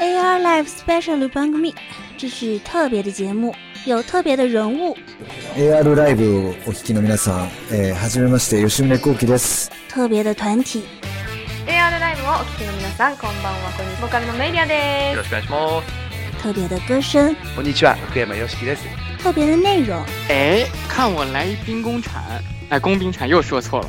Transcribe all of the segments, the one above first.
AR Live Special Bang Me，这是特别的节目，有特别的人物。AR ライブをお聞きの皆さん、えー、はじめまして吉宗幸喜です。特别的团体， AR ライブをお聞きの皆さん、こんばんは。こんにちは。ボーカルのメイリアでよろしくお願いします。特别的歌声，こんにちは、福山よしきです。特别的内容。哎，看我来一兵工铲，哎，工兵铲又说错了。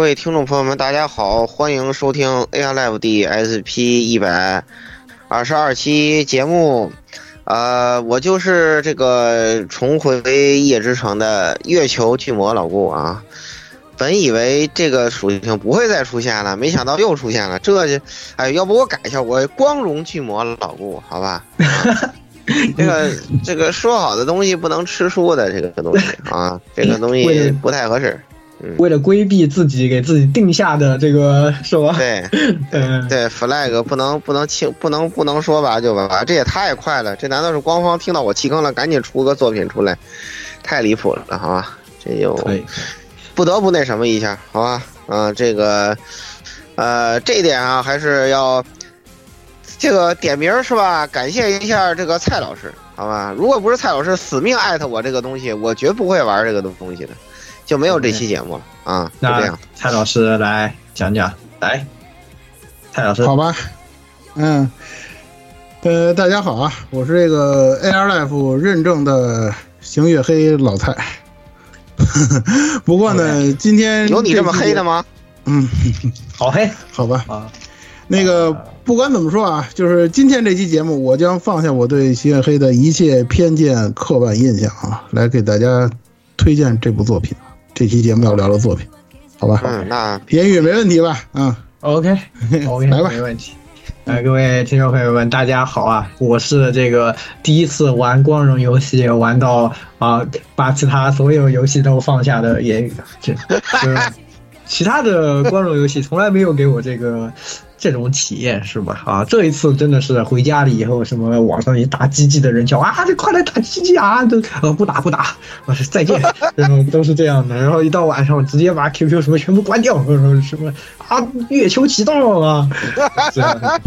各位听众朋友们，大家好，欢迎收听 AI Live 第 SP 一百二十二期节目。呃，我就是这个重回夜之城的月球巨魔老顾啊。本以为这个属性不会再出现了，没想到又出现了。这就，哎，要不我改一下，我光荣巨魔老顾，好吧？这个这个说好的东西不能吃书的，这个东西啊，这个东西不太合适。嗯、为了规避自己给自己定下的这个是吧？对，嗯，对，flag 不能不能轻不能不能说吧就吧，这也太快了！这难道是官方听到我弃坑了，赶紧出个作品出来？太离谱了，好吧？这就不得不那什么一下，好吧？啊，这个呃，这一点啊，还是要这个点名是吧？感谢一下这个蔡老师，好吧？如果不是蔡老师死命艾特我这个东西，我绝不会玩这个东西的。就没有这期节目了啊！那这样，蔡老师来讲讲，来，蔡老师，好吧，嗯，呃，大家好啊，我是这个 AR Life 认证的行月黑老蔡。不过呢，今天有你这么黑的吗？嗯，好黑，好吧。啊，那个不管怎么说啊，就是今天这期节目，我将放下我对行月黑的一切偏见、刻板印象啊，来给大家推荐这部作品。这期节目要聊的作品，好吧？嗯，那言语没问题吧？嗯，OK，OK，来吧，没问题。来，各位听众朋友们，大家好啊！我是这个第一次玩光荣游戏玩到啊，把其他所有游戏都放下的言语。这，其他的光荣游戏从来没有给我这个这种体验，是吧？啊，这一次真的是回家了以后，什么网上一打鸡鸡的人叫啊，这快来打鸡鸡啊！都呃不打不打，我说再见，然后都是这样的。然后一到晚上，直接把 QQ 什么全部关掉，或者说什么啊，月球启动啊，这样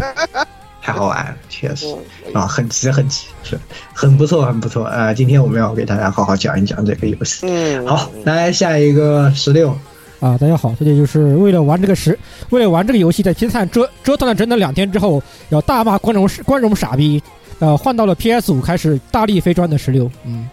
太好玩了，确实啊，很急很急，是很不错很不错啊、呃！今天我们要给大家好好讲一讲这个游戏。嗯，好，来下一个十六。啊，大家好，这里就是为了玩这个十，为了玩这个游戏，在 PS 三折折腾了整整两天之后，要大骂观众观众傻逼，呃，换到了 PS 五开始大力飞砖的十六，嗯，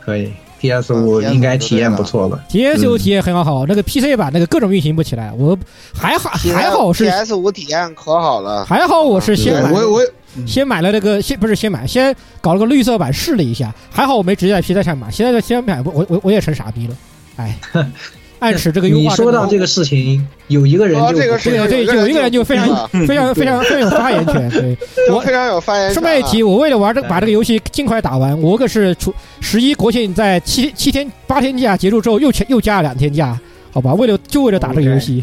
可以，PS 五应该体验不错吧？PS 五体验很好，那个 PC 版那个各种运行不起来，我还好还好是 PS 五体验可好了，还好我是先买，我我先买了那个先不是先买，先搞了个绿色版试了一下，还好我没直接在 PC 上买，现在先买我我我也成傻逼了，哎。暗示这个优化。你说到这个事情，有一个人就这个对对，有一个人就非常非常非常非常有发言权。对，我非常有发言权。顺便一提，我为了玩这把这个游戏尽快打完，我可是除十一国庆在七七天八天假结束之后又又加了两天假，好吧？为了就为了打这个游戏，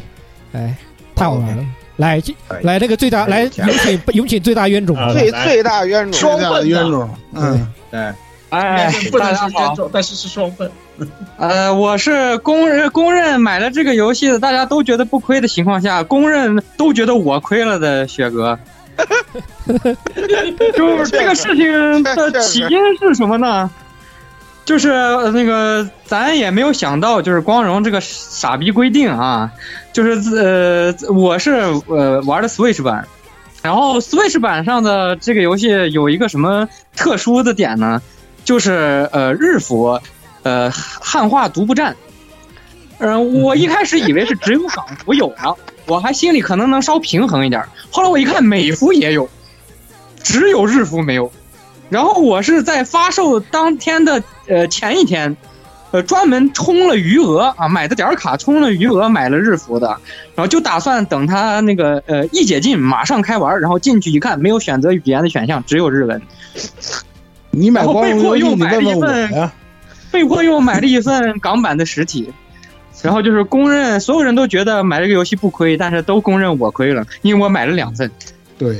哎，太好玩了。来来，那个最大来有请有请最大冤种，最最大冤种，双份冤种，嗯，对。哎，大家好，但是是双份。呃，我是公认公认买了这个游戏的，大家都觉得不亏的情况下，公认都觉得我亏了的雪哥。就是这个事情的起因是什么呢？就是那个咱也没有想到，就是光荣这个傻逼规定啊，就是呃，我是呃玩的 Switch 版，然后 Switch 版上的这个游戏有一个什么特殊的点呢？就是呃日服。呃汉化独步站。嗯、我一开始以为是只有港服有呢，我还心里可能能稍平衡一点。后来我一看美服也有，只有日服没有。然后我是在发售当天的呃前一天，呃专门充了余额啊，买的点卡充了余额买了日服的，然后就打算等它那个呃一解禁马上开玩，然后进去一看没有选择语言的选项，只有日文。你买光荣游戏，迫又买了你问问我一份呀？被迫又买了一份港版的实体，然后就是公认所有人都觉得买这个游戏不亏，但是都公认我亏了，因为我买了两份。对，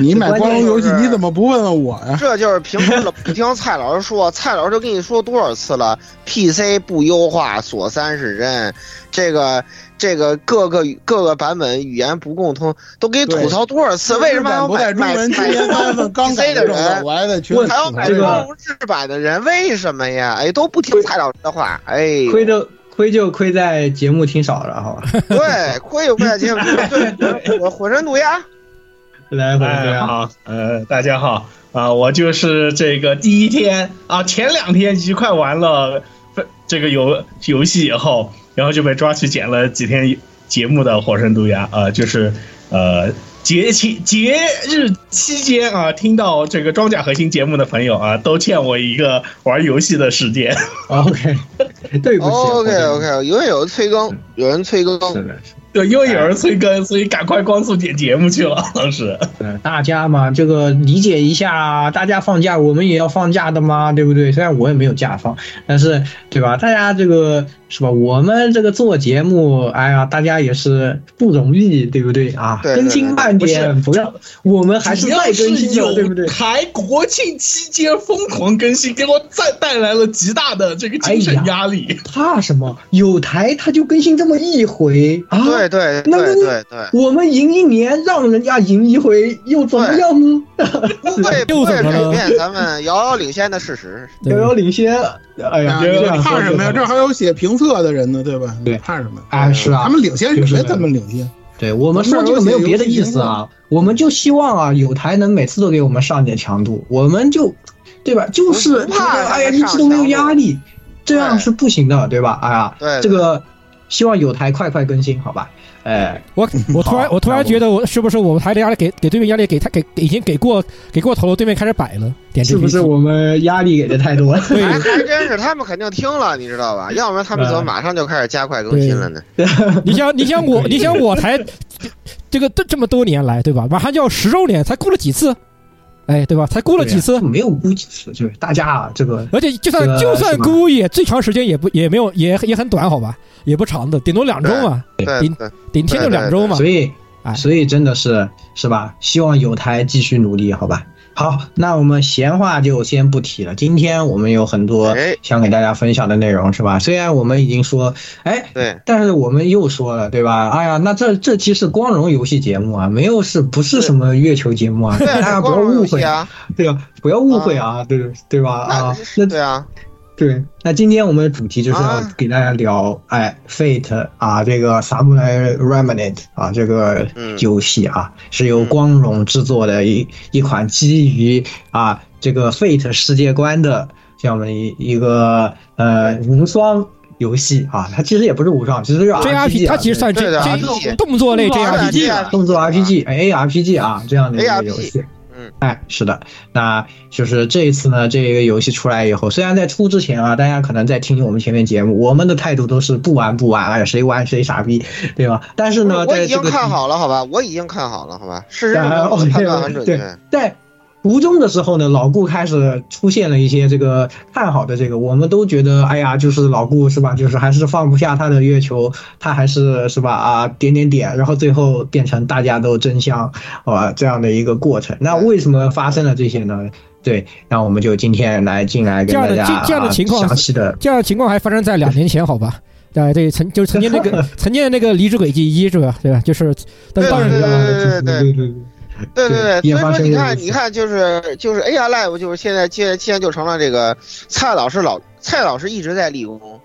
你买光荣游戏，你怎么不问问我呀？这就是平时老不听蔡老师说，蔡老师都跟你说多少次了，PC 不优化，锁三是真，这个这个各个各个版本语言不共通，都给你吐槽多少次？为什么还要买买买中文刚改的人？我还在群还要买日版的人，为什么呀？哎，都不听蔡老师的话，哎，亏的亏就亏在节目听少了，好吧？对，亏就亏在节目，对，我火神毒鸦。来，回哎，好，呃，大家好啊、我就是这个第一天啊，前两天愉快完了这个游游戏以后，然后就被抓去剪了几天节目的火神毒牙啊、就是呃节期节日期间啊，听到这个装甲核心节目的朋友啊，都欠我一个玩游戏的时间。OK，对不起。OK OK，因为有人催更，有人催更，是的，对，因为有人催更，所以赶快光速剪节目去了。当时，呃大家嘛，这个理解一下啊，大家放假，我们也要放假的嘛，对不对？虽然我也没有假放，但是对吧？大家这个是吧？我们这个做节目，哎呀，大家也是不容易，对不对啊？对对更新慢点，不要，我们还是再更新的，对不对？台国庆期间疯狂更新，给我再带来了极大的这个精神压力。怕什么？有台他就更新这么一回啊？对对对对对，我们赢一年，让人家赢一回，又怎么样呢？不会不会改变咱们遥遥领先的事实。遥遥领先，哎呀，怕什么呀？这还有写评测的人呢，对吧？对，怕什么？哎，是啊，他们领先就是谁？他们领先。对我们说这个没有别的意思啊，我们就希望啊，有台能每次都给我们上点强度，我们就，对吧？就是怕哎呀，一直都没有压力，这样是不行的，对吧？哎呀，对这个希望有台快快更新，好吧？哎，我我突然我突然觉得我是不是我们台的压力给给对面压力给他给给已经给过给过头了，对面开始摆了，点是不是我们压力给的太多了？对还还真是，他们肯定听了，你知道吧？要不然他们怎么马上就开始加快更新了呢？你想，你想我，你想我台这个这这么多年来，对吧？马上就要十周年，才过了几次？哎，对吧？才过了几次？没有估几次，就是大家啊，这个，而且就算这个就算估也最长时间也不也没有也也很短，好吧？也不长的，顶多两周嘛，顶顶天就两周嘛。所以，哎所以真的是是吧？希望有台继续努力，好吧？好，那我们闲话就先不提了。今天我们有很多想给大家分享的内容，是吧？虽然我们已经说，哎，对，但是我们又说了，对吧？哎呀，那这这期是光荣游戏节目啊，没有是不是什么月球节目啊？大家不要误会啊，对吧？不要误会啊，对对吧？啊，那对啊，对，那今天我们的主题就是要给大家聊，哎，Fate 啊，这个 Samurai Remnant 啊，这个游戏啊，是由光荣制作的一一款基于啊这个 Fate 世界观的这样的一一个呃无双游戏啊，它其实也不是无双，其实是 JRPG，它其实算这 RPG 动作类 JRPG，动作 RPG，哎 ARPG 啊这样的一个游戏。哎，是的，那就是这一次呢，这个游戏出来以后，虽然在出之前啊，大家可能在听我们前面节目，我们的态度都是不玩不玩，哎，谁玩谁傻逼，对吧？但是呢，我已经看好了，好吧？我已经看好了，好吧？事实啊证明我哦判断很准对确。在途中的时候呢，老顾开始出现了一些这个看好的这个，我们都觉得，哎呀，就是老顾是吧？就是还是放不下他的月球，他还是是吧？啊，点点点，然后最后变成大家都真相，啊，这样的一个过程。那为什么发生了这些呢？对，那我们就今天来进来这样的跟大家这这样的情况啊详细的这样的情况还发生在两年前，好吧？对对，曾就是曾经那个 曾经的那个离职轨迹一是吧？对吧？就是，但是当然对对对对对 对对对所以说你看，你看，就是就是 AI Live，就是现在现在现在就成了这个蔡老师老蔡老师一直在立功，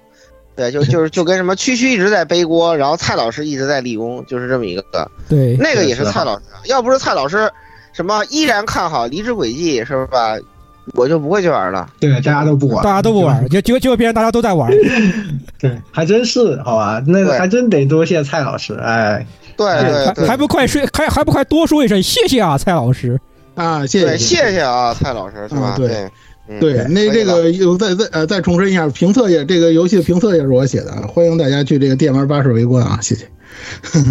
对，就就是就跟什么区区一直在背锅，然后蔡老师一直在立功，就是这么一个。对，那个也是蔡老师，要不是蔡老师什么依然看好离职轨迹是吧？我就不会去玩了。对，大家都不玩，大家都不玩，就结果结果别人大家都在玩。对，还真是好吧？那个还真得多谢蔡老师，哎，对对对，还不快说，还还不快多说一声谢谢啊，蔡老师啊，谢谢谢谢啊，蔡老师是吧？对。嗯对，那这个有再再呃再重申一下，评测也这个游戏的评测也是我写的，欢迎大家去这个电玩巴士围观啊，谢谢。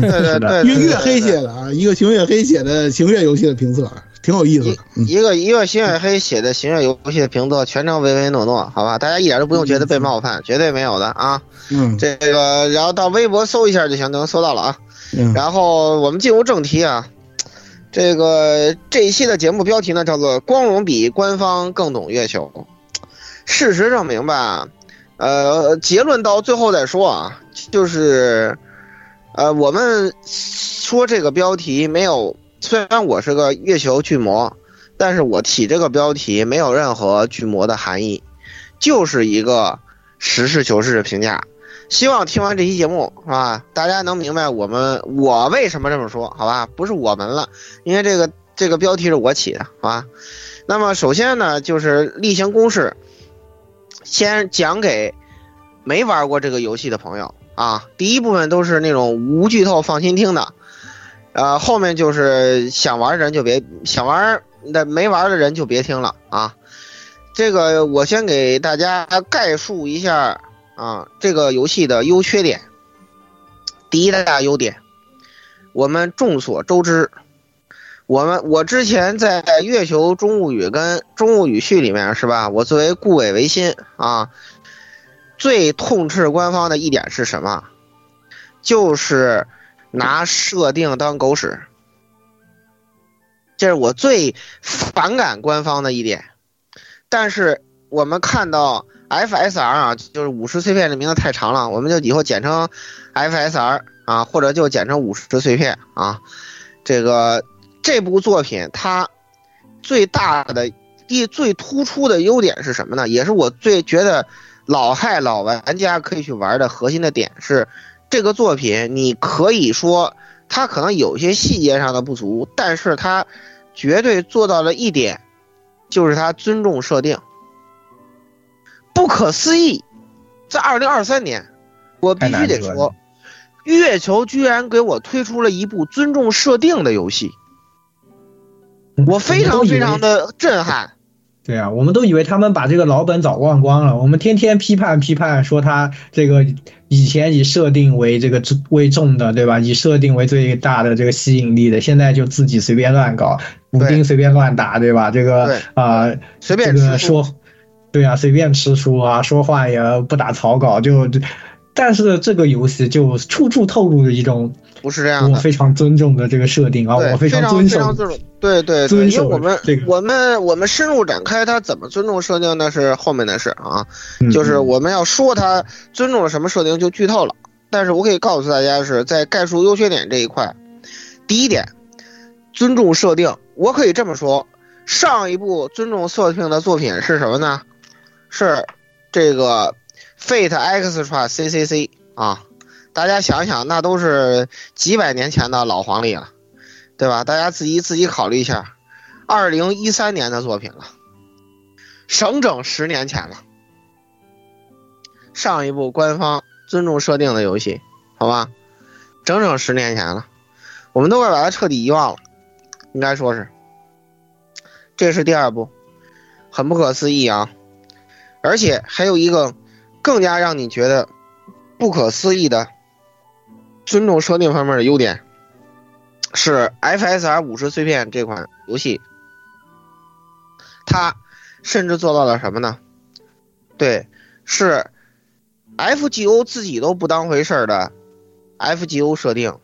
对对对，月 月黑写的啊，一个行月黑写的行月游戏的评测，挺有意思的。一个一个行月黑写的行月游戏的评测，全程唯唯诺诺，好吧，大家一点都不用觉得被冒犯，绝对没有的啊。嗯，这个然后到微博搜一下就行，就能搜到了啊。嗯，然后我们进入正题啊。这个这一期的节目标题呢叫做“光荣比官方更懂月球”。事实证明吧，呃，结论到最后再说啊，就是，呃，我们说这个标题没有，虽然我是个月球巨魔，但是我起这个标题没有任何巨魔的含义，就是一个实事求是的评价。希望听完这期节目是吧，大家能明白我们我为什么这么说，好吧？不是我们了，因为这个这个标题是我起的，好吧？那么首先呢，就是例行公事。先讲给没玩过这个游戏的朋友啊，第一部分都是那种无剧透放心听的，呃，后面就是想玩的人就别想玩的没玩的人就别听了啊。这个我先给大家概述一下啊，这个游戏的优缺点。第一大优点，我们众所周知，我们我之前在《月球中物语》跟《中物语序》里面是吧？我作为顾伟维新啊，最痛斥官方的一点是什么？就是拿设定当狗屎，这是我最反感官方的一点。但是我们看到 FSR 啊，就是五十碎片这名字太长了，我们就以后简称 FSR 啊，或者就简称五十碎片啊，这个。这部作品它最大的、第最突出的优点是什么呢？也是我最觉得老害老玩家可以去玩的核心的点是，这个作品你可以说它可能有些细节上的不足，但是它绝对做到了一点，就是它尊重设定。不可思议，在二零二三年，我必须得说，月球居然给我推出了一部尊重设定的游戏。我非常非常的震撼。对啊，我们都以为他们把这个老本早忘光了。我们天天批判批判，说他这个以前以设定为这个为重的，对吧？以设定为最大的这个吸引力的，现在就自己随便乱搞，补丁随便乱打，对吧？这个啊，随便这个说，对啊，随便吃书啊，说话也不打草稿，就。但是这个游戏就处处透露着一种不是这样我非常尊重的这个设定啊，我非常遵守，对对，对，因为我们这个我们我们深入展开它怎么尊重设定那是后面的事啊，就是我们要说它尊重了什么设定就剧透了。但是我可以告诉大家是在概述优缺点这一块，第一点，尊重设定，我可以这么说，上一部尊重设定的作品是什么呢？是这个。Fate Extra CCC 啊，大家想想，那都是几百年前的老黄历了，对吧？大家自己自己考虑一下，二零一三年的作品了，整整十年前了。上一部官方尊重设定的游戏，好吧，整整十年前了，我们都快把它彻底遗忘了，应该说是。这是第二部，很不可思议啊！而且还有一个。更加让你觉得不可思议的尊重设定方面的优点，是 FSR 五十碎片这款游戏，它甚至做到了什么呢？对，是 FGO 自己都不当回事儿的 FGO 设定，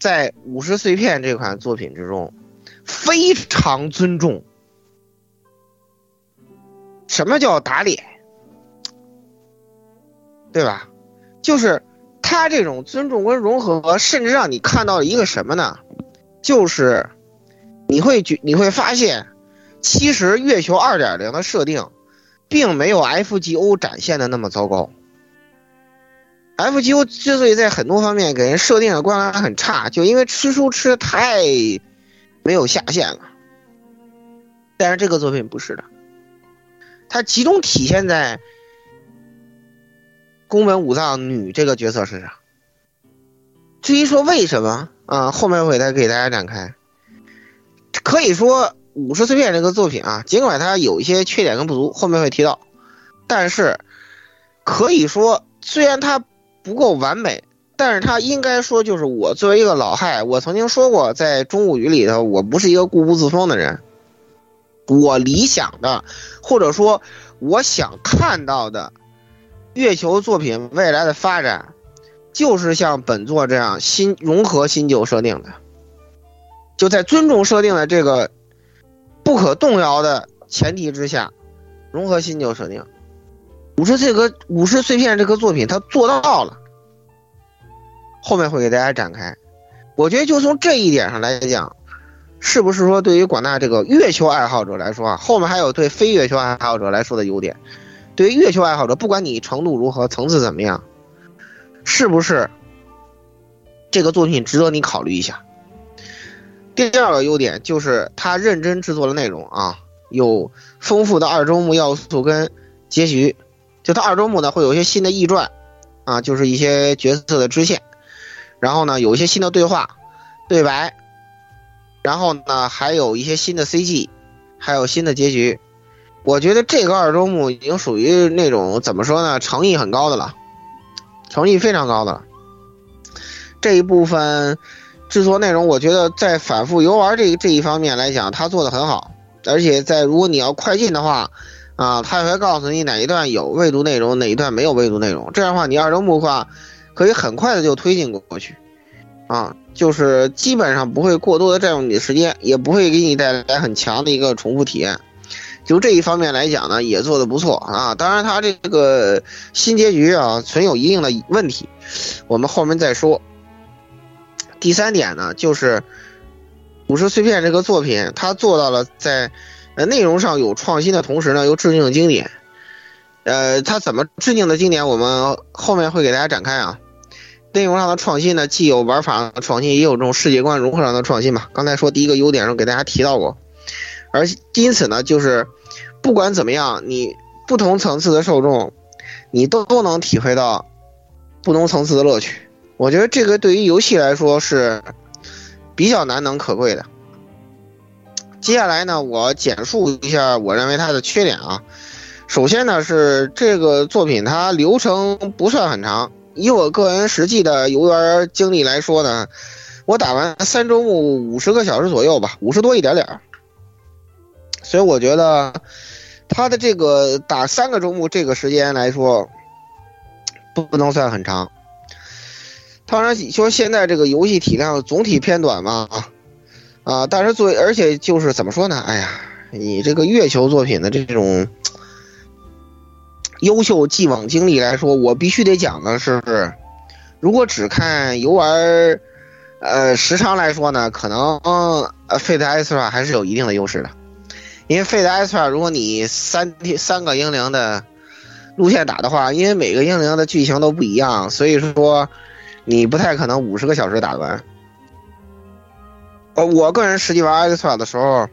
在五十碎片这款作品之中非常尊重。什么叫打脸？对吧？就是他这种尊重跟融合，甚至让你看到了一个什么呢？就是你会觉你会发现，其实月球二点零的设定，并没有 FGO 展现的那么糟糕。FGO 之所以在很多方面给人设定的观感很差，就因为吃书吃的太没有下限了。但是这个作品不是的，它集中体现在宫本武藏女这个角色身上。至于说为什么啊，后面会再给大家展开。可以说《五十碎片》这个作品啊，尽管它有一些缺点跟不足，后面会提到，但是可以说虽然它不够完美，但是它应该说就是我作为一个老害，我曾经说过，在中物语里头，我不是一个固步自封的人。我理想的，或者说我想看到的月球作品未来的发展，就是像本作这样新融合新旧设定的，就在尊重设定的这个不可动摇的前提之下，融合新旧设定。五十这个五十碎片这个作品，它做到了，后面会给大家展开。我觉得就从这一点上来讲。是不是说对于广大这个月球爱好者来说啊，后面还有对非月球爱好者来说的优点？对于月球爱好者，不管你程度如何，层次怎么样，是不是这个作品值得你考虑一下？第二个优点就是他认真制作的内容啊，有丰富的二周目要素跟结局。就他二周目呢，会有一些新的异传啊，就是一些角色的支线，然后呢，有一些新的对话、对白。然后呢，还有一些新的 CG，还有新的结局。我觉得这个二周目已经属于那种怎么说呢，诚意很高的了，诚意非常高的了。这一部分制作内容，我觉得在反复游玩这这一方面来讲，他做的很好。而且在如果你要快进的话，啊，他会告诉你哪一段有未读内容，哪一段没有未读内容。这样的话，你二周目的话可以很快的就推进过去，啊。就是基本上不会过多的占用你的时间，也不会给你带来很强的一个重复体验。就这一方面来讲呢，也做的不错啊。当然，它这个新结局啊，存有一定的问题，我们后面再说。第三点呢，就是《五十碎片》这个作品，它做到了在呃内容上有创新的同时呢，又致敬经典。呃，它怎么致敬的经典，我们后面会给大家展开啊。内容上的创新呢，既有玩法的创新，也有这种世界观融合上的创新嘛。刚才说第一个优点上给大家提到过，而因此呢，就是不管怎么样，你不同层次的受众，你都都能体会到不同层次的乐趣。我觉得这个对于游戏来说是比较难能可贵的。接下来呢，我简述一下我认为它的缺点啊。首先呢，是这个作品它流程不算很长。以我个人实际的游玩经历来说呢，我打完三周目五十个小时左右吧，五十多一点点所以我觉得他的这个打三个周目这个时间来说，不不能算很长。当然说现在这个游戏体量总体偏短嘛啊啊，但是作为而且就是怎么说呢？哎呀，你这个月球作品的这种。优秀既往经历来说，我必须得讲的是，如果只看游玩，呃，时长来说呢，可能呃，Fate Extra 还是有一定的优势的，因为 Fate Extra 如果你三天三个英灵的路线打的话，因为每个英灵的剧情都不一样，所以说你不太可能五十个小时打完。呃，我个人实际玩 Extra 的时候，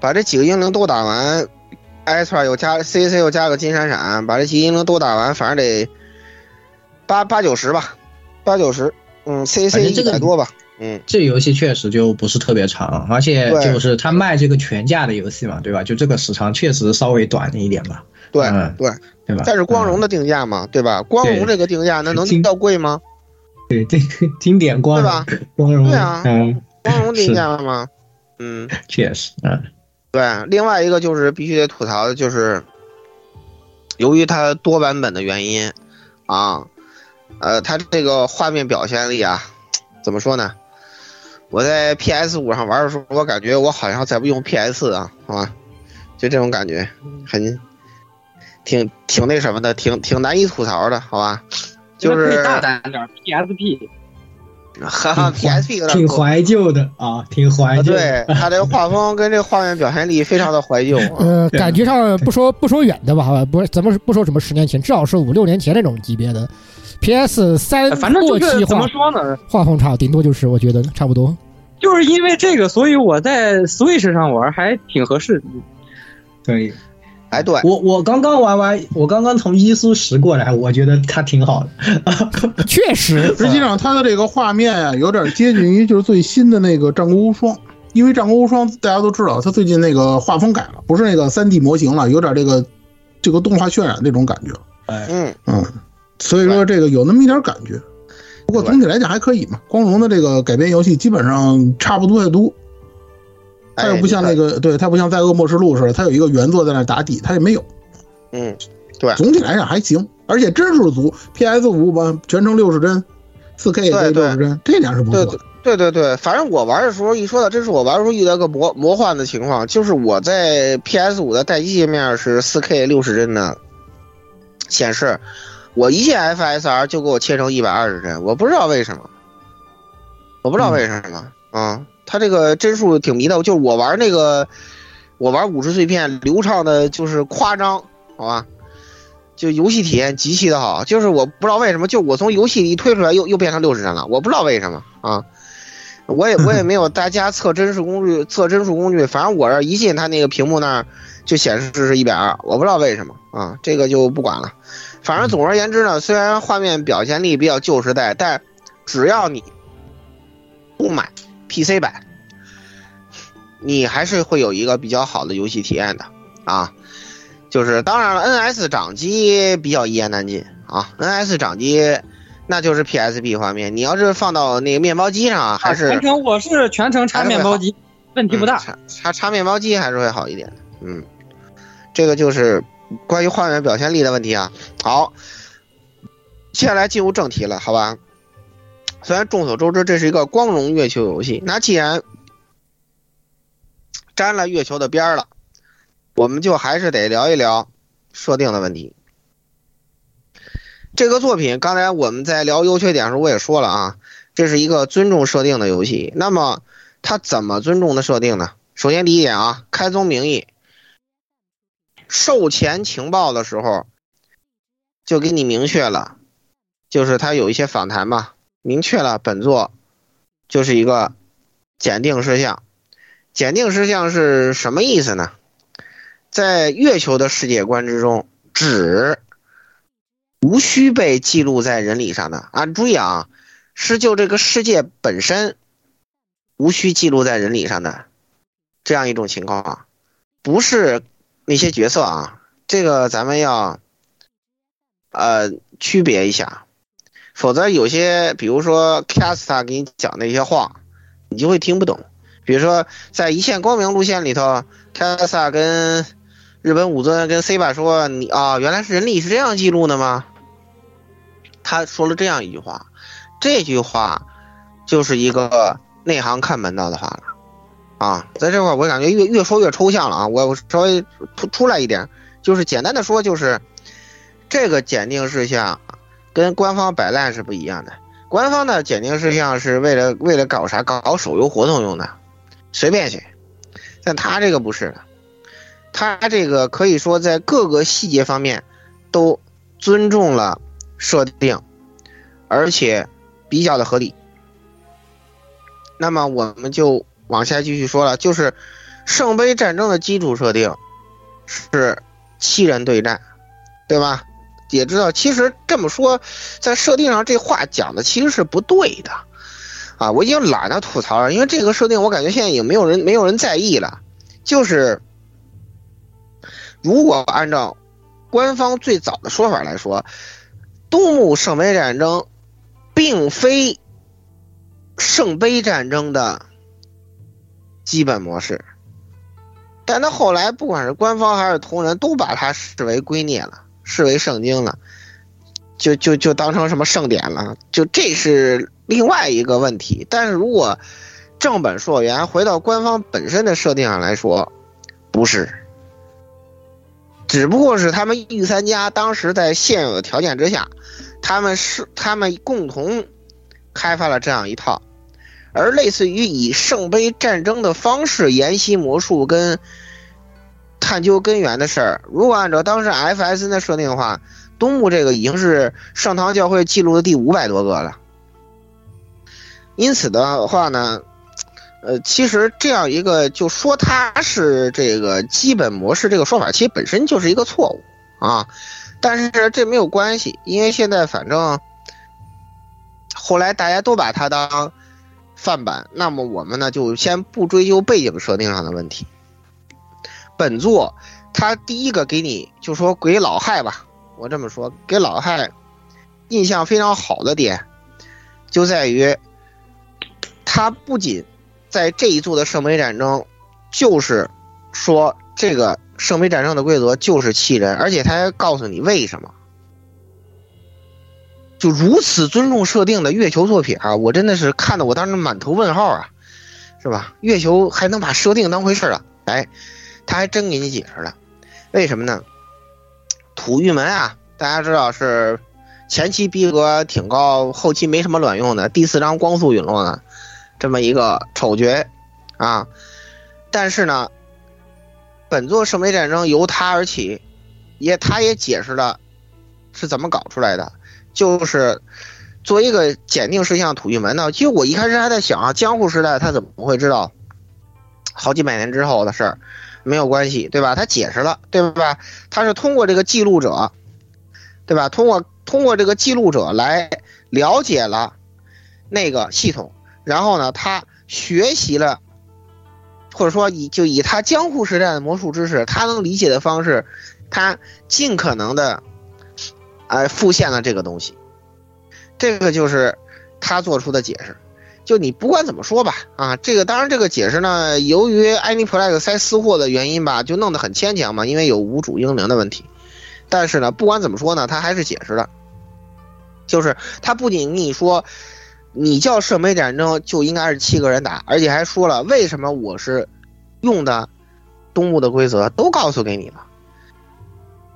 把这几个英灵都打完。埃特又加 C C 又加个金闪闪，把这几英灵都打完，反正得八八九十吧，八九十，嗯，C C 一百多吧，嗯，这游戏确实就不是特别长，而且就是他卖这个全价的游戏嘛，对吧？就这个时长确实稍微短了一点吧，对对对吧？但是光荣的定价嘛，对吧？光荣这个定价那能到贵吗？对，这经典光对吧？光荣对啊，嗯光荣定价了吗？嗯，确实，嗯。对，另外一个就是必须得吐槽的，就是由于它多版本的原因，啊，呃，它这个画面表现力啊，怎么说呢？我在 PS 五上玩的时候，我感觉我好像在用 PS 啊，好吧？就这种感觉，很挺挺那什么的，挺挺难以吐槽的，好吧？就是大胆点，PSP。哈哈，PSP 有点挺怀旧的啊，挺怀旧。对，它这个画风跟这个画面表现力非常的怀旧。呃，感觉上不说 不说远的吧，好吧，不是咱们不说什么十年前，至少是五六年前那种级别的 PS 三反正过期怎么说呢？画风差，顶多就是我觉得差不多。就是因为这个，所以我在 Switch 上玩还挺合适的。对，哎，对我我刚刚玩完，我刚刚从伊苏十过来，我觉得它挺好的。确实，实际上它的这个画面啊，有点接近于就是最新的那个《战国无双》，因为《战国无双》大家都知道，它最近那个画风改了，不是那个三 D 模型了，有点这个这个动画渲染那种感觉。哎，嗯嗯，所以说这个有那么一点感觉。不过总体来讲还可以嘛，光荣的这个改编游戏基本上差不多太多。它又不像那个，对，它不像在《恶魔之路》似的，它有一个原作在那打底，它也没有。嗯，对，总体来讲还行，而且帧数足，PS 五吧，全程六十帧，四 K 六十帧，这点是不错的。对对对，反正我玩的时候，一说到这是我玩的时候遇到个魔魔幻的情况，就是我在 PS 五的待机界面是四 K 六十帧的显示，我一键 FSR 就给我切成一百二十帧，我不知道为什么，我不知道为什么啊。它这个帧数挺迷的，就是我玩那个，我玩五十碎片流畅的，就是夸张，好吧？就游戏体验极其的好，就是我不知道为什么，就我从游戏里推出来又又变成六十帧了，我不知道为什么啊。我也我也没有大家测帧数工具测帧数工具，反正我这一进它那个屏幕那儿就显示是一百二，我不知道为什么啊，这个就不管了。反正总而言之呢，虽然画面表现力比较旧时代，但只要你不买。PC 版，你还是会有一个比较好的游戏体验的啊。就是当然了，NS 掌机比较一言难尽啊。NS 掌机那就是 PSP 画面，你要是放到那个面包机上，还是全程我是全程插面包机，问题不大。插插插面包机还是会好一点的。嗯，这个就是关于画面表现力的问题啊。好，接下来进入正题了，好吧？虽然众所周知这是一个光荣月球游戏，那既然沾了月球的边儿了，我们就还是得聊一聊设定的问题。这个作品刚才我们在聊优缺点的时候我也说了啊，这是一个尊重设定的游戏。那么它怎么尊重的设定呢？首先第一点啊，开宗明义，售前情报的时候就给你明确了，就是它有一些访谈嘛。明确了本作就是一个检定事项。检定事项是什么意思呢？在月球的世界观之中，纸无需被记录在人理上的啊！注意啊，是就这个世界本身无需记录在人理上的这样一种情况啊，不是那些角色啊。这个咱们要呃区别一下。否则有些，比如说 Casta 给你讲那些话，你就会听不懂。比如说在一线光明路线里头，Casta 跟日本武尊跟 C 巴说：“你啊，原来是人力是这样记录的吗？”他说了这样一句话，这句话就是一个内行看门道的话了。啊，在这块我感觉越越说越抽象了啊！我稍微出出来一点，就是简单的说，就是这个检定事项。跟官方摆烂是不一样的。官方的检定事项是为了为了搞啥？搞手游活动用的，随便写。但他这个不是的，他这个可以说在各个细节方面都尊重了设定，而且比较的合理。那么我们就往下继续说了，就是圣杯战争的基础设定是七人对战，对吧？也知道，其实这么说，在设定上这话讲的其实是不对的，啊，我已经懒得吐槽了，因为这个设定我感觉现在已经没有人没有人在意了。就是如果按照官方最早的说法来说，东木圣杯战争并非圣杯战争的基本模式，但他后来不管是官方还是同人都把它视为圭臬了。视为圣经了，就就就当成什么圣典了，就这是另外一个问题。但是如果正本溯源，回到官方本身的设定上来说，不是，只不过是他们御三家当时在现有的条件之下，他们是他们共同开发了这样一套，而类似于以圣杯战争的方式研习魔术跟。探究根源的事儿，如果按照当时 FS 的设定的话，东木这个已经是上堂教会记录的第五百多个了。因此的话呢，呃，其实这样一个就说它是这个基本模式这个说法，其实本身就是一个错误啊。但是这没有关系，因为现在反正后来大家都把它当范本，那么我们呢就先不追究背景设定上的问题。本作他第一个给你就说给老害吧，我这么说给老害印象非常好的点，就在于他不仅在这一座的圣杯战争，就是说这个圣杯战争的规则就是气人，而且他还告诉你为什么。就如此尊重设定的月球作品啊，我真的是看的我当时满头问号啊，是吧？月球还能把设定当回事啊？哎，他还真给你解释了，为什么呢？土御门啊，大家知道是前期逼格挺高，后期没什么卵用的第四章光速陨落呢，这么一个丑角啊，但是呢，本作圣杯战争由他而起，也他也解释了是怎么搞出来的。就是作为一个检定事项，土御门呢，其实我一开始还在想啊，江户时代他怎么会知道好几百年之后的事儿？没有关系，对吧？他解释了，对吧？他是通过这个记录者，对吧？通过通过这个记录者来了解了那个系统，然后呢，他学习了，或者说以就以他江户时代的魔术知识，他能理解的方式，他尽可能的。哎，复现了这个东西，这个就是他做出的解释。就你不管怎么说吧，啊，这个当然这个解释呢，由于艾尼普莱克塞私货的原因吧，就弄得很牵强嘛，因为有无主英灵的问题。但是呢，不管怎么说呢，他还是解释了，就是他不仅跟你说，你叫圣杯战争就应该是七个人打，而且还说了为什么我是用的东部的规则，都告诉给你了。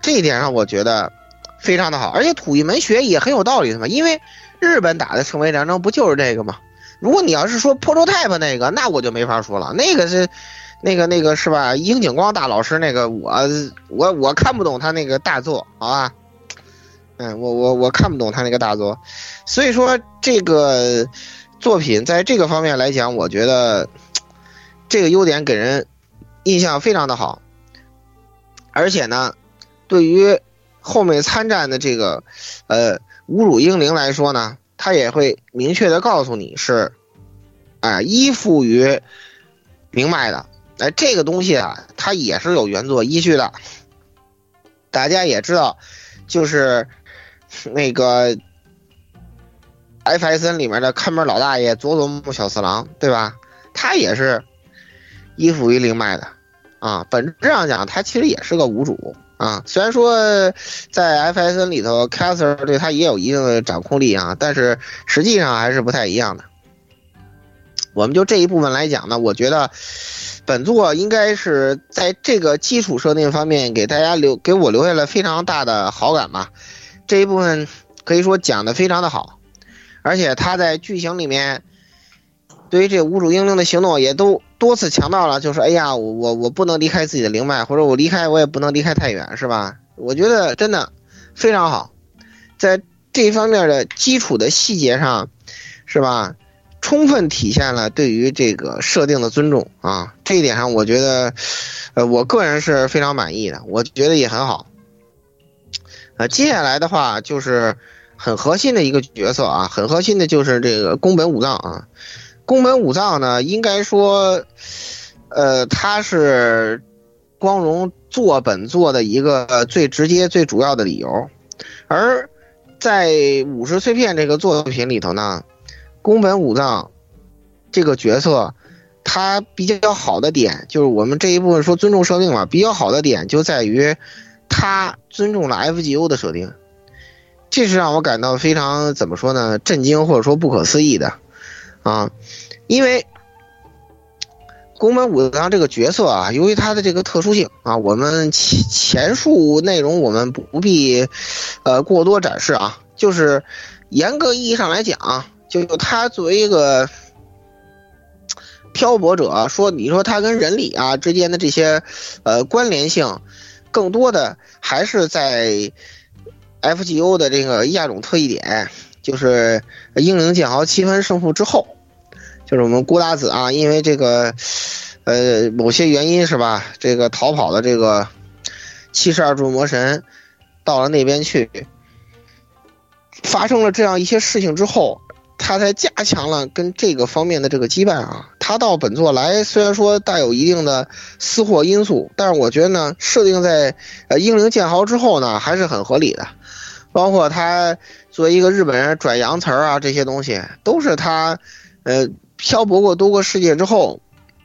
这一点上，我觉得。非常的好，而且土一门学也很有道理的嘛，因为日本打的圣杯战争不就是这个吗？如果你要是说 prototype 那个，那我就没法说了，那个是，那个那个是吧？樱井光大老师那个，我我我看不懂他那个大作，好吧？嗯，我我我看不懂他那个大作，所以说这个作品在这个方面来讲，我觉得这个优点给人印象非常的好，而且呢，对于。后面参战的这个，呃，侮辱英灵来说呢，他也会明确的告诉你是，啊，依附于灵脉的。哎，这个东西啊，它也是有原作依据的。大家也知道，就是 那个 F.S.N 里面的看门老大爷佐佐木小次郎，对吧？他也是依附于灵脉的，啊，本质上讲，他其实也是个无主。啊，虽然说在 FSN 里头 c a s s e r 对他也有一定的掌控力啊，但是实际上还是不太一样的。我们就这一部分来讲呢，我觉得本作应该是在这个基础设定方面给大家留给我留下了非常大的好感吧。这一部分可以说讲的非常的好，而且他在剧情里面对于这无主英灵的行动也都。多次强调了，就是哎呀，我我我不能离开自己的灵脉，或者我离开我也不能离开太远，是吧？我觉得真的非常好，在这方面的基础的细节上，是吧？充分体现了对于这个设定的尊重啊，这一点上我觉得，呃，我个人是非常满意的，我觉得也很好。呃，接下来的话就是很核心的一个角色啊，很核心的就是这个宫本武藏啊。宫本武藏呢，应该说，呃，他是光荣做本作的一个最直接、最主要的理由。而在武士碎片这个作品里头呢，宫本武藏这个角色，他比较好的点就是我们这一部分说尊重设定嘛，比较好的点就在于他尊重了 FGO 的设定，这是让我感到非常怎么说呢，震惊或者说不可思议的。啊，因为宫本武藏这个角色啊，由于他的这个特殊性啊，我们前前述内容我们不必呃过多展示啊。就是严格意义上来讲，就他作为一个漂泊者，说你说他跟人里啊之间的这些呃关联性，更多的还是在 FGO 的这个亚种特异点，就是英灵剑豪七分胜负之后。就是我们孤达子啊，因为这个呃某些原因是吧，这个逃跑的这个七十二柱魔神到了那边去，发生了这样一些事情之后，他才加强了跟这个方面的这个羁绊啊。他到本作来，虽然说带有一定的私货因素，但是我觉得呢，设定在呃英灵剑豪之后呢，还是很合理的。包括他作为一个日本人转洋词儿啊，这些东西都是他呃漂泊过多个世界之后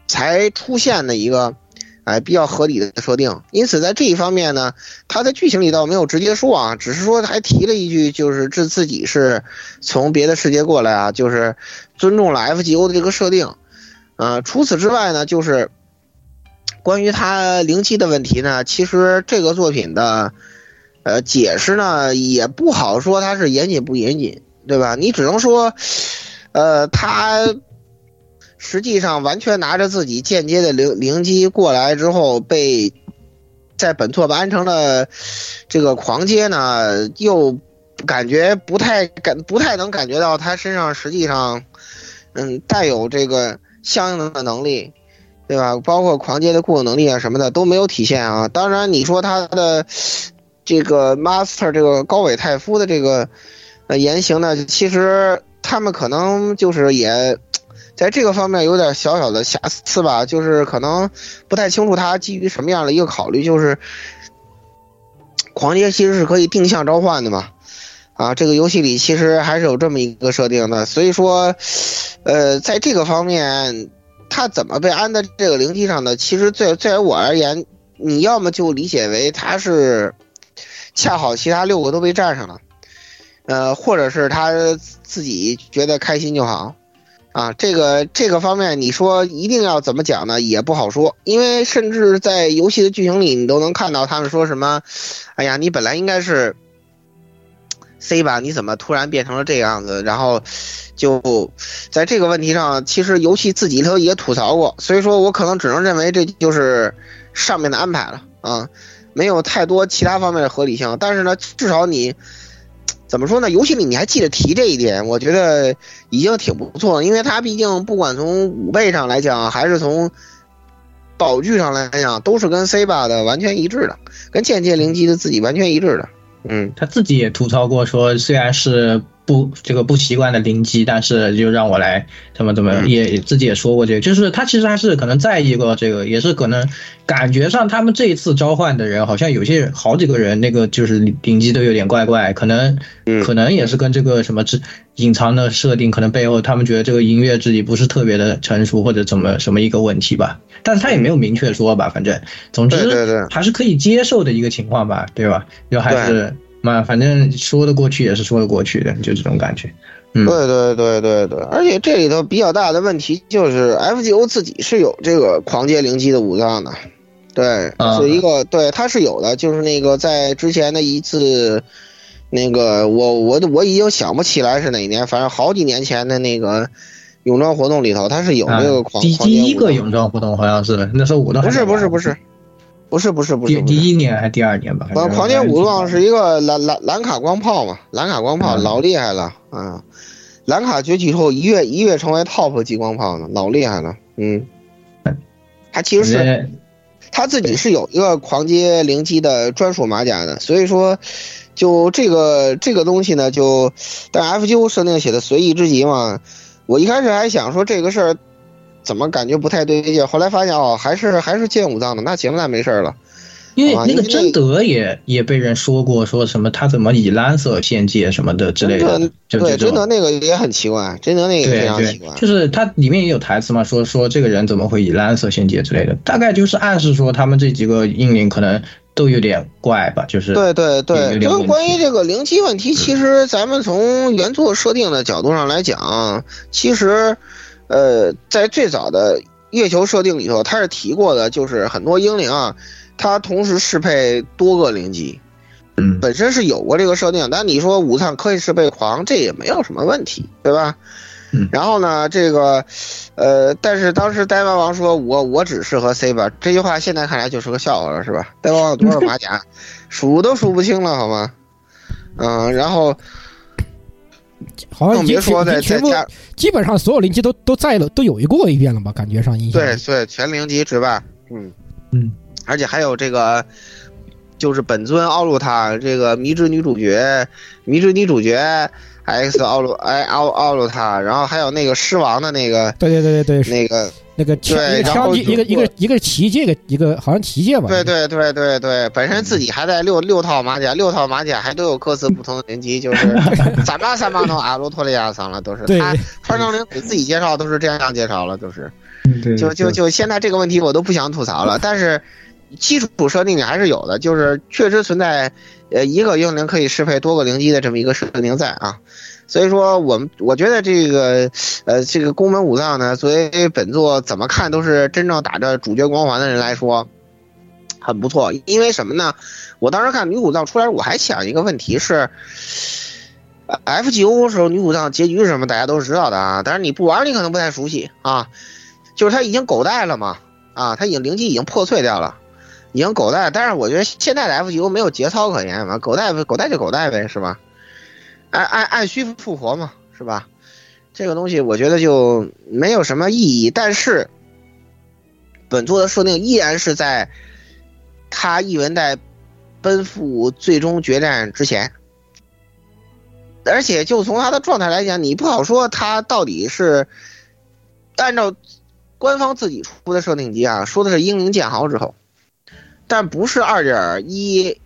才出现的一个哎比较合理的设定。因此在这一方面呢，他在剧情里倒没有直接说啊，只是说还提了一句，就是这自己是从别的世界过来啊，就是尊重了 FGO 的这个设定。呃，除此之外呢，就是关于他灵气的问题呢，其实这个作品的。呃，解释呢也不好说，它是严谨不严谨，对吧？你只能说，呃，他实际上完全拿着自己间接的灵灵机过来之后，被在本作完成了这个狂接呢，又感觉不太感不太能感觉到他身上实际上，嗯，带有这个相应的能力，对吧？包括狂接的固有能力啊什么的都没有体现啊。当然，你说他的。这个 master 这个高尾太夫的这个呃言行呢，其实他们可能就是也在这个方面有点小小的瑕疵吧，就是可能不太清楚他基于什么样的一个考虑，就是狂接其实是可以定向召唤的嘛，啊，这个游戏里其实还是有这么一个设定的，所以说，呃，在这个方面，他怎么被安在这个灵梯上的？其实在在我而言，你要么就理解为他是。恰好其他六个都被占上了，呃，或者是他自己觉得开心就好，啊，这个这个方面你说一定要怎么讲呢？也不好说，因为甚至在游戏的剧情里，你都能看到他们说什么，哎呀，你本来应该是 C 吧，你怎么突然变成了这样子？然后就在这个问题上，其实游戏自己头也吐槽过，所以说我可能只能认为这就是上面的安排了啊。没有太多其他方面的合理性，但是呢，至少你怎么说呢？游戏里你还记得提这一点，我觉得已经挺不错的，因为他毕竟不管从武备上来讲，还是从宝具上来讲，都是跟 C 八的完全一致的，跟间接灵机的自己完全一致的。嗯，他自己也吐槽过，说虽然是。不，这个不习惯的灵机，但是就让我来怎么怎么，也自己也说过这个，就是他其实还是可能在意过这个，也是可能感觉上他们这一次召唤的人，好像有些好几个人那个就是灵机都有点怪怪，可能可能也是跟这个什么之隐藏的设定，可能背后他们觉得这个音乐自己不是特别的成熟或者怎么什么一个问题吧，但是他也没有明确说吧，反正总之还是可以接受的一个情况吧，对吧？就还是。嘛，反正说得过去也是说得过去的，就这种感觉。对对对对对，而且这里头比较大的问题就是，FGO 自己是有这个狂接灵机的武藏的，对，是一个对，它是有的，就是那个在之前的一次，那个我我我已经想不起来是哪年，反正好几年前的那个泳装活动里头，它是有那个狂。第第一个泳装活动好像是，那时候我的不是不是不是。不是不是不是，第第一年还是第二年吧？狂狂剑武装是一个蓝蓝蓝卡光炮嘛，蓝卡光炮老厉害了啊！蓝卡崛起后一跃一跃成为 top 激光炮呢，老厉害了。嗯，他其实是他自己是有一个狂接灵机的专属马甲的，所以说就这个这个东西呢，就但 F G O 设定写的随意之极嘛。我一开始还想说这个事儿。怎么感觉不太对劲？后来发现哦，还是还是剑武藏的，那行，那没事了。因为那个贞德也也被人说过，说什么他怎么以蓝色献界什么的之类的。对，贞德那个也很奇怪，贞德那个非常奇怪。就是他里面也有台词嘛，说说这个人怎么会以蓝色献界之类的，大概就是暗示说他们这几个英灵可能都有点怪吧，就是对对对。这个关于这个灵机问题，其实咱们从原作设定的角度上来讲，其实。呃，在最早的月球设定里头，他是提过的，就是很多英灵啊，它同时适配多个灵机，嗯，本身是有过这个设定。但你说武藏可以适配狂，这也没有什么问题，对吧？嗯。然后呢，这个，呃，但是当时呆毛王说我我只适合 C 吧，这句话现在看来就是个笑话了，是吧？呆毛王有多少马甲，数都数不清了，好吗？嗯，然后。好像已经更别说全已经全部基本上所有灵机都都在了，都有一过一遍了吧？感觉上印象对对，全灵级值吧，嗯嗯，而且还有这个，就是本尊奥鲁塔这个迷之女主角，迷之女主角 X 奥鲁哎奥奥鲁塔，然后还有那个狮王的那个，对对对对对，那个那个枪对一个枪击，然后一个一个一个旗阶，一个一个好像旗阶吧？对对对对对，本身自己还带六六套马甲，六套马甲还都有各自不同的零级，就是 三八三八头阿罗托利亚桑了，都是对他穿成零给自己介绍都是这样介绍了，都是。对，就就就现在这个问题我都不想吐槽了，但是基础设定里还是有的，就是确实存在，呃，一个英灵可以适配多个灵机的这么一个设定在啊，所以说我们我觉得这个呃这个宫本武藏呢，作为本作怎么看都是真正打着主角光环的人来说。很不错，因为什么呢？我当时看女武藏出来，我还想一个问题是，FGO 时候女武藏结局是什么，大家都是知道的啊。但是你不玩，你可能不太熟悉啊。就是他已经狗带了嘛，啊，他已经灵机已经破碎掉了，已经狗带。但是我觉得现在的 FGO 没有节操可言嘛，狗带狗带就狗带呗，是吧？按按按需复活嘛，是吧？这个东西我觉得就没有什么意义。但是本作的设定依然是在他一文代奔赴最终决战之前。而且就从他的状态来讲，你不好说他到底是按照官方自己出的设定集啊，说的是英灵剑豪之后，但不是二点一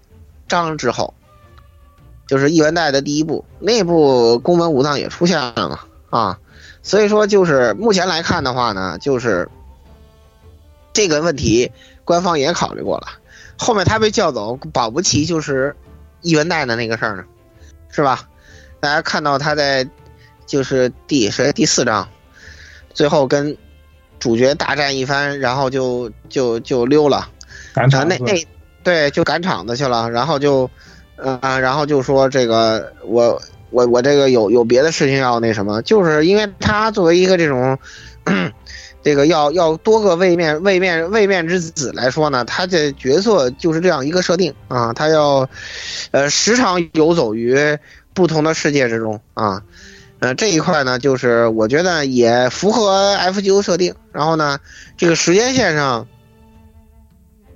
章之后，就是一文代的第一部，那部宫本武藏也出现了嘛啊，所以说就是目前来看的话呢，就是这个问题官方也考虑过了，后面他被叫走，保不齐就是一文代的那个事儿呢，是吧？大家看到他在就是第谁第四章，最后跟主角大战一番，然后就就就溜了，赶场那那对就赶场子去了，然后就呃然后就说这个我我我这个有有别的事情要那什么，就是因为他作为一个这种。这个要要多个位面位面位面之子来说呢，他的角色就是这样一个设定啊，他要，呃，时常游走于不同的世界之中啊，呃，这一块呢，就是我觉得也符合 FGO 设定，然后呢，这个时间线上，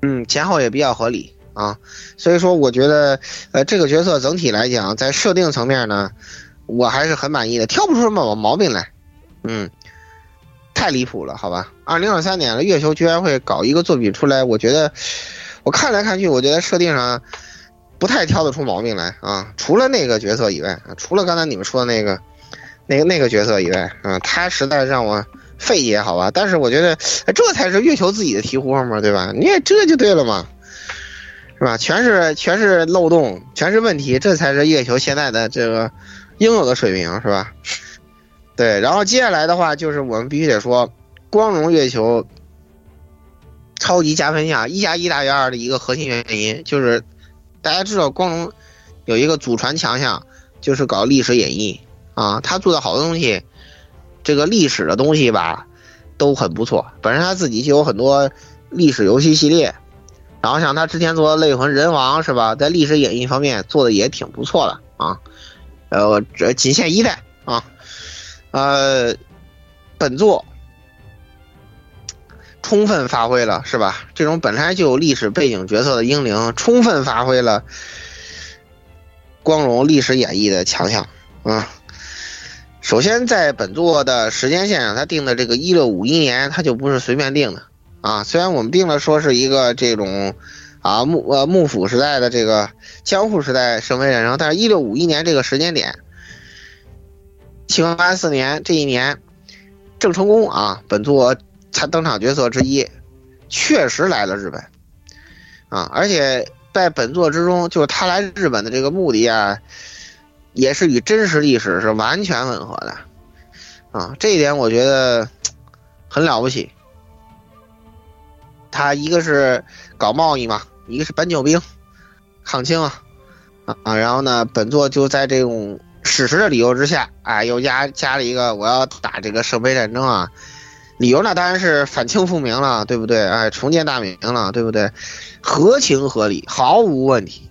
嗯，前后也比较合理啊，所以说我觉得，呃，这个角色整体来讲，在设定层面呢，我还是很满意的，挑不出什么毛病来，嗯。太离谱了，好吧？二零二三年了，月球居然会搞一个作品出来，我觉得，我看来看去，我觉得设定上不太挑得出毛病来啊。除了那个角色以外啊，除了刚才你们说的那个、那个、那个角色以外，啊，他实在让我费解，好吧？但是我觉得这才是月球自己的醍醐嘛，对吧？你也这就对了嘛，是吧？全是全是漏洞，全是问题，这才是月球现在的这个应有的水平，是吧？对，然后接下来的话就是我们必须得说，光荣月球超级加分项一加一大于二的一个核心原因，就是大家知道光荣有一个祖传强项，就是搞历史演绎啊，他做的好多东西，这个历史的东西吧都很不错。本身他自己就有很多历史游戏系列，然后像他之前做的《泪魂人王》是吧，在历史演绎方面做的也挺不错的啊。呃，这仅限一代啊。呃，本作充分发挥了是吧？这种本来就有历史背景角色的英灵，充分发挥了光荣历史演绎的强项啊。首先，在本作的时间线上，他定的这个一六五一年，他就不是随便定的啊。虽然我们定了说是一个这种啊幕呃幕府时代的这个江户时代圣杯战争，但是一六五一年这个时间点。清安四年这一年，郑成功啊，本作才登场角色之一，确实来了日本，啊，而且在本作之中，就是他来日本的这个目的啊，也是与真实历史是完全吻合的，啊，这一点我觉得很了不起。他一个是搞贸易嘛，一个是搬救兵，抗清啊，啊，然后呢，本作就在这种。史实的理由之下，哎，又加加了一个我要打这个圣杯战争啊，理由那当然是反清复明了，对不对？哎，重建大明了，对不对？合情合理，毫无问题。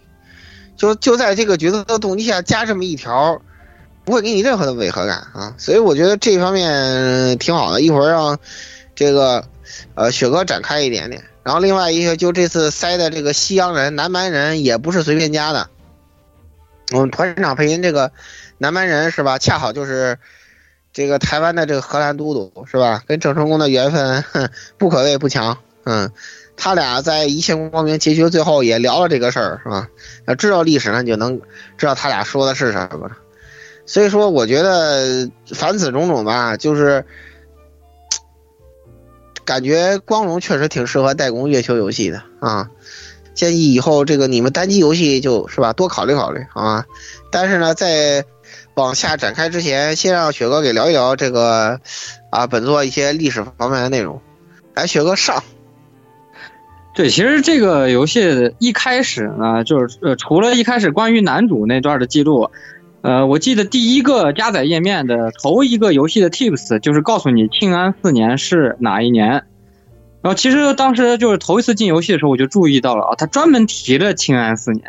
就就在这个角色的动机下加这么一条，不会给你任何的违和感啊。所以我觉得这方面挺好的。一会儿让这个呃雪哥展开一点点。然后另外一个就这次塞的这个西洋人、南蛮人也不是随便加的。我们团长配音这个南蛮人是吧？恰好就是这个台湾的这个荷兰都督是吧？跟郑成功的缘分 不可谓不强。嗯，他俩在一切光明结局最后也聊了这个事儿是吧？要知道历史呢，你就能知道他俩说的是什么。所以说，我觉得凡此种种吧，就是感觉光荣确实挺适合代工月球游戏的啊。建议以后这个你们单机游戏就是吧，多考虑考虑啊。但是呢，在往下展开之前，先让雪哥给聊一聊这个啊本作一些历史方面的内容。来，雪哥上。对，其实这个游戏一开始呢，就是呃，除了一开始关于男主那段的记录，呃，我记得第一个加载页面的头一个游戏的 tips 就是告诉你庆安四年是哪一年。然后其实当时就是头一次进游戏的时候，我就注意到了啊，他专门提了庆安四年。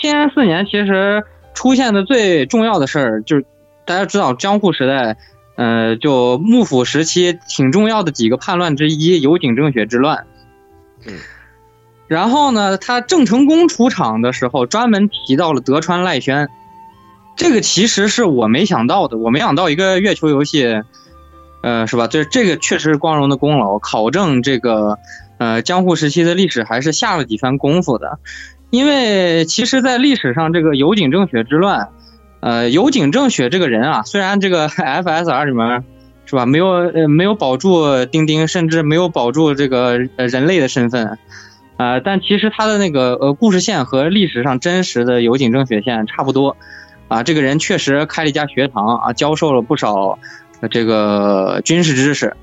庆安四年其实出现的最重要的事儿就是大家知道江户时代，呃，就幕府时期挺重要的几个叛乱之一有井正雪之乱。嗯。然后呢，他郑成功出场的时候专门提到了德川赖宣，这个其实是我没想到的，我没想到一个月球游戏。呃，是吧？这这个确实是光荣的功劳，考证这个，呃，江户时期的历史还是下了几番功夫的。因为其实，在历史上，这个有井正雪之乱，呃，有井正雪这个人啊，虽然这个 FSR 里面是吧，没有呃没有保住丁丁，甚至没有保住这个呃人类的身份，啊，但其实他的那个呃故事线和历史上真实的有井正雪线差不多，啊，这个人确实开了一家学堂啊，教授了不少。这个军事知识，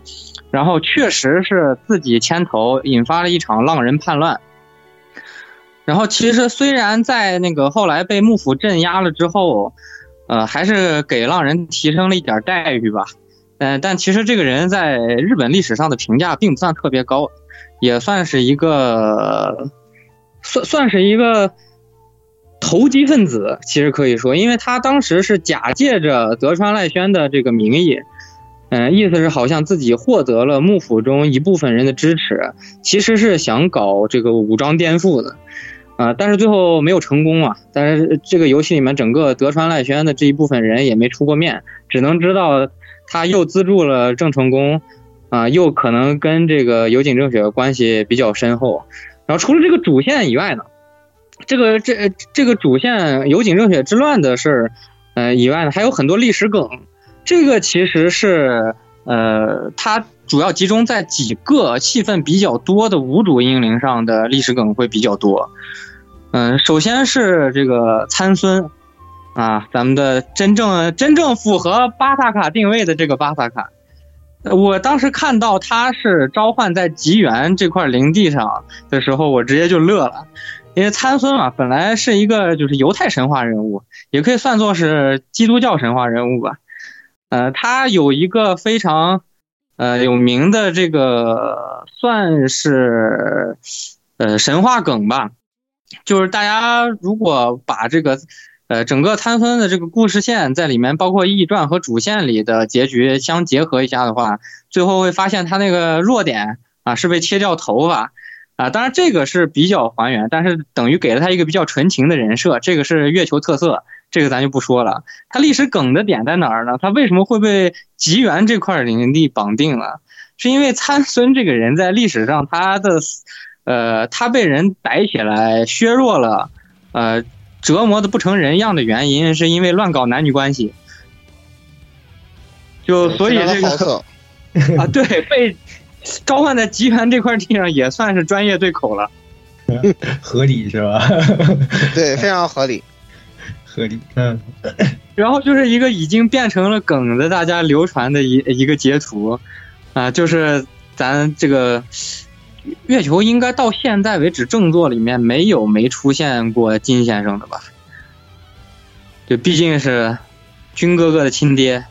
然后确实是自己牵头引发了一场浪人叛乱。然后其实虽然在那个后来被幕府镇压了之后，呃，还是给浪人提升了一点待遇吧。嗯，但其实这个人在日本历史上的评价并不算特别高，也算是一个，算算是一个。投机分子其实可以说，因为他当时是假借着德川赖宣的这个名义，嗯，意思是好像自己获得了幕府中一部分人的支持，其实是想搞这个武装颠覆的，啊，但是最后没有成功啊。但是这个游戏里面整个德川赖宣的这一部分人也没出过面，只能知道他又资助了郑成功，啊，又可能跟这个有井正雪关系比较深厚。然后除了这个主线以外呢？这个这这个主线有井正雪之乱的事儿，呃以外呢，还有很多历史梗。这个其实是呃，它主要集中在几个戏份比较多的无主英灵上的历史梗会比较多。嗯，首先是这个参孙啊，咱们的真正真正符合巴萨卡定位的这个巴萨卡，我当时看到他是召唤在吉原这块灵地上的时候，我直接就乐了。因为参孙嘛，本来是一个就是犹太神话人物，也可以算作是基督教神话人物吧。呃，他有一个非常呃有名的这个算是呃神话梗吧，就是大家如果把这个呃整个参孙的这个故事线在里面，包括异传和主线里的结局相结合一下的话，最后会发现他那个弱点啊是被切掉头发。啊，当然这个是比较还原，但是等于给了他一个比较纯情的人设，这个是月球特色，这个咱就不说了。他历史梗的点在哪儿呢？他为什么会被吉原这块领地绑定了？是因为参孙这个人在历史上他的，呃，他被人逮起来削弱了，呃，折磨的不成人样的原因，是因为乱搞男女关系，就所以这个 啊，对被。召唤在吉原这块地上也算是专业对口了，合理是吧？对，非常合理，合理。嗯，然后就是一个已经变成了梗的，大家流传的一一个截图啊，就是咱这个月球应该到现在为止正作里面没有没出现过金先生的吧？就毕竟是军哥哥的亲爹。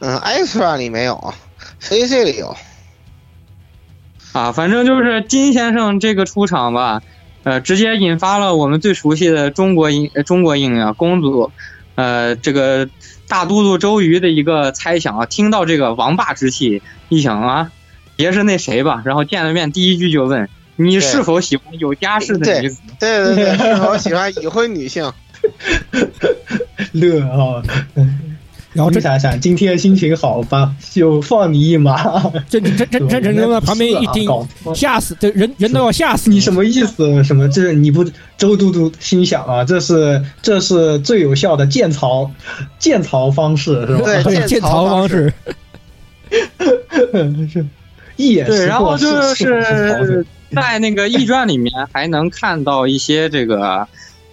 嗯，X 里没有，CC 里有。啊，反正就是金先生这个出场吧，呃，直接引发了我们最熟悉的中国英中国英啊，公主，呃，这个大都督周瑜的一个猜想啊，听到这个王霸之气，一想啊，别是那谁吧，然后见了面第一句就问你是否喜欢有家室的女子？对对对，是否喜欢已婚女性？乐啊！然后这想想，今天心情好吧，就放你一马。这这这这这这旁边一听，吓死，这人人都要吓死你。什么意思？什么？这你不周都督心想啊？这是这是最有效的建曹建曹方式是吧？对，建曹方式。是一眼对，然后就是 在那个易传里面还能看到一些这个。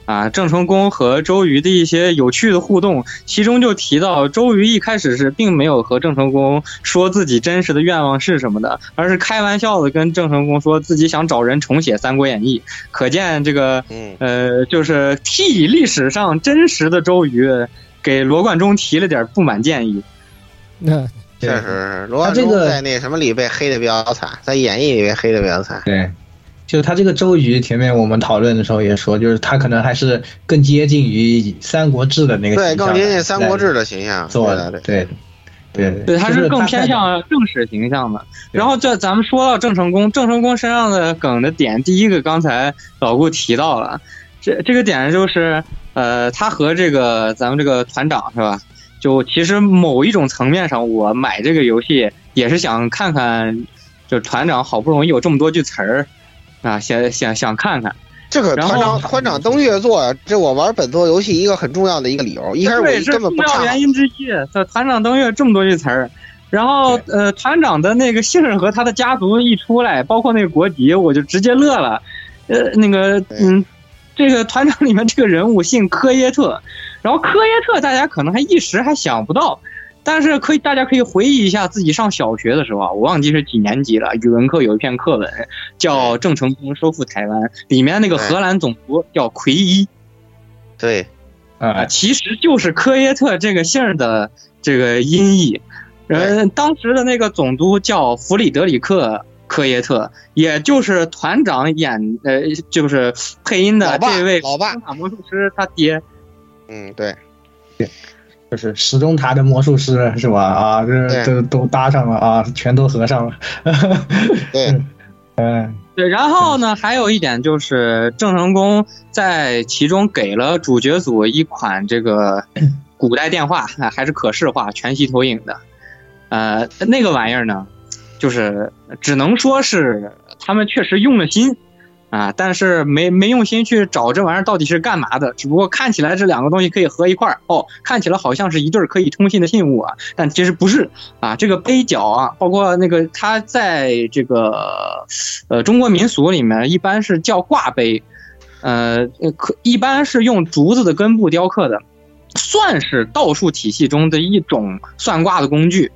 啊，郑成功和周瑜的一些有趣的互动，其中就提到周瑜一开始是并没有和郑成功说自己真实的愿望是什么的，而是开玩笑的跟郑成功说自己想找人重写《三国演义》，可见这个，呃，就是替历史上真实的周瑜给罗贯中提了点不满建议。那确实，罗贯中在那什么里被黑的比较惨，在演义里被黑的比较惨。对。就是他这个周瑜，前面我们讨论的时候也说，就是他可能还是更接近于《三国志》的那个对，更接近《三国志》的形象做的，对，对，对，他是更偏向正史形象的。然后这咱们说到郑成功，郑成功身上的梗的点，第一个刚才老顾提到了，这这个点就是，呃，他和这个咱们这个团长是吧？就其实某一种层面上，我买这个游戏也是想看看，就团长好不容易有这么多句词儿。啊，想想想看看这个团长团长登月做，这我玩本作游戏一个很重要的一个理由。一开始我根本不看。重要原因之一，这团长登月这么多句词儿，然后呃，团长的那个姓和他的家族一出来，包括那个国籍，我就直接乐了。呃，那个嗯，这个团长里面这个人物姓科耶特，然后科耶特大家可能还一时还想不到。但是可以，大家可以回忆一下自己上小学的时候啊，我忘记是几年级了。语文课有一篇课文叫《郑成功收复台湾》，里面那个荷兰总督叫奎伊。对，啊，其实就是科耶特这个姓的这个音译。嗯，当时的那个总督叫弗里德里克科耶特，也就是团长演呃，就是配音的这位老爸魔术师他爹。嗯，对。对就是时钟塔的魔术师是吧？啊，这都都搭上了啊，全都合上了。对，嗯，对。然后呢，还有一点就是郑成功在其中给了主角组一款这个古代电话，还是可视化、全息投影的。呃，那个玩意儿呢，就是只能说是他们确实用了心。啊，但是没没用心去找这玩意儿到底是干嘛的，只不过看起来这两个东西可以合一块儿哦，看起来好像是一对可以通信的信物啊，但其实不是啊。这个杯角啊，包括那个它在这个呃中国民俗里面一般是叫挂杯，呃可一般是用竹子的根部雕刻的，算是道术体系中的一种算卦的工具。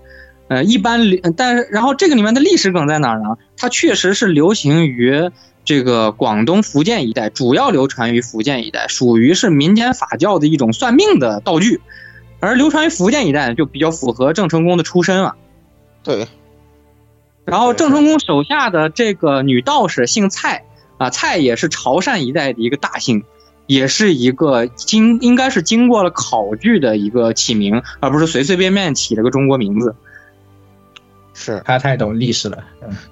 呃，一般但是然后这个里面的历史梗在哪儿呢？它确实是流行于。这个广东、福建一带主要流传于福建一带，属于是民间法教的一种算命的道具，而流传于福建一带就比较符合郑成功的出身了。对。然后郑成功手下的这个女道士姓蔡啊，蔡也是潮汕一带的一个大姓，也是一个经应该是经过了考据的一个起名，而不是随随便便起了个中国名字。是他太懂历史了，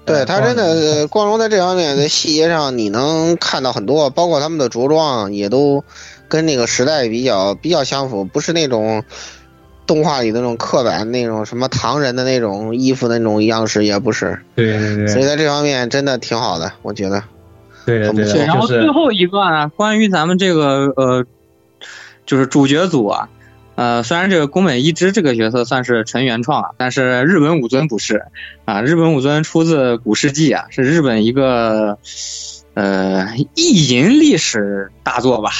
对他真的光荣在这方面的细节上，你能看到很多，包括他们的着装也都跟那个时代比较比较相符，不是那种动画里的那种刻板那种什么唐人的那种衣服的那种样式，也不是。对对对。所以在这方面真的挺好的，我觉得。对对对。然后最后一段呢，关于咱们这个呃，就是主角组啊。呃，虽然这个宫本一之这个角色算是纯原创啊，但是日本武尊不是啊。日本武尊出自古世纪啊，是日本一个呃意淫历史大作吧。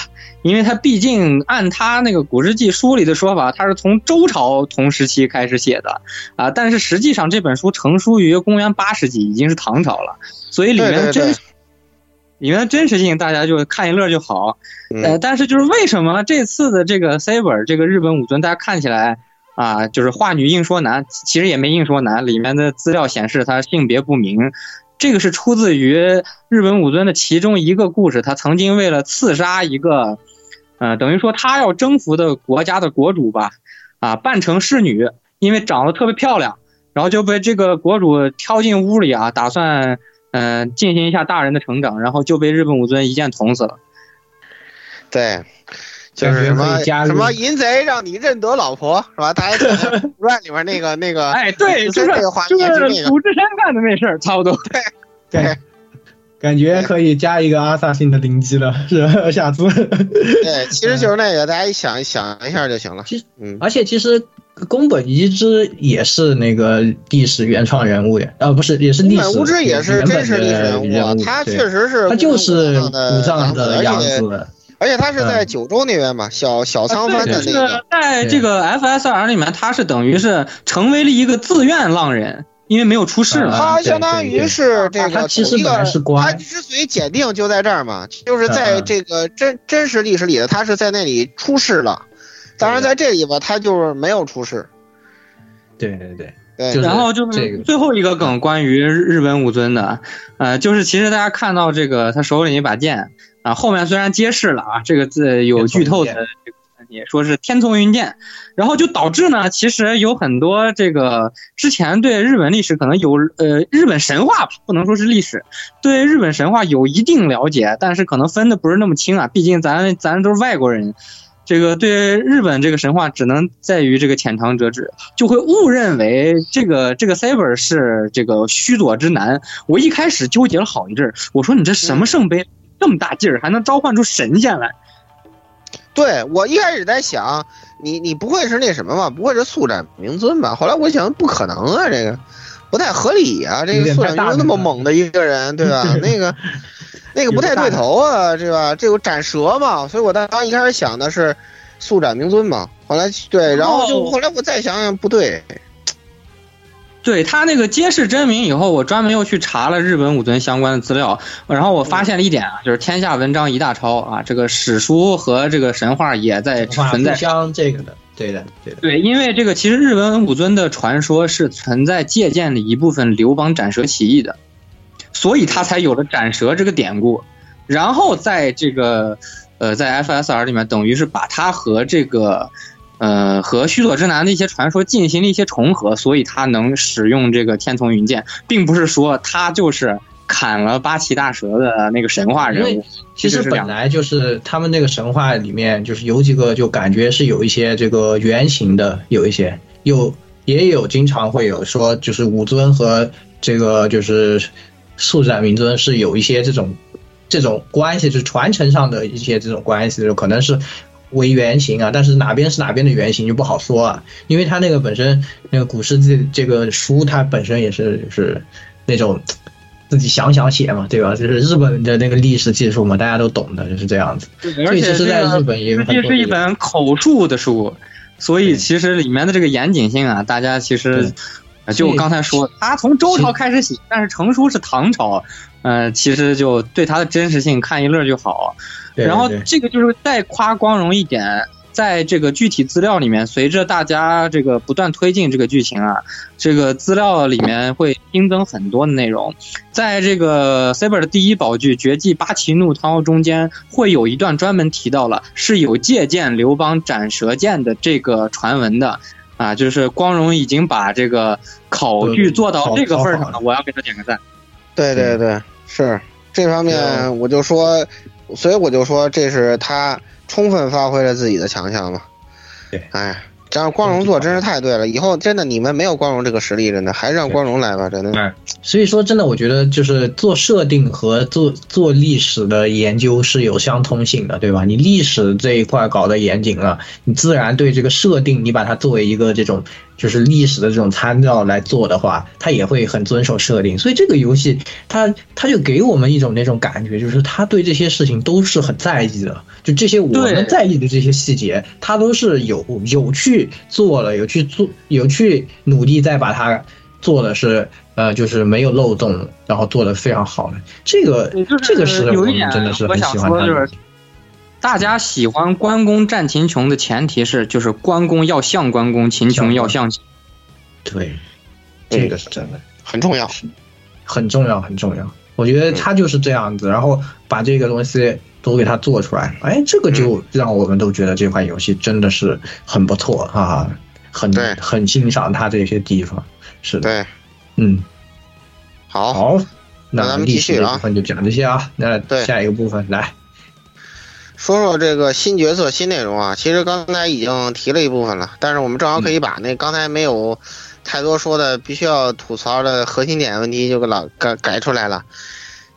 因为他毕竟按他那个古世纪书里的说法，他是从周朝同时期开始写的啊。但是实际上这本书成书于公元八世纪，已经是唐朝了，所以里面真。里面的真实性大家就看一乐就好，呃，但是就是为什么这次的这个 Saber 这个日本武尊，大家看起来啊，就是话女硬说男，其实也没硬说男，里面的资料显示他性别不明，这个是出自于日本武尊的其中一个故事，他曾经为了刺杀一个呃，等于说他要征服的国家的国主吧，啊，扮成侍女，因为长得特别漂亮，然后就被这个国主挑进屋里啊，打算嗯、呃进行一下大人的成长，然后就被日本武尊一剑捅死了。对，就是什么什么淫贼让你认得老婆是吧？大家看《传》里面那个那个，哎，对，就是这个画就面，就是鲁智深干的那事儿，差不多。对对，感觉可以加一个阿萨辛的灵机了，是吧？下次。对，其实就是那个，大家一想想一下就行了。其实，嗯，而且其实宫本一之也是那个历史原创人物呀，呃，不是，也是历史。宫本无之也是真实历史人物，啊他确实是他就是古古藏的样子。而且他是在九州那边嘛，小小仓藩的那个，在这个 FSR 里面，他是等于是成为了一个自愿浪人，因为没有出事嘛。他相当于是这个，他其实本来是官。他之所以检定就在这儿嘛，就是在这个真真实历史里的，他是在那里出事了。当然，在这里吧，他就是没有出世。对对对。对，然后就是最后一个梗，关于日本武尊的，呃，就是其实大家看到这个他手里那把剑啊，后面虽然揭示了啊，这个字有剧透的这个问题，说是天丛云剑，然后就导致呢，其实有很多这个之前对日本历史可能有呃日本神话不能说是历史，对日本神话有一定了解，但是可能分的不是那么清啊，毕竟咱咱都是外国人。这个对日本这个神话只能在于这个浅尝辄止，就会误认为这个这个 Saber 是这个须佐之男。我一开始纠结了好一阵，我说你这什么圣杯这么大劲儿，还能召唤出神仙来？对我一开始在想，你你不会是那什么吧？不会是速斩明尊吧？后来我想不可能啊，这个不太合理啊，这个速斩明尊那么猛的一个人，对吧？那个。那个不太对头啊，对吧？这有斩蛇嘛，所以我当时一开始想的是速斩明尊嘛，后来对，然后就后来我再想想不对，对他那个揭示真名以后，我专门又去查了日本武尊相关的资料，然后我发现了一点啊，就是天下文章一大抄啊，这个史书和这个神话也在存在相这个的，对的，对的，对，因为这个其实日本武尊的传说是存在借鉴了一部分刘邦斩蛇起义的。所以他才有了斩蛇这个典故，然后在这个，呃，在 FSR 里面，等于是把他和这个，呃，和须佐之男的一些传说进行了一些重合，所以他能使用这个天丛云剑，并不是说他就是砍了八岐大蛇的那个神话人物。其实本来就是他们那个神话里面，就是有几个就感觉是有一些这个原型的，有一些有也有经常会有说，就是武尊和这个就是。速斩明尊是有一些这种这种关系，就是传承上的一些这种关系，就可能是为原型啊，但是哪边是哪边的原型就不好说啊，因为他那个本身那个古诗这这个书，它本身也是就是那种自己想想写嘛，对吧？就是日本的那个历史技术嘛，大家都懂的，就是这样子。而且是在日本也这是一本口述的书，所以其实里面的这个严谨性啊，大家其实。就我刚才说，他从周朝开始写，但是成书是唐朝，呃，其实就对他的真实性看一乐就好。然后这个就是再夸光荣一点，在这个具体资料里面，随着大家这个不断推进这个剧情啊，这个资料里面会新增很多的内容。在这个 Saber 的第一宝具《绝技八旗怒涛》中间，会有一段专门提到了是有借鉴刘邦斩蛇剑的这个传闻的。啊，就是光荣已经把这个考据做到这个份上了，我要给他点个赞。对对对，是。这方面我就说，所以我就说这是他充分发挥了自己的强项嘛。对，哎，这样光荣做真是太对了，以后真的你们没有光荣这个实力，真的还是让光荣来吧，真的。所以说，真的我觉得就是做设定和做做历史的研究是有相通性的，对吧？你历史这一块搞得严谨了，你自然对这个设定，你把它作为一个这种。就是历史的这种参照来做的话，他也会很遵守设定，所以这个游戏它它就给我们一种那种感觉，就是他对这些事情都是很在意的，就这些我们在意的这些细节，他都是有有去做了，有去做，有去努力再把它做的是呃，就是没有漏洞，然后做的非常好的。这个这个是我们真的是很喜欢他。大家喜欢关公战秦琼的前提是，就是关公要像关公，秦琼要像。对，这个是真的。很重要，很重要，很重要。我觉得他就是这样子，然后把这个东西都给他做出来，哎，这个就让我们都觉得这款游戏真的是很不错啊，很很欣赏他这些地方。是的，对，嗯，好，好，那咱们继续啊，部分就讲这些啊，那下一个部分来说说这个新角色、新内容啊。其实刚才已经提了一部分了，但是我们正好可以把那刚才没有太多说的、必须要吐槽的核心点问题就给老改改出来了。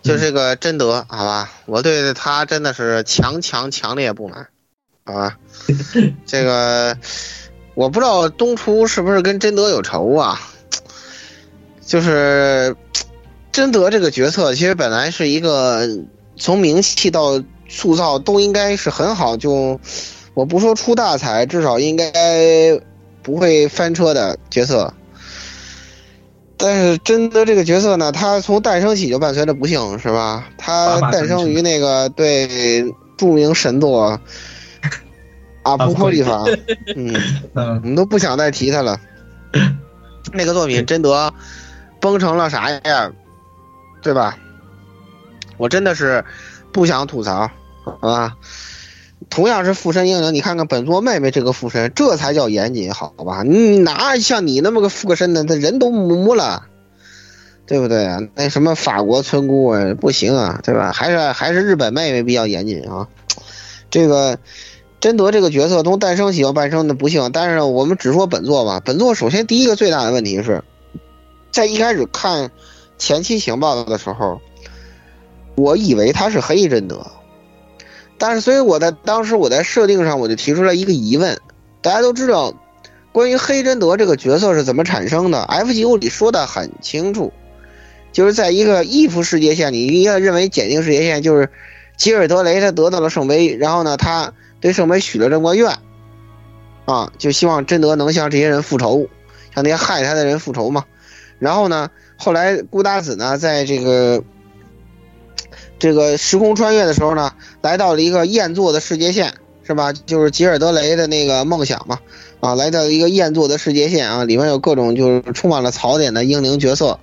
就这个贞德，好吧，我对他真的是强强强烈不满，好吧，这个我不知道东初是不是跟贞德有仇啊。就是贞德这个角色，其实本来是一个从名气到塑造都应该是很好，就我不说出大彩，至少应该不会翻车的角色。但是贞德这个角色呢，他从诞生起就伴随着不幸，是吧？他诞生于那个对著名神作 阿布库利法，嗯，我们都不想再提他了。那个作品贞德。崩成了啥样，对吧？我真的是不想吐槽，好吧？同样是附身英雄，你看看本座妹妹这个附身，这才叫严谨，好吧？你哪像你那么个附个身的，他人都木了，对不对啊？那什么法国村姑啊，不行啊，对吧？还是还是日本妹妹比较严谨啊。这个贞德这个角色从诞生起到半生的不幸，但是我们只说本作吧。本作首先第一个最大的问题是。在一开始看前期情报的时候，我以为他是黑贞德，但是所以我在当时我在设定上我就提出来一个疑问：大家都知道，关于黑贞德这个角色是怎么产生的？F G O 里说的很清楚，就是在一个 if 世界线里，应该认为检定世界线就是吉尔德雷他得到了圣杯，然后呢，他对圣杯许了这么个愿，啊，就希望贞德能向这些人复仇，向那些害他的人复仇嘛。然后呢？后来孤达子呢，在这个这个时空穿越的时候呢，来到了一个燕座的世界线，是吧？就是吉尔德雷的那个梦想嘛，啊，来到了一个燕座的世界线啊，里面有各种就是充满了槽点的英灵角色。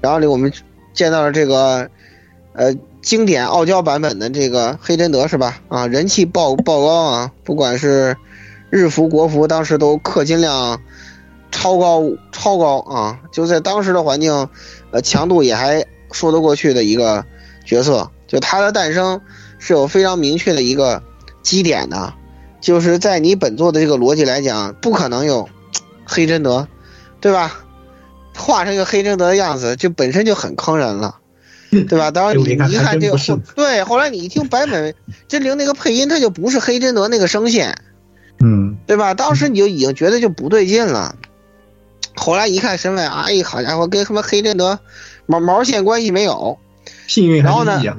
然后里我们见到了这个呃经典傲娇版本的这个黑贞德，是吧？啊，人气爆爆高啊！不管是日服、国服，当时都氪金量。超高超高啊！就在当时的环境，呃，强度也还说得过去的一个角色。就它的诞生是有非常明确的一个基点的，就是在你本作的这个逻辑来讲，不可能有黑贞德，对吧？画成一个黑贞德的样子，就本身就很坑人了，对吧？当然你一看这个，对，后来你一听白本真灵那个配音，他就不是黑贞德那个声线，嗯，对吧？当时你就已经觉得就不对劲了。后来一看身份，哎，好家伙，跟什么黑贞德毛毛线关系没有。幸运还是 E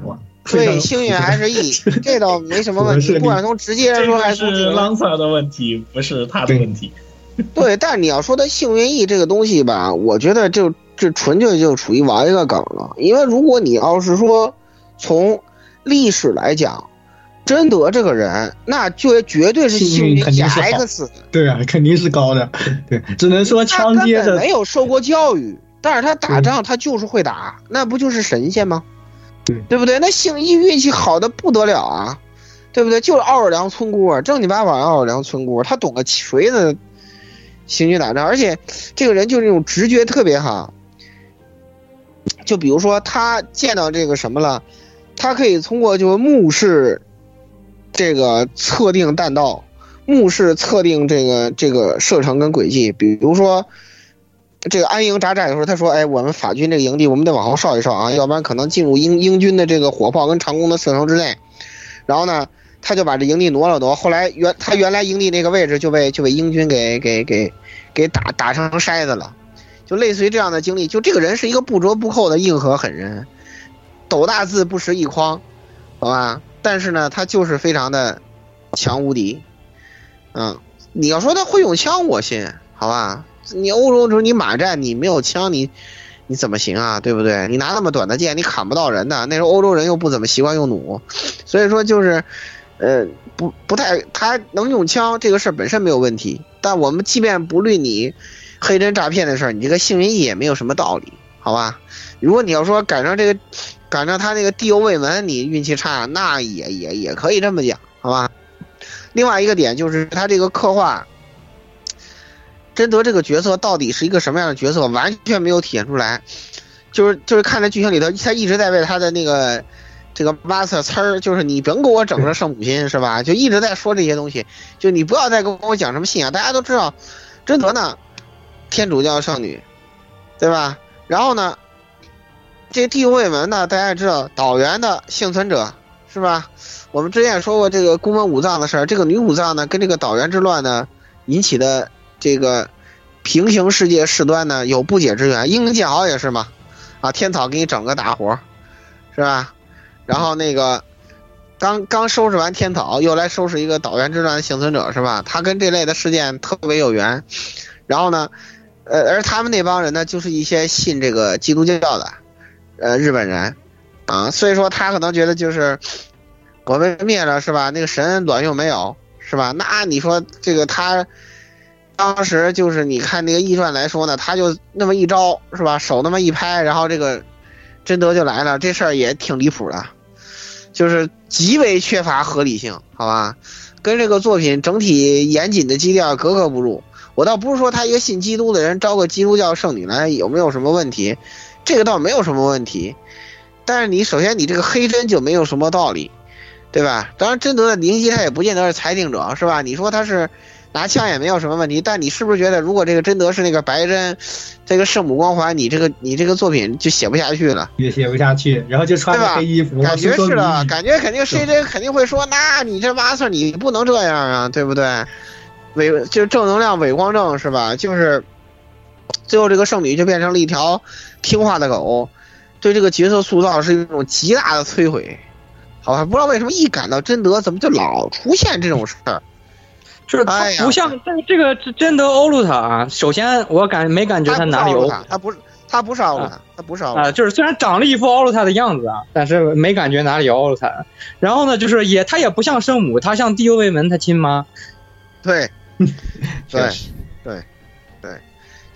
对，幸运还是 E，这倒没什么问题。不管从直接来说还是 Lancer 的问题，不是他的问题。对，但你要说他幸运 E 这个东西吧，我觉得就这纯粹就处于玩一个梗了。因为如果你要是说从历史来讲，贞德这个人，那就绝对是幸运加 X，对啊，肯定是高的，对，只能说枪接的没有受过教育，但是他打仗他就是会打，那不就是神仙吗？对，不对？那幸运运气好的不得了啊，对不对？就是奥尔良村姑，正经八百奥尔良村姑，他懂个锤子，行军打仗，而且这个人就是那种直觉特别好，就比如说他见到这个什么了，他可以通过就目视。这个测定弹道，目视测定这个这个射程跟轨迹。比如说，这个安营扎寨的时候，他说：“哎，我们法军这个营地，我们得往后稍一稍啊，要不然可能进入英英军的这个火炮跟长弓的射程之内。”然后呢，他就把这营地挪了挪。后来原他原来营地那个位置就被就被英军给给给给打打成筛子了，就类似于这样的经历。就这个人是一个不折不扣的硬核狠人，斗大字不识一筐，好吧？但是呢，他就是非常的强无敌，嗯，你要说他会用枪，我信，好吧？你欧洲时候你马战，你没有枪，你你怎么行啊？对不对？你拿那么短的剑，你砍不到人的。那时候欧洲人又不怎么习惯用弩，所以说就是，呃，不不太，他能用枪这个事儿本身没有问题。但我们即便不论你黑人诈骗的事儿，你这个幸运翼也没有什么道理，好吧？如果你要说赶上这个。赶上他那个地犹未门，你运气差，那也也也可以这么讲，好吧？另外一个点就是他这个刻画，贞德这个角色到底是一个什么样的角色，完全没有体现出来。就是就是看在剧情里头，他一直在为他的那个这个 master 呲儿，就是你甭给我整这圣母心是吧？就一直在说这些东西，就你不要再跟我讲什么信仰，大家都知道，贞德呢，天主教圣女，对吧？然后呢，这地狱未门呢，大家也知道岛原的幸存者是吧？我们之前也说过这个宫本武藏的事儿，这个女武藏呢，跟这个岛原之乱呢引起的这个平行世界事端呢有不解之缘。英灵剑豪也是嘛，啊，天草给你整个大活，是吧？然后那个刚刚收拾完天草，又来收拾一个岛原之乱的幸存者，是吧？他跟这类的事件特别有缘。然后呢，呃，而他们那帮人呢，就是一些信这个基督教的，呃，日本人，啊，所以说他可能觉得就是我被灭了，是吧？那个神卵用没有，是吧？那你说这个他当时就是你看那个易传来说呢，他就那么一招，是吧？手那么一拍，然后这个贞德就来了，这事儿也挺离谱的，就是极为缺乏合理性，好吧？跟这个作品整体严谨的基调格格不入。我倒不是说他一个信基督的人招个基督教圣女来有没有什么问题，这个倒没有什么问题。但是你首先你这个黑针就没有什么道理，对吧？当然贞德的灵机他也不见得是裁定者，是吧？你说他是拿枪也没有什么问题，但你是不是觉得如果这个贞德是那个白真，这个圣母光环，你这个你这个作品就写不下去了，也写不下去，然后就穿着黑衣服，感觉是的，感觉肯定黑针肯定会说，那你这 master 你不能这样啊，对不对？伪就是正能量伪光正是吧？就是最后这个圣女就变成了一条听话的狗，对这个角色塑造是一种极大的摧毁。好吧，不知道为什么一感到贞德，怎么就老出现这种事儿？就是他不像这这个真德欧鲁塔啊。首先我感没感觉他哪里有，他不是他不是奥鲁塔，他不是奥鲁塔，就是虽然长了一副奥鲁塔的样子啊，但是没感觉哪里有奥鲁塔。然后呢，就是也他也不像圣母，他像地狱卫门他亲妈。对，对，对，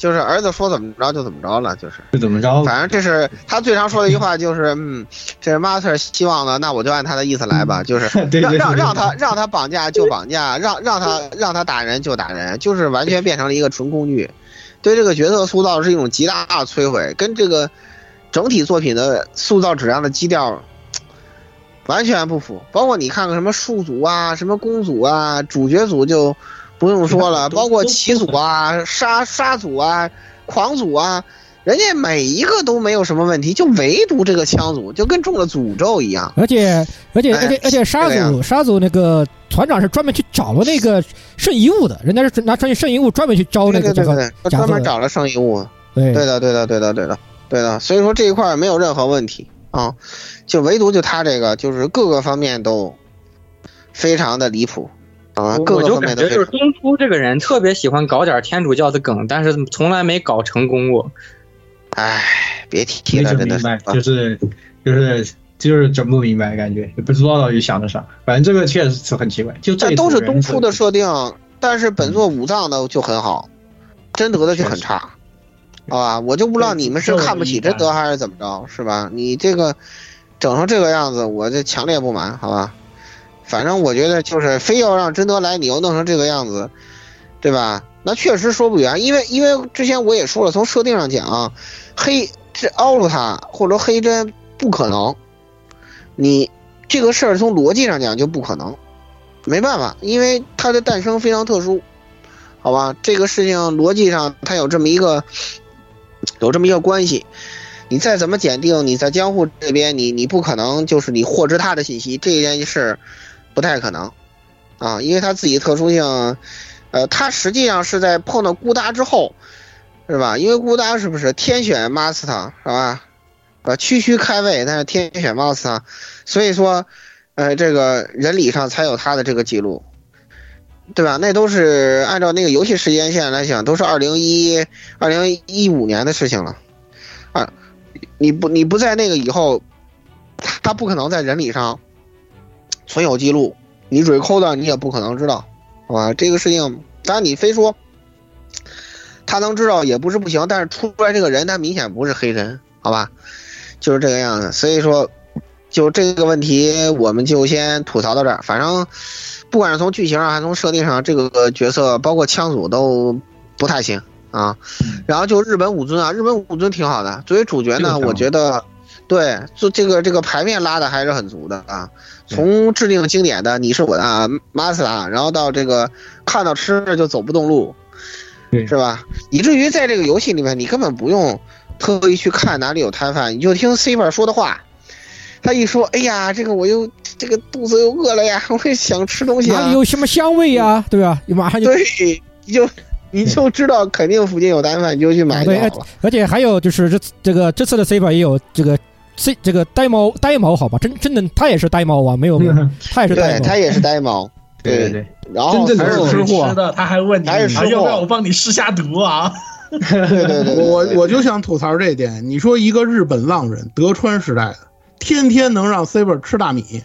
就是儿子说怎么着就怎么着了，就是就怎么着。反正这是他最常说的一句话，就是嗯，这是 master 希望的，那我就按他的意思来吧，就是 让让让他让他绑架就绑架，让让他让他打人就打人，就是完全变成了一个纯工具，对这个角色塑造是一种极大的摧毁，跟这个整体作品的塑造质量的基调完全不符。包括你看看什么术组啊，什么公主啊，主角组就。不用说了，包括骑组啊、杀杀组啊、狂组啊，人家每一个都没有什么问题，就唯独这个枪组就跟中了诅咒一样。而且而且而且而且杀组杀组那个团长是专门去找了那个圣遗物的，人家是拿穿圣遗物专门去招那个这个，专门找了圣遗物。对对的对的对的对的对的，所以说这一块没有任何问题啊，就唯独就他这个就是各个方面都非常的离谱。啊，我就感觉就是东初这个人特别喜欢搞点天主教的梗，但是从来没搞成功过。唉，别提了，真的，就是就是就是整不明白，感觉也不知道到底想的啥。反正这个确实是很奇怪，就这都是东初的设定，但是本作武藏的就很好，真德的就很差，好吧？我就不知道你们是看不起贞德还是怎么着，是吧？你这个整成这个样子，我这强烈不满，好吧？反正我觉得就是非要让贞德来，你又弄成这个样子，对吧？那确实说不圆，因为因为之前我也说了，从设定上讲，黑这奥鲁塔或者黑针不可能，你这个事儿从逻辑上讲就不可能，没办法，因为它的诞生非常特殊，好吧？这个事情逻辑上它有这么一个有这么一个关系，你再怎么检定，你在江户这边，你你不可能就是你获知他的信息这件事。不太可能，啊，因为他自己特殊性，呃，他实际上是在碰到孤达之后，是吧？因为孤达是不是天选 master 是吧？呃，区区开位，但是天选 master，所以说，呃，这个人理上才有他的这个记录，对吧？那都是按照那个游戏时间线来讲，都是二零一二零一五年的事情了，啊，你不你不在那个以后，他不可能在人理上。存有记录，你蕊扣的你也不可能知道，好吧？这个事情，当然你非说他能知道也不是不行，但是出来这个人他明显不是黑人，好吧？就是这个样子。所以说，就这个问题，我们就先吐槽到这儿。反正不管是从剧情上还是从设定上，这个角色包括枪组都不太行啊。然后就日本武尊啊，日本武尊挺好的。作为主角呢，我觉得对，就这个这个牌面拉的还是很足的啊。从制定经典的你是我的啊马斯达，然后到这个看到吃的就走不动路，是吧？以至于在这个游戏里面，你根本不用特意去看哪里有摊贩，你就听 C 本说的话。他一说，哎呀，这个我又这个肚子又饿了呀，我也想吃东西啊。哪里有什么香味呀？对吧？你马上就对，你就你就知道肯定附近有摊贩，你就去买就对，好了而且还有就是这这个这次的 C 本也有这个 C 这个呆猫呆猫好吧？真真的他也是呆猫啊，没有没有，他也是呆对猫，他也是呆猫，对对对。然后真正的还是吃吃的，他还问你，还是吃货啊要不要我帮你试下毒啊？对对对，我我就想吐槽这一点。你说一个日本浪人，德川时代的，天天能让 Saber 吃大米，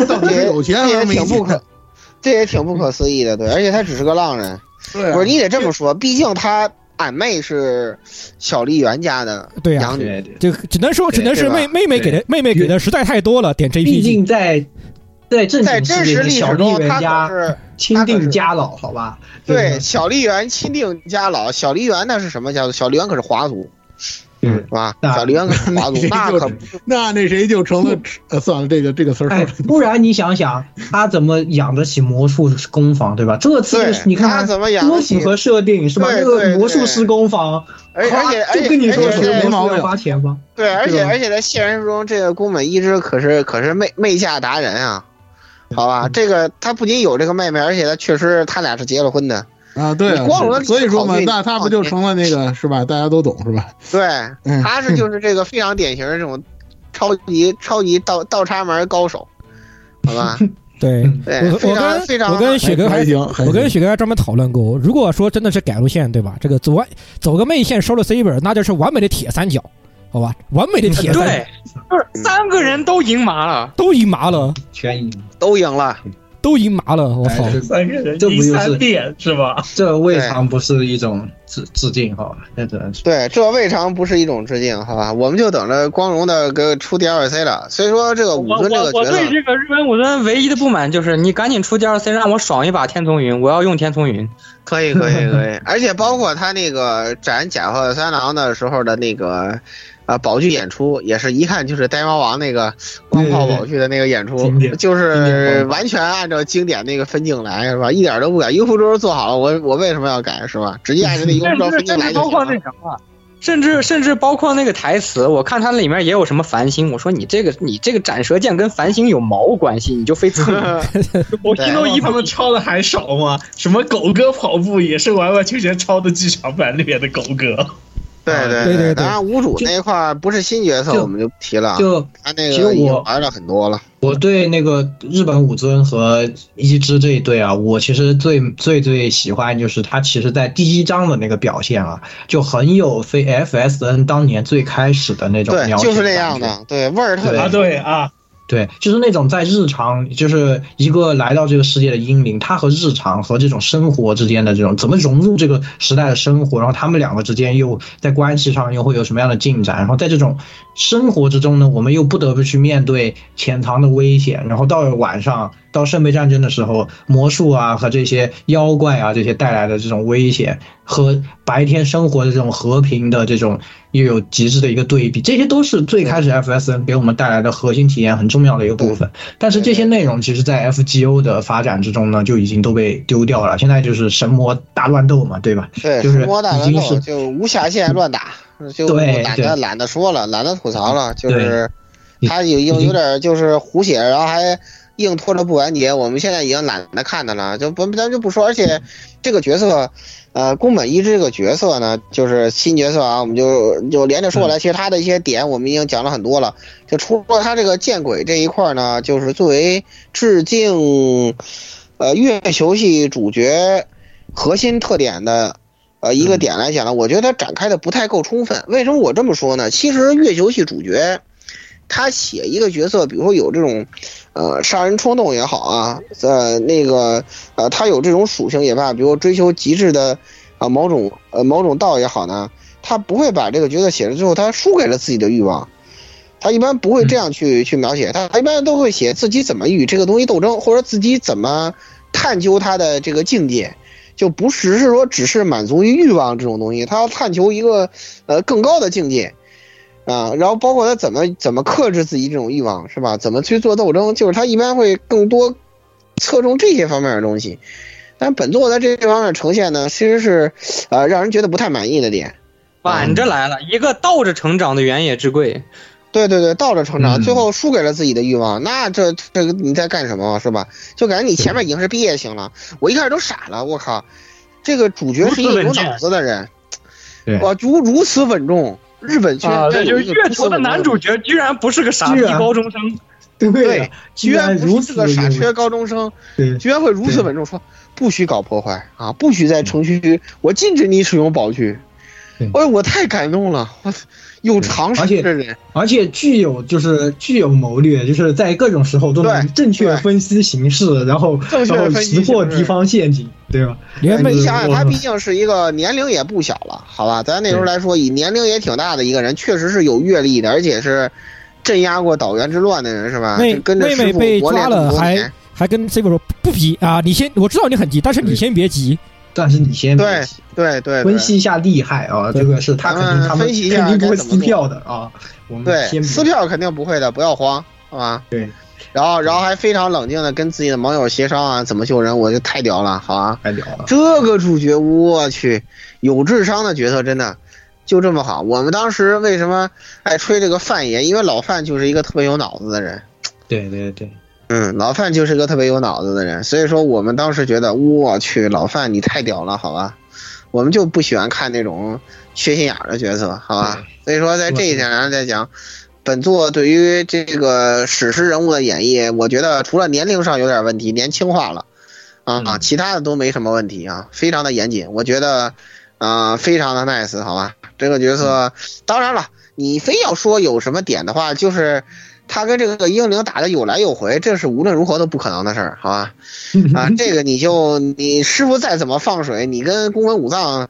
我到底是有钱还这也是没钱？挺不可，这也挺不可思议的，对，而且他只是个浪人，对啊不是你得这么说，毕竟他俺妹是小丽媛家的对呀养女，就只能说只能是妹妹妹给的妹妹给的实在太多了，点毕 JPG。竟在在正在真实历史中，他家可是钦定家老，好吧？对小丽媛钦定家老，小丽媛那是什么家族？小丽媛可是华族，嗯，是吧？小笠原可是华族，那可不那那谁就成了呃，算了，这个这个词儿哎，不然你想想，他怎么养得起魔术工坊，对吧？这次你看他怎么养得起多符合设定是吧？这个魔术师工坊，而且而且哗就跟你说是而且而且魔术要花钱吗？对，而且而且在现实中，这个宫本一之可是可是媚媚下达人啊，好吧？这个他不仅有这个妹妹，而且他确实他俩是结了婚的。啊，对啊光荣，所以说嘛那他不就成了那个是吧？大家都懂是吧？对，嗯他是就是这个非常典型的这种超级超级倒倒插门高手，好吧？对，对，我我跟非常我跟雪哥还还行我跟雪哥还专门讨论过，如果说真的是改路线，对吧？这个走完走个妹线收了 C 本，那就是完美的铁三角，好吧？完美的铁三角对，就是三个人都赢麻了，都赢麻了，全赢，都赢了，都赢麻了，我操！三个人赢这不就是三遍是吧？这未尝不是一种致致敬，好吧？那只能是对，这未尝不是一种致敬，好吧？我们就等着光荣的给出 DLC 了。所以说，这个武尊这个角色，对这个日本武尊唯一的不满就是你赶紧出 DLC 让我爽一把天丛云，我要用天丛云。可以可以可以，而且包括他那个斩甲贺三郎的时候的那个。啊，宝具演出也是一看就是呆猫王那个光靠宝具的那个演出，就是完全按照经典那个分镜来，是吧？一点都不改，优酷轴做好了，我我为什么要改，是吧？直接按照那优酷轴分镜来就包括那什么，甚至甚至包括那个台词，我看它里面也有什么繁星，我说你这个你这个斩蛇剑跟繁星有毛关系？你就非蹭。我听到一他们抄的还少吗？什么狗哥跑步也是完完全全抄的剧场版里面的狗哥。对对对对当然无主那一块不是新角色，我们就不提了。就他那个其实我玩了很多了。我对那个日本武尊和一之这一对啊，我其实最最最喜欢就是他其实在第一章的那个表现啊，就很有非 FSN 当年最开始的那种对，描写，就是那样的，对味儿特别啊，对啊。对，就是那种在日常，就是一个来到这个世界的英灵，他和日常和这种生活之间的这种怎么融入这个时代的生活，然后他们两个之间又在关系上又会有什么样的进展，然后在这种生活之中呢，我们又不得不去面对潜藏的危险，然后到了晚上到圣杯战争的时候，魔术啊和这些妖怪啊这些带来的这种危险，和白天生活的这种和平的这种又有极致的一个对比，这些都是最开始 FSN 给我们带来的核心体验很重要的一个部分。但是这些内容其实，在 FGO 的发展之中呢，就已经都被丢掉了。现在就是神魔大乱斗嘛，对吧？对，就是神魔大乱斗已经是就无下限乱打，就懒得懒得说了，懒得吐槽了，就是他有有有点就是胡写，然后还硬拖着不完结。我们现在已经懒得看他了，就不咱就不说。而且这个角色，呃，宫本一之这个角色呢，就是新角色啊，我们就就连着说来。其实他的一些点我们已经讲了很多了。就除了他这个见鬼这一块呢，就是作为致敬，呃，月球系主角核心特点的。呃，一个点来讲呢，我觉得他展开的不太够充分。为什么我这么说呢？其实月球系主角，他写一个角色，比如说有这种，呃，杀人冲动也好啊，呃，那个呃，他有这种属性也罢，比如追求极致的啊、某种呃某种道也好呢，他不会把这个角色写了之后，他输给了自己的欲望。他一般不会这样去、去描写，他他一般都会写自己怎么与这个东西斗争，或者自己怎么探究他的这个境界，就不只是说只是满足于欲望这种东西，他要探求一个呃更高的境界。啊，然后包括他怎么怎么克制自己这种欲望，是吧？怎么去做斗争，就是他一般会更多侧重这些方面的东西。但本作在这方面呈现呢，其实是呃让人觉得不太满意的点。反着来了，一个倒着成长的原野之贵。对对对，倒着成嗯长，最后输给了自己的欲望，那这这个你在干什么是吧？就感觉你前面已经是毕业型了，我一开始都傻了，我靠，这个主角是一个有脑子的人，哇，如如此稳重，日本圈啊，就是月球的男主角居然不是个傻逼高中生，对，居然不如是个傻缺高中生，居然会如此稳重，说不许搞破坏啊，不许在城区，我禁止你使用宝具。哎，我太感动了，我有常识的人，而且具有就是具有谋略，就是在各种时候都能正确分析形势，然后然后识破敌方陷阱，对吧？你想想，他毕竟是一个年龄也不小了，好吧？咱那时候来说，以年龄也挺大的一个人，确实是有阅历的，而且是镇压过岛原之乱的人，是吧？妹妹妹被抓了，还还跟 C 傅说不急啊，你先我知道你很急，但是你先别急。但是你先对对对，分析一下厉害啊，这个是他肯定他们分析一下肯定不会该怎么做撕票的啊。我们对，先撕票肯定不会的，不要慌，好吧？对。然后，然后还非常冷静的跟自己的盟友协商啊，怎么救人，我就太屌了，好啊？太屌了！这个主角，我去，有智商的角色真的就这么好。我们当时为什么爱吹这个范爷？因为老范就是一个特别有脑子的人。对对对，嗯，老范就是个特别有脑子的人，所以说我们当时觉得，我去，老范你太屌了，好吧？我们就不喜欢看那种缺心眼儿的角色，好吧？所以说在这一点上来讲，本作对于这个史诗人物的演绎，我觉得除了年龄上有点问题，年轻化了，啊，其他的都没什么问题啊，非常的严谨，我觉得，啊，非常的 nice，好吧？这个角色，当然了，你非要说有什么点的话，就是。他跟这个英灵打的有来有回，这是无论如何都不可能的事儿，好吧？啊，这个你就你师傅再怎么放水，你跟宫本武藏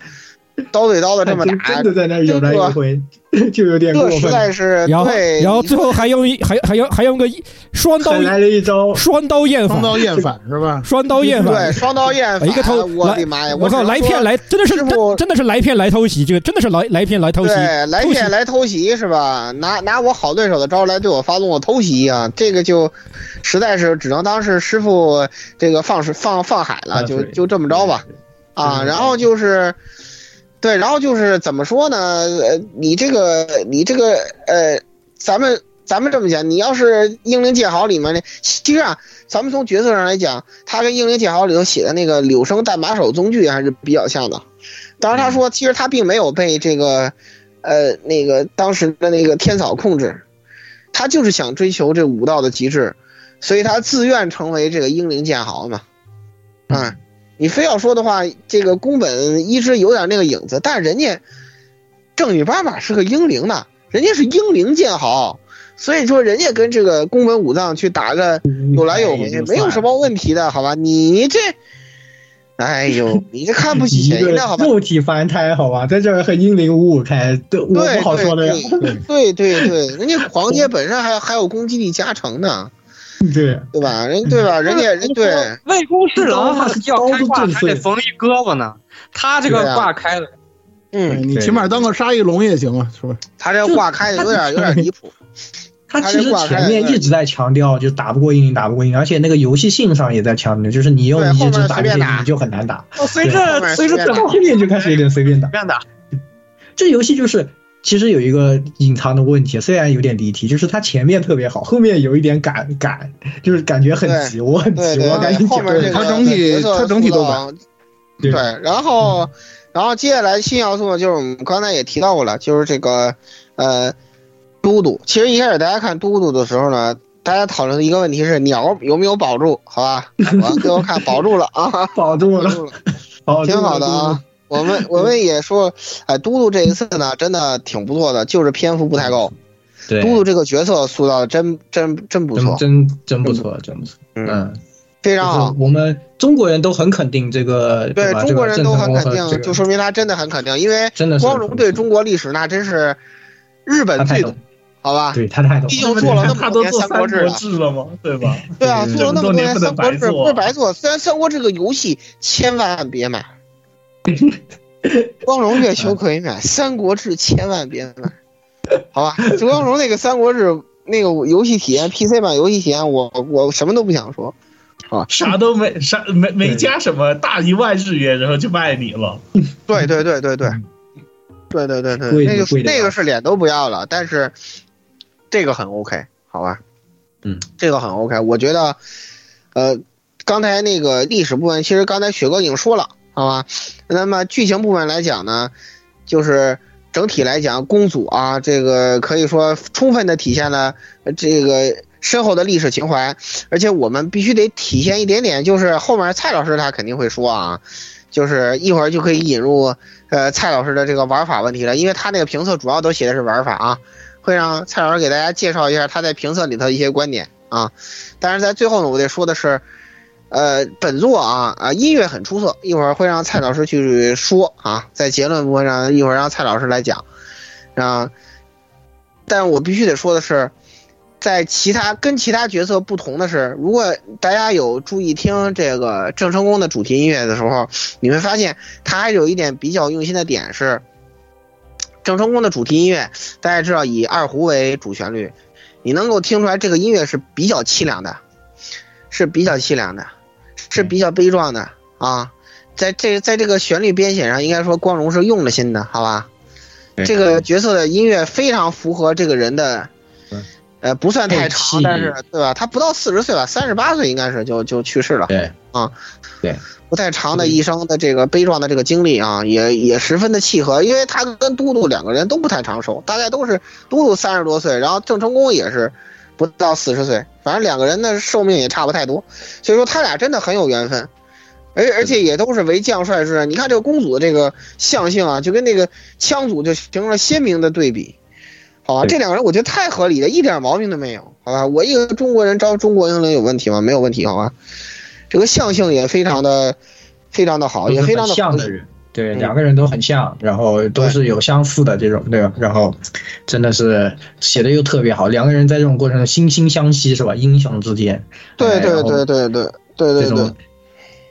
刀对刀的这么打，真的在那有来有回，就有点过分。这实在是然后，然后最后还用一还还用还用个双刀来了一招双刀厌反，双刀厌反是吧？双刀厌反，对，双刀厌反，一个偷，我的妈呀！我靠，来片来真的是真真的是来片来偷袭，这个真的是来来片来偷袭，对，来片来偷袭是吧？拿拿我好对手的招来对我发动我偷袭啊！这个就实在是只能当是师傅这个放水放放海了，就就这么着吧，啊，然后就是。对，然后就是怎么说呢？呃，你这个，你这个，呃，咱们咱们这么讲，你要是《英灵剑豪》里面的，其实啊，咱们从角色上来讲，他跟《英灵剑豪》里头写的那个柳生弹把手宗具还是比较像的。当然，他说其实他并没有被这个，呃，那个当时的那个天草控制，他就是想追求这武道的极致，所以他自愿成为这个英灵剑豪嘛，啊。你非要说的话，这个宫本一直有点那个影子，但人家正经八百是个英灵呢，人家是英灵剑豪，所以说人家跟这个宫本武藏去打个有来有回，没有什么问题的，好吧？你这，哎呦，你这看不起谁呢？好吧？肉体凡胎，好吧，在这儿和英灵五五开，对我不好说的呀。对对对，人家 黄阶本身还还有攻击力加成呢。对对吧？人对吧？人家人对魏公侍郎他要开挂还得缝一胳膊呢，他这个挂开了，嗯，你起码当个杀一龙也行啊，是吧？他这挂开的有点有点离谱。他其实前面一直在强调，就打不过英灵，打不过英灵，而且那个游戏性上也在强调，就是你用一只打这些你就很难打。随着随着后面就开始有点随便打，随便打。这游戏就是。其实有一个隐藏的问题，虽然有点离题，就是它前面特别好，后面有一点赶赶，就是感觉很急，我很急，我赶紧后面这它整体它整体都赶。对，然后然后接下来新要素呢，就是我们刚才也提到过了，就是这个呃嘟嘟。其实一开始大家看嘟嘟的时候呢，大家讨论的一个问题是鸟有没有保住，好吧？我最后看保住了啊，保住了，挺好的啊。我们 我们也说，哎，嘟嘟这一次呢，真的挺不错的，就是篇幅不太够。对，嘟嘟这个角色塑造的真真真不错，真真不错，真不错。嗯，非常好。我们中国人都很肯定这个，对中国人都很肯定，就说明他真的很肯定，因为真的光荣对中国历史那真是日本最懂，好吧？对他太懂，毕竟做了那么多年《他都做三国志》了嘛，对吧？对啊，做了那么多年《三国志》不是白做。虽然《三国志》这个游戏千万别买，光荣月球可以买，《三国志》千万别买，好吧？就光荣那个《三国志》那个游戏体验，PC 版游戏体验，我我什么都不想说，啊？啥都没啥没没加什么大一万日元，然后就卖你了。对对对对对，对对对对，那个那个是脸都不要了，但是这个很 OK，好吧？嗯，这个很 OK，我觉得，呃，刚才那个历史部分，其实刚才雪哥已经说了，好吧？那么剧情部分来讲呢，就是整体来讲，公主啊，这个可以说充分的体现了这个深厚的历史情怀，而且我们必须得体现一点点，就是后面蔡老师他肯定会说啊，就是一会儿就可以引入呃蔡老师的这个玩法问题了，因为他那个评测主要都写的是玩法啊，会让蔡老师给大家介绍一下他在评测里头一些观点啊。但是在最后呢，我得说的是，呃，本作啊啊音乐很出色，一会儿会让蔡老师去说啊，在结论部分上一会儿让蔡老师来讲啊。但我必须得说的是，在其他跟其他角色不同的是，如果大家有注意听这个郑成功的主题音乐的时候，你会发现他还有一点比较用心的点是，郑成功的主题音乐，大家知道以二胡为主旋律，你能够听出来这个音乐是比较凄凉的，是比较凄凉的，是比较悲壮的啊。在这在这个旋律编写上，应该说光荣是用了心的，好吧？这个角色的音乐非常符合这个人的，呃，不算太长，但是对吧？他不到四十岁吧，三十八岁应该是就就去世了。对啊，对，不太长的一生的这个悲壮的这个经历啊，也也十分的契合，因为他跟都督两个人都不太长寿，大概都是都督三十多岁，然后郑成功也是不到四十岁，反正两个人的寿命也差不太多，所以说他俩真的很有缘分。而而且也都是为将帅之人，你看这个公主的这个相性啊，就跟那个羌族就形成了鲜明的对比，好吧？这两个人我觉得太合理了，一点毛病都没有，好吧？我一个中国人招中国英灵有问题吗？没有问题，好吧？这个相性也非常的非常的好，也非常的像的人，对，两个人都很像，然后都是有相似的这种，对吧？然后真的是写的又特别好，两个人在这种过程中惺惺相惜，是吧？英雄之间，对对对对对对对对。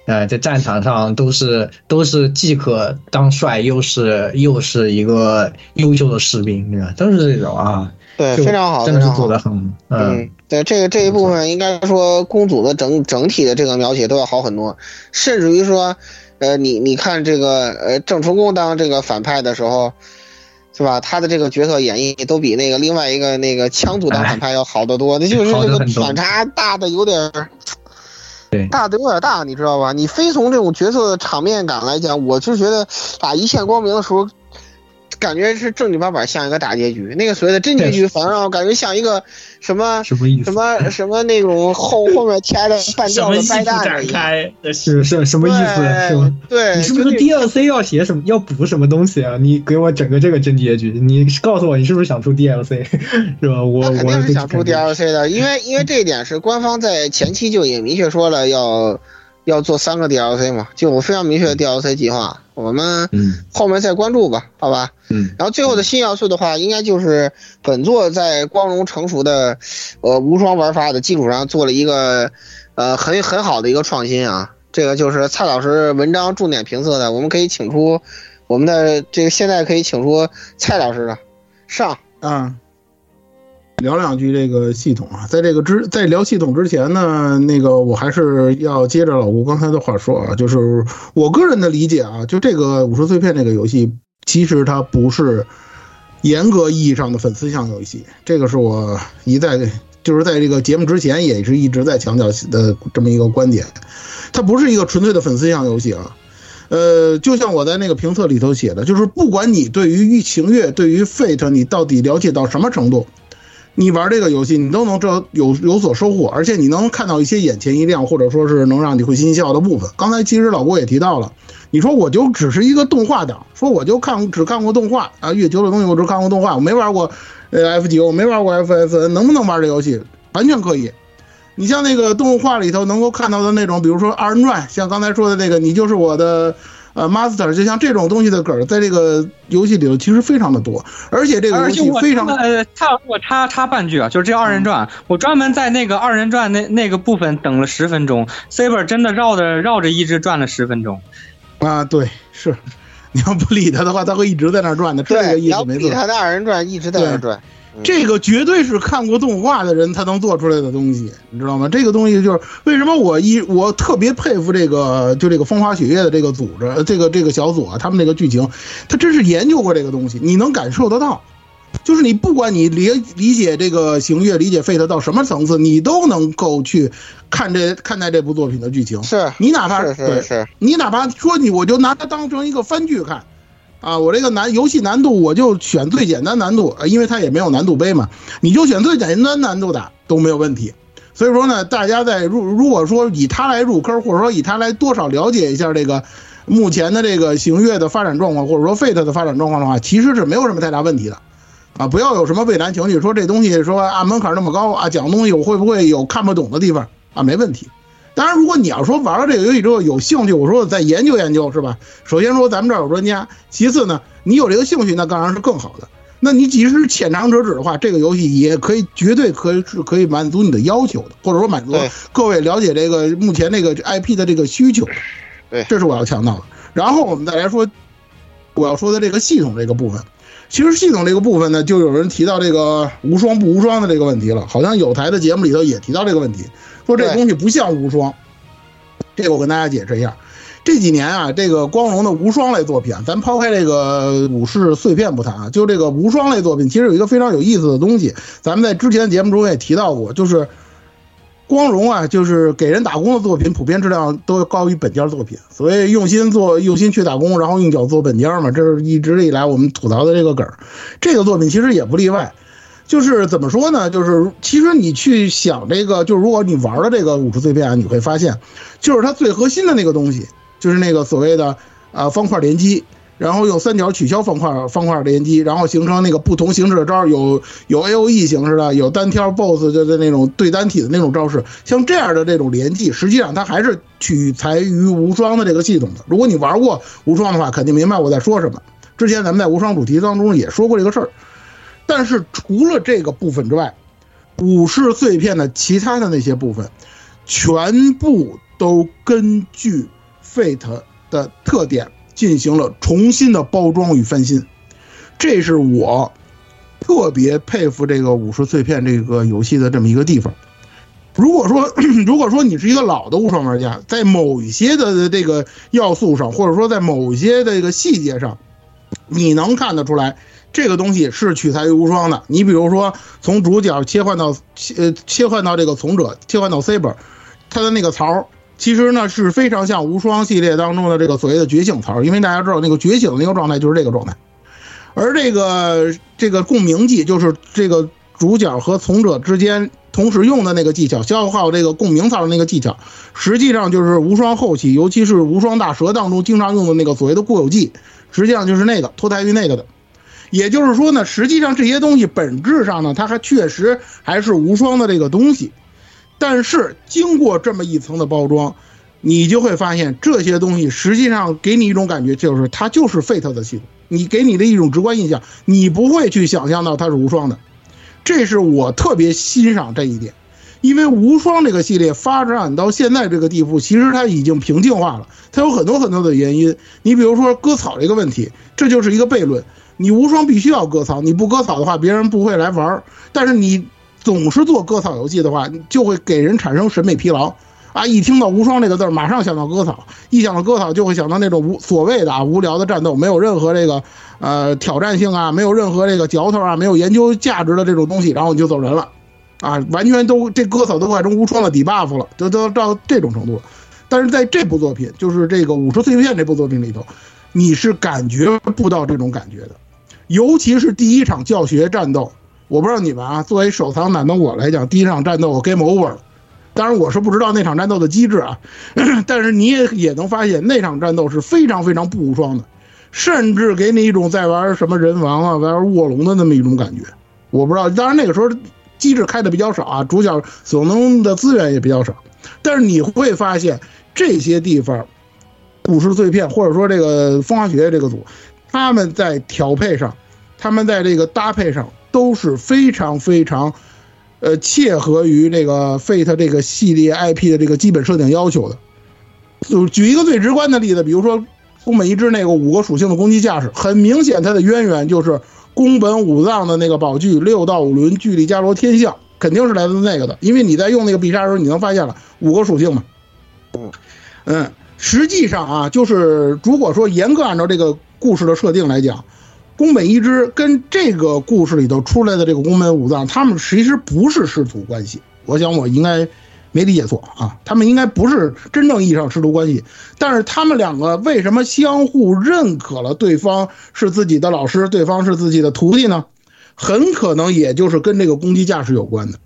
呃，在战场上都是都是既可当帅，又是又是一个优秀的士兵，对吧？都是这种啊，对，非常好，真的是做的很，嗯，对，这个这一部分应该说公主的整整体的这个描写都要好很多，甚至于说，呃，你你看这个呃郑成功当这个反派的时候，是吧？他的这个角色演绎都比那个另外一个那个羌族当反派要好得多，那就是这个反差大的有点。大的有点大，你知道吧？你非从这种角色的场面感来讲，我就觉得打一线光明的时候，感觉是正经八百像一个大结局。那个所谓的真结局，反而让我感觉像一个什么什么？什么什么那种后后面添的半吊子掰蛋展开是是什么意思？是吗？对，你是不是 DLC 要写什么要补什么东西啊？你给我整个这个真结局，你告诉我你是不是想出 DLC 是吧？我肯定是想出 DLC 的，因为因为这一点是官方在前期就已经明确说了要要做三个 DLC 嘛，就我非常明确的 DLC 计划。我们后面再关注吧，好吧？嗯。然后最后的新要素的话，应该就是本作在光荣成熟的呃无双玩法的基础上做了一个呃很很好的一个创新啊。这个就是蔡老师文章重点评测的，我们可以请出我们的这个现在可以请出蔡老师了，上啊。聊两句这个系统啊，在这个之在聊系统之前呢，那个我还是要接着老吴刚才的话说啊，就是我个人的理解啊，就这个武术碎片这个游戏，其实它不是严格意义上的粉丝向游戏，这个是我一再就是在这个节目之前也是一直在强调的这么一个观点，它不是一个纯粹的粉丝向游戏啊。呃，就像我在那个评测里头写的，就是不管你对于御情乐、对于 Fate 你到底了解到什么程度。你玩这个游戏，你都能这有有所收获，而且你能看到一些眼前一亮，或者说是能让你会心笑的部分。刚才其实老郭也提到了，你说我就只是一个动画党，说我就看只看过动画啊，月球的东西我只看过动画，我没玩过呃 F 九，我没玩过 FSN，能不能玩这游戏？完全可以。你像那个动画里头能够看到的那种，比如说二人转，像刚才说的那个，你就是我的呃，master 就像这种东西的梗儿，在这个游戏里头其实非常的多，而且这个游戏非常呃，插我插插半句啊，就是这二人转，我专门在那个二人转那那个部分等了十分钟，Saber 真的绕着绕着一直转了十分钟。啊，对，是，你要不理他的话，他会一直在那儿转的，这个意思没错要不理。他的二人转一直在那儿转。这个绝对是看过动画的人才能做出来的东西，你知道吗？这个东西就是为什么我一我特别佩服这个就这个风花雪月的这个组织，呃这个这个小组啊，他们这个剧情，他真是研究过这个东西，你能感受得到。就是你不管你理理解这个行月，理解 Fate 到什么层次，你都能够去看这看待这部作品的剧情。是你哪怕是是对是，你哪怕说你我就拿它当成一个番剧看，啊，我这个难游戏难度我就选最简单难度，因为它也没有难度杯嘛，你就选最简单难度的都没有问题。所以说呢，大家在入如果说以它来入坑，或者说以它来多少了解一下这个目前的这个行月的发展状况，或者说 Fate 的发展状况的话，其实是没有什么太大问题的。啊，不要有什么畏难情绪，说这东西说啊门槛那么高啊，讲东西我会不会有看不懂的地方啊？没问题。当然，如果你要说玩了这个游戏之后有兴趣，我说我再研究研究是吧？首先说咱们这儿有专家，其次呢，你有这个兴趣，那当然是更好的。那你即使是浅尝辄止的话，这个游戏也可以绝对可以是可以满足你的要求的，或者说满足各位了解这个目前这个 IP 的这个需求。对，这是我要强调的。然后我们再来说我要说的这个系统这个部分。其实系统这个部分呢，就有人提到这个无双不无双的这个问题了。好像有台的节目里头也提到这个问题，说这东西不像无双。这个我跟大家解释一下，这几年啊，这个光荣的无双类作品，咱抛开这个武士碎片不谈啊，就这个无双类作品，其实有一个非常有意思的东西，咱们在之前的节目中也提到过，就是。光荣啊，就是给人打工的作品，普遍质量都高于本家作品。所谓用心做，用心去打工，然后用脚做本家嘛，这是一直以来我们吐槽的这个梗儿。这个作品其实也不例外。就是怎么说呢？就是其实你去想这个，就是如果你玩了这个武术碎片啊，你会发现，就是它最核心的那个东西，就是那个所谓的啊方块连击。然后用三角取消方块方块连击，然后形成那个不同形式的招，有有 A O E 形式的，有单挑 BOSS 的的那种对单体的那种招式，像这样的这种连击，实际上它还是取材于无双的这个系统的。如果你玩过无双的话，肯定明白我在说什么。之前咱们在无双主题当中也说过这个事儿。但是除了这个部分之外，武士碎片的其他的那些部分，全部都根据 Fate 的特点。进行了重新的包装与翻新，这是我特别佩服这个武术碎片这个游戏的这么一个地方。如果说，如果说你是一个老的无双玩家，在某一些的这个要素上，或者说在某些的这个细节上，你能看得出来这个东西是取材于无双的。你比如说，从主角切换到呃切换到这个从者，切换到 Saber，它的那个槽。其实呢是非常像无双系列当中的这个所谓的觉醒槽，因为大家知道那个觉醒的那个状态就是这个状态，而这个这个共鸣技就是这个主角和从者之间同时用的那个技巧，消耗这个共鸣槽的那个技巧，实际上就是无双后期，尤其是无双大蛇当中经常用的那个所谓的固有技，实际上就是那个脱胎于那个的。也就是说呢，实际上这些东西本质上呢，它还确实还是无双的这个东西。但是经过这么一层的包装，你就会发现这些东西实际上给你一种感觉，就是它就是 Fate 的系统。你给你的一种直观印象，你不会去想象到它是无双的。这是我特别欣赏这一点，因为无双这个系列发展到现在这个地步，其实它已经平静化了。它有很多很多的原因。你比如说割草这个问题，这就是一个悖论。你无双必须要割草，你不割草的话，别人不会来玩儿。但是你。总是做割草游戏的话，就会给人产生审美疲劳啊！一听到无双这个字儿，马上想到割草，一想到割草，就会想到那种无所谓的啊无聊的战斗，没有任何这个呃挑战性啊，没有任何这个嚼头啊，没有研究价值的这种东西，然后你就走人了啊！完全都这割草都快成无双的底 buff 了，都都到这种程度了。但是在这部作品，就是这个《武术碎片》这部作品里头，你是感觉不到这种感觉的，尤其是第一场教学战斗。我不知道你们啊，作为收藏党的我来讲，第一场战斗我 game over 了。当然我是不知道那场战斗的机制啊，但是你也也能发现那场战斗是非常非常不无双的，甚至给你一种在玩什么人王啊、玩卧龙的那么一种感觉。我不知道，当然那个时候机制开的比较少啊，主角所能的资源也比较少，但是你会发现这些地方古石碎片，或者说这个风花雪月这个组，他们在调配上，他们在这个搭配上都是非常非常，呃，切合于这个 Fate 这个系列 IP 的这个基本设定要求的。就举一个最直观的例子，比如说宫本一之那个五个属性的攻击架势，很明显它的渊源就是宫本武藏的那个宝具六到五轮巨力伽罗天象，肯定是来自那个的，因为你在用那个必杀的时候，你能发现了五个属性嘛。嗯，实际上啊，就是如果说严格按照这个故事的设定来讲，宫本一之跟这个故事里头出来的这个宫本武藏，他们其实不是师徒关系。我想我应该没理解错啊，他们应该不是真正意义上师徒关系。但是他们两个为什么相互认可了对方是自己的老师，对方是自己的徒弟呢？很可能也就是跟这个攻击架势有关的。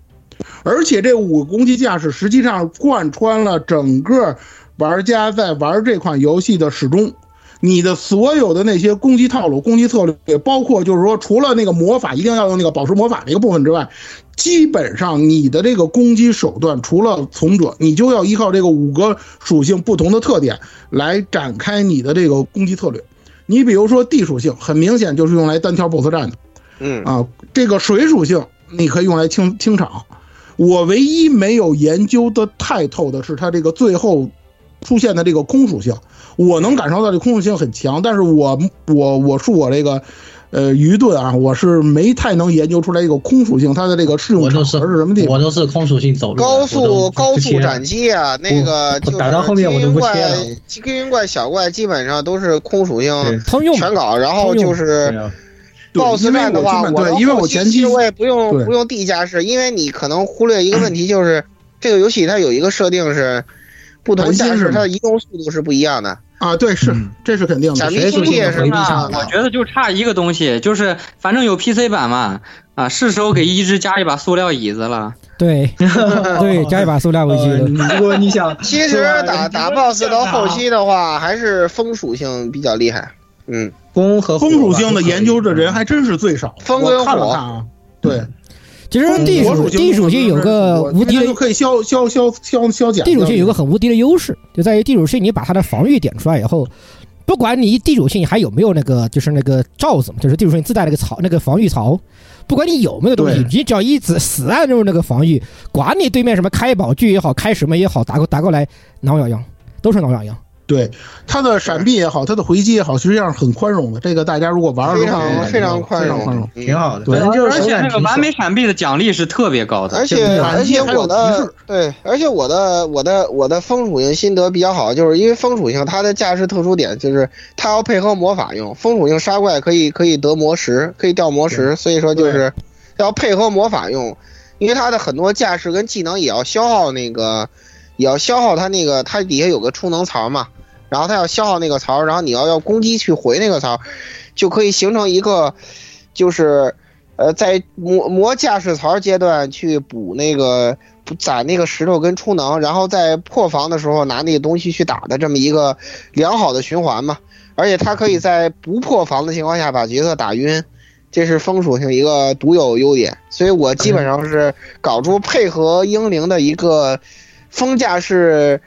而且这五个攻击架势实际上贯穿了整个。玩家在玩这款游戏的始终，你的所有的那些攻击套路、攻击策略，包括就是说，除了那个魔法一定要用那个宝石魔法那个部分之外，基本上你的这个攻击手段，除了从者，你就要依靠这个五个属性不同的特点来展开你的这个攻击策略。你比如说地属性，很明显就是用来单挑 BOSS 战的，嗯啊，这个水属性你可以用来清清场。我唯一没有研究的太透的是它这个最后。出现的这个空属性，我能感受到这空属性很强，但是我我我恕我这个，呃，愚钝啊，我是没太能研究出来一个空属性它的这个适用场合是什么地方。我都是空属性走路。高速高速斩击啊，那个就打到后面我就不切了。黑云怪小怪基本上都是空属性用全搞，然后就是 BOSS 战的话，对，因为我前期我也不用不用地架势，因为你可能忽略一个问题，就是这个游戏它有一个设定是。不同架势，它的移动速度是不一样的啊！对，是，这是肯定的。闪避速度也是啊。我觉得就差一个东西，就是反正有 PC 版嘛，啊，是时候给一只加一把塑料椅子了。对，对，加一把塑料椅子。如果你想，其实打打 BOSS 到后期的话，还是风属性比较厉害。嗯，风和风属性的研究的人还真是最少。风跟火啊，对。其实地主地主性有个无敌的，可以消消消消消减。地主性有个很无敌的优势，就在于地主性，你把它的防御点出来以后，不管你地主性还有没有那个，就是那个罩子嘛，就是地主性自带那个槽，那个防御槽，不管你有没有东西，你只要一直死按住那个防御，管你对面什么开宝具也好，开什么也好，打过打过来挠痒痒，都是挠痒痒。对他的闪避也好，他的回击也好，实际上是很宽容的。这个大家如果玩的话，非常非常宽容，宽容，挺好的。对，而且那个完美闪避的奖励是特别高的，而且而且我的对，而且我的我的我的风属性心得比较好，就是因为风属性它的架势特殊点就是它要配合魔法用，风属性杀怪可以可以得魔石，可以掉魔石，所以说就是要配合魔法用，因为它的很多架势跟技能也要消耗那个，也要消耗它那个它底下有个充能槽嘛。然后他要消耗那个槽，然后你要要攻击去回那个槽，就可以形成一个，就是，呃，在磨磨驾驶槽阶段去补那个攒那个石头跟充能，然后在破防的时候拿那个东西去打的这么一个良好的循环嘛。而且它可以在不破防的情况下把角色打晕，这是风属性一个独有优点。所以我基本上是搞出配合英灵的一个风架式。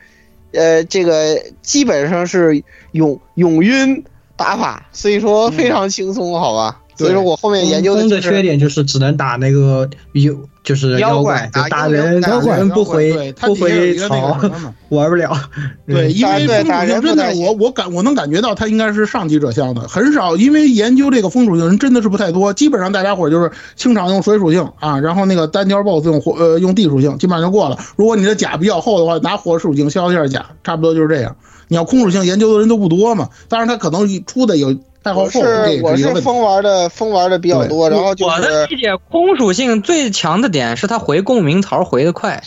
呃，这个基本上是永永晕打法，所以说非常轻松，好吧？所以说我后面研究的缺点就是只能打那个有，就是妖怪，打人妖怪不回不回槽，玩不了。对，因为风属性真的，我我感我能感觉到它应该是上级者向的，很少，因为研究这个风属性人真的是不太多，基本上大家伙就是清场用水属性啊，然后那个单挑 BOSS 用火呃用地属性，基本上就过了。如果你的甲比较厚的话，拿火属性消一下甲，差不多就是这样。你要空属性研究的人都不多嘛，当然他可能出的有。我是我是疯玩的，疯玩的比较多，然后我的理解，空属性最强的点是它回共鸣槽回的快。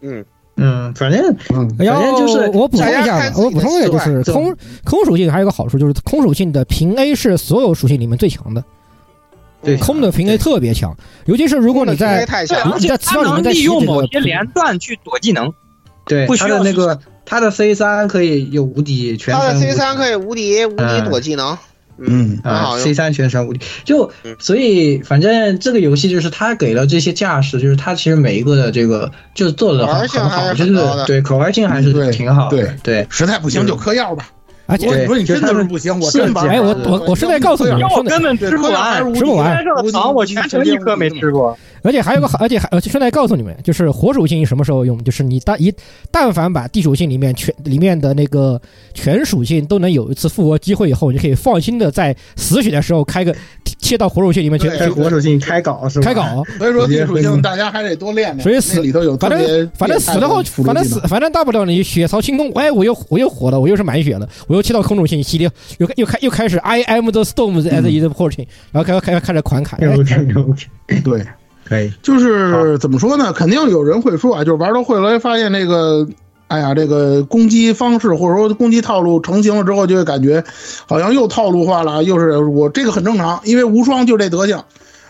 嗯嗯，反正反正就是我补充一下，我补充一下，就是空空属性还有个好处，就是空属性的平 A 是所有属性里面最强的。对，空的平 A 特别强，尤其是如果你在你在词条里面在利用某些连段去躲技能。对，不需要那个他的 C 三可以有无敌全他的 C 三可以无敌无敌躲技能。嗯啊，C 三全身无敌，就所以反正这个游戏就是它给了这些架势，就是它其实每一个的这个就是做的很很好，就是对可玩性还是挺好的。对对，实在不行就嗑药吧。而且如果你说你真的是不行，我真把。哎，我我我是在告诉你，我根本吃不完，吃不完。这糖我全程一颗没吃过。而且还有个，而且还而且顺带告诉你们，就是火属性什么时候用？就是你但一但凡把地属性里面全里面的那个全属性都能有一次复活机会以后，你可以放心的在死血的时候开个切到火属性里面去。开火属性开搞是吧？开搞。所以说地属性大家还得多练练。所以死里头有反正反正死了后，反正死反正大不了你血槽清空，哎，我又我又活了，我又是满血了，我又切到空属性，吸又又又开又开始 I am the storm as is portion，然后开开开始狂砍。对。可以，就是怎么说呢？肯定有人会说啊，就是玩到后来发现那个，哎呀，这个攻击方式或者说攻击套路成型了之后，就会感觉好像又套路化了，又是我这个很正常，因为无双就这德行。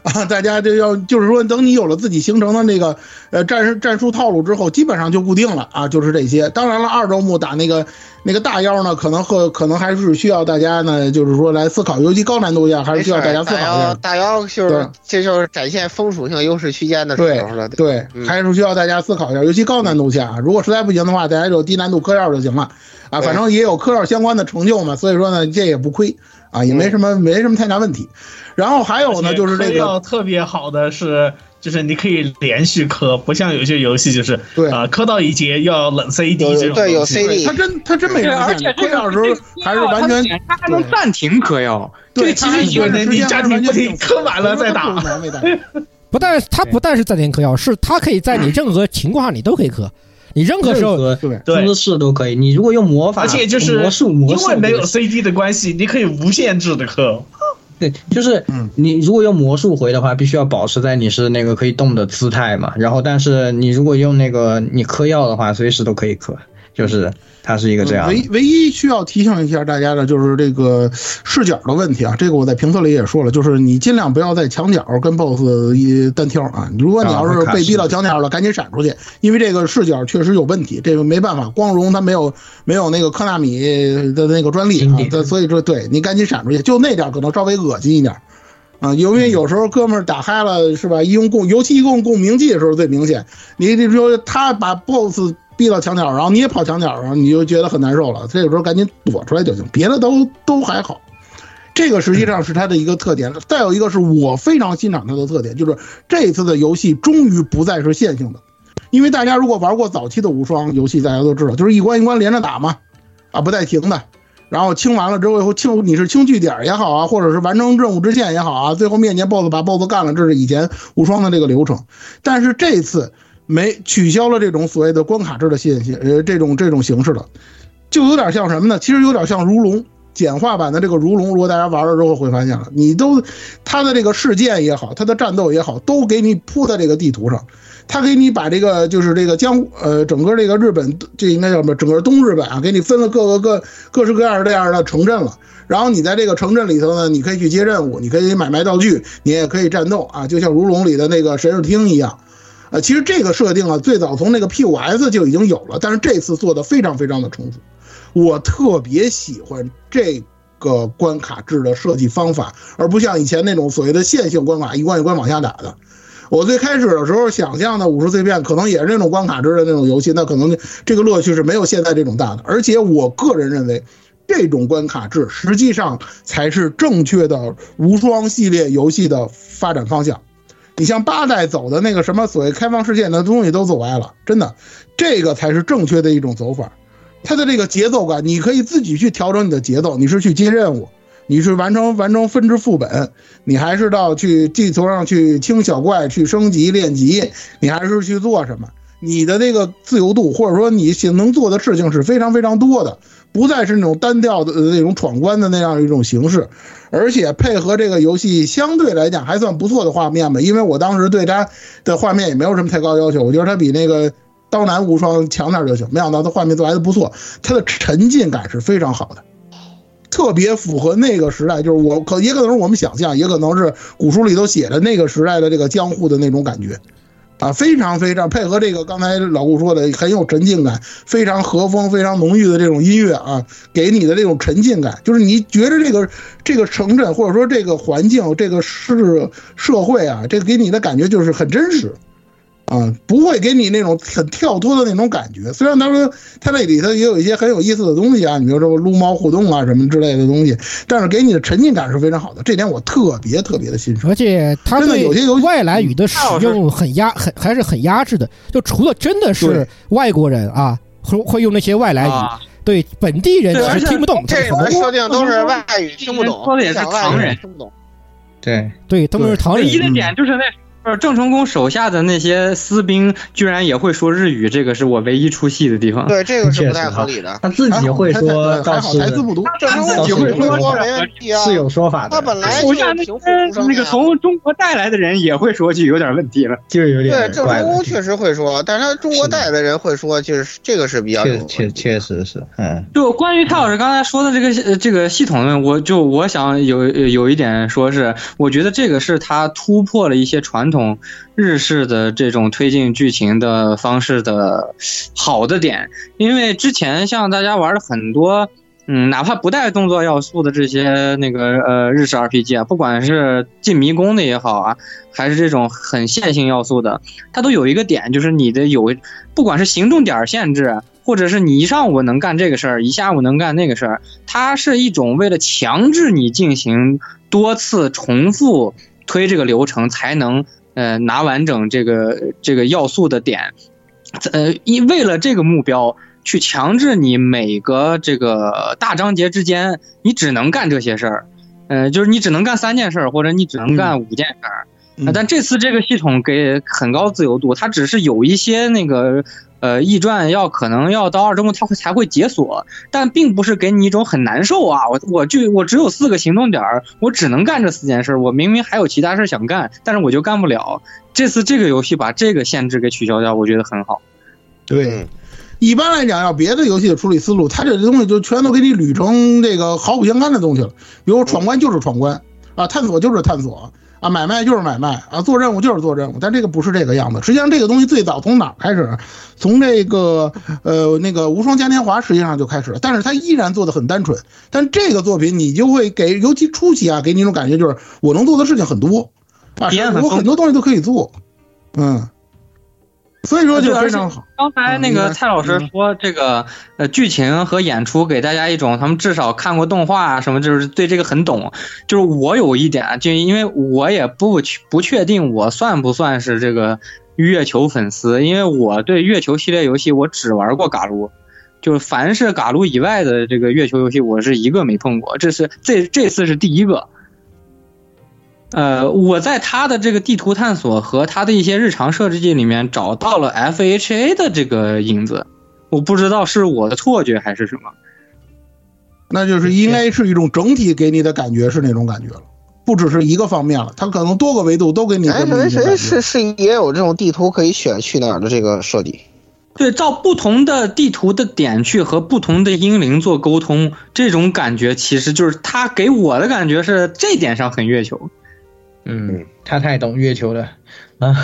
啊，大家就要就是说，等你有了自己形成的那个呃战战术套路之后，基本上就固定了啊，就是这些。当然了，二周目打那个那个大妖呢，可能和可能还是需要大家呢，就是说来思考，尤其高难度下还是需要大家思考一下。大妖就是这就是展现风属性优势区间的时候了。对，还是需要大家思考一下，尤其高难度下，如果实在不行的话，大家就低难度嗑药就行了啊，反正也有嗑药相关的成就嘛，所以说呢，这也不亏啊，也没什么没什么太大问题。然后还有呢，就是这个特别好的是，就是你可以连续磕，不像有些游戏就是对啊，磕到一节要冷 CD，这种对有 CD，它真它真没而且嗑药的时候还是完全，它还能暂停磕药，对，其实有的你暂停不停，磕完了再打。不但它不但是暂停嗑药，是它可以在你任何情况下你都可以嗑，你任何时候对姿势都可以。你如果用魔法，而且就是魔术，魔术因为没有 CD 的关系，你可以无限制的嗑。对，就是你如果用魔术回的话，必须要保持在你是那个可以动的姿态嘛。然后，但是你如果用那个你嗑药的话，随时都可以嗑，就是它是一个这样。唯唯一需要提醒一下大家的就是这个视角的问题啊。这个我在评测里也说了，就是你尽量不要在墙角跟 BOSS 一单挑啊。如果你要是被逼到墙角了，赶紧闪出去，因为这个视角确实有问题。这个没办法，光荣它没有没有那个科纳米的那个专利啊，所以说对你赶紧闪出去，就那点可能稍微恶心一点。啊，因为有时候哥们儿打嗨了是吧？一用共，尤其一用共鸣技的时候最明显。你你说他把 BOSS 逼到墙角，然后你也跑墙角上，你就觉得很难受了。这个时候赶紧躲出来就行，别的都都还好。这个实际上是它的一个特点。再有一个是我非常欣赏它的特点，就是这次的游戏终于不再是线性的。因为大家如果玩过早期的无双游戏，大家都知道，就是一关一关连着打嘛，啊不带停的。然后清完了之后，以后清你是清据点也好啊，或者是完成任务支线也好啊，最后面前 BOSS 把 BOSS 干了，这是以前无双的这个流程。但是这次没取消了这种所谓的关卡制的线性呃这种这种形式了，就有点像什么呢？其实有点像如龙简化版的这个如龙。如果大家玩了之后会发现了，你都它的这个事件也好，它的战斗也好，都给你铺在这个地图上。他给你把这个就是这个江呃整个这个日本这应该叫什么？整个东日本啊，给你分了各个各各式各样这样的城镇了。然后你在这个城镇里头呢，你可以去接任务，你可以买卖道具，你也可以战斗啊，就像如龙里的那个神视厅一样。呃，其实这个设定啊，最早从那个 P 五 S 就已经有了，但是这次做的非常非常的成熟。我特别喜欢这个关卡制的设计方法，而不像以前那种所谓的线性关卡，一关一关往下打的。我最开始的时候想象的五十碎片可能也是那种关卡制的那种游戏，那可能这个乐趣是没有现在这种大的。而且我个人认为，这种关卡制实际上才是正确的无双系列游戏的发展方向。你像八代走的那个什么所谓开放世界的东西都走歪了，真的，这个才是正确的一种走法。它的这个节奏感，你可以自己去调整你的节奏，你是去接任务。你是完成完成分支副本，你还是到去地图上去清小怪、去升级练级，你还是去做什么？你的那个自由度，或者说你能做的事情是非常非常多的，不再是那种单调的那种闯关的那样一种形式，而且配合这个游戏相对来讲还算不错的画面吧。因为我当时对它的画面也没有什么太高要求，我觉得它比那个刀男无双强点就行。没想到它画面做还是不错，它的沉浸感是非常好的。特别符合那个时代，就是我可也可能是我们想象，也可能是古书里头写的那个时代的这个江户的那种感觉，啊，非常非常配合这个刚才老顾说的很有沉浸感，非常和风、非常浓郁的这种音乐啊，给你的这种沉浸感，就是你觉得这个这个城镇或者说这个环境、这个是社会啊，这个给你的感觉就是很真实。啊，不会给你那种很跳脱的那种感觉。虽然他说他那里头也有一些很有意思的东西啊，你比如说撸猫互动啊什么之类的东西，但是给你的沉浸感是非常好的，这点我特别特别的欣赏。而且它真的对有些游戏外来语的使用很压，很还是很压制的。就除了真的是外国人啊，会会用那些外来语，啊对本地人其实听不懂他这们什么。个设定都是外语听不懂，说的也是唐人听不懂。对，对，他们是唐人。唯一的点就是那。呃，郑成功手下的那些私兵居然也会说日语，这个是我唯一出戏的地方。对，这个是不太合理的。他自己会说，倒是台词不多，郑成功会说没问题啊，是有说法的。他本来手下那些那个从中国带来的人也会说，就有点问题了，就是有点对，郑成功确实会说，但是他中国带来的人会说，就是这个是比较确。确确实是，嗯。就关于蔡老师刚才说的这个呃这个系统论，我就我想有有一点说是，我觉得这个是他突破了一些传统日式的这种推进剧情的方式的好的点，因为之前像大家玩的很多。嗯，哪怕不带动作要素的这些那个呃日式 RPG 啊，不管是进迷宫的也好啊，还是这种很线性要素的，它都有一个点，就是你的有，不管是行动点限制，或者是你一上午能干这个事儿，一下午能干那个事儿，它是一种为了强制你进行多次重复推这个流程，才能呃拿完整这个这个要素的点，呃，因为了这个目标。去强制你每个这个大章节之间，你只能干这些事儿，呃，就是你只能干三件事儿，或者你只能干五件事儿。嗯、但这次这个系统给很高自由度，它只是有一些那个呃驿传要可能要到二周目它会才会解锁，但并不是给你一种很难受啊，我我就我只有四个行动点儿，我只能干这四件事，我明明还有其他事想干，但是我就干不了。这次这个游戏把这个限制给取消掉，我觉得很好。对。一般来讲，要别的游戏的处理思路，它这东西就全都给你捋成这个毫不相干的东西了。比如闯关就是闯关啊，探索就是探索啊，买卖就是买卖啊，做任务就是做任务。但这个不是这个样子。实际上，这个东西最早从哪开始？从这个呃那个无双嘉年华实际上就开始了，但是它依然做的很单纯。但这个作品你就会给，尤其初期啊，给你一种感觉就是我能做的事情很多啊，我很多东西都可以做，嗯。所以说就非常好。刚才那个蔡老师说，这个呃剧情和演出给大家一种他们至少看过动画啊什么，就是对这个很懂。就是我有一点，就因为我也不不确定我算不算是这个月球粉丝，因为我对月球系列游戏我只玩过嘎撸，就是凡是嘎撸以外的这个月球游戏，我是一个没碰过。这是这这次是第一个。呃，我在他的这个地图探索和他的一些日常设计里面找到了 FHA 的这个影子，我不知道是我的错觉还是什么。那就是应该是一种整体给你的感觉是那种感觉了，不只是一个方面了，它可能多个维度都给你。FHA 是是也有这种地图可以选去哪儿的这个设计。对，照不同的地图的点去和不同的英灵做沟通，这种感觉其实就是他给我的感觉是这点上很月球。嗯，他太懂月球了。嗯，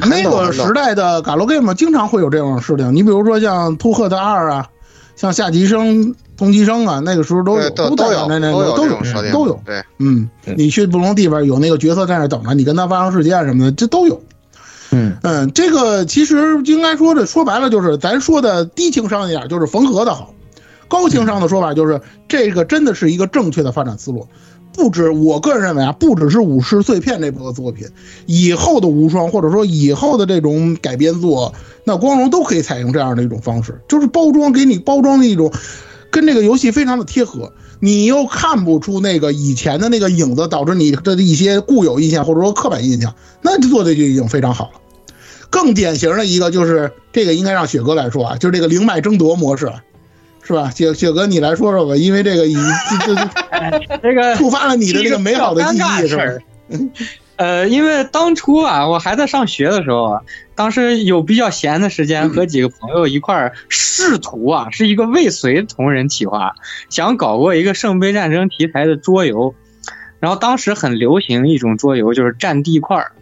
那个时代的 galgame 经常会有这种事情。你比如说像兔赫的二啊，像下级生、同级生啊，那个时候都有，都都有，那那个都有，都有。对，嗯，你去不同地方有那个角色在那等着，你跟他发生事件什么的，这都有。嗯嗯，这个其实应该说的，说白了就是咱说的低情商一点，就是缝合的好；高情商的说法就是这个真的是一个正确的发展思路。不止，我个人认为啊，不只是武士碎片这部作品，以后的无双或者说以后的这种改编作，那光荣都可以采用这样的一种方式，就是包装给你包装的一种，跟这个游戏非常的贴合，你又看不出那个以前的那个影子，导致你的一些固有印象或者说刻板印象，那做的就已经非常好了。更典型的一个就是这个，应该让雪哥来说啊，就是这个灵脉争夺模式。是吧，雪雪哥，你来说说吧，因为这个已这这这个 触发了你的这个美好的记忆，是吧？呃，因为当初啊，我还在上学的时候啊，当时有比较闲的时间，和几个朋友一块儿试图啊，是一个未遂同人企划，想搞过一个圣杯战争题材的桌游，然后当时很流行一种桌游，就是占地块儿。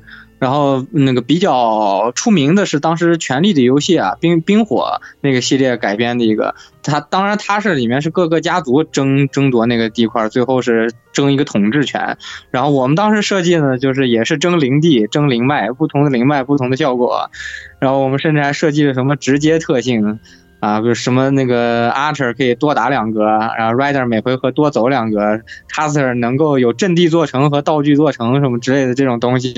然后那个比较出名的是当时《权力的游戏》啊，冰冰火那个系列改编的一个，它当然它是里面是各个家族争争夺那个地块，最后是争一个统治权。然后我们当时设计呢，就是也是争灵地、争灵脉，不同的灵脉不同的效果。然后我们甚至还设计了什么直接特性。啊，比如什么那个 Archer 可以多打两格，然后 Rider 每回合多走两格，Caster 能够有阵地做成和道具做成什么之类的这种东西，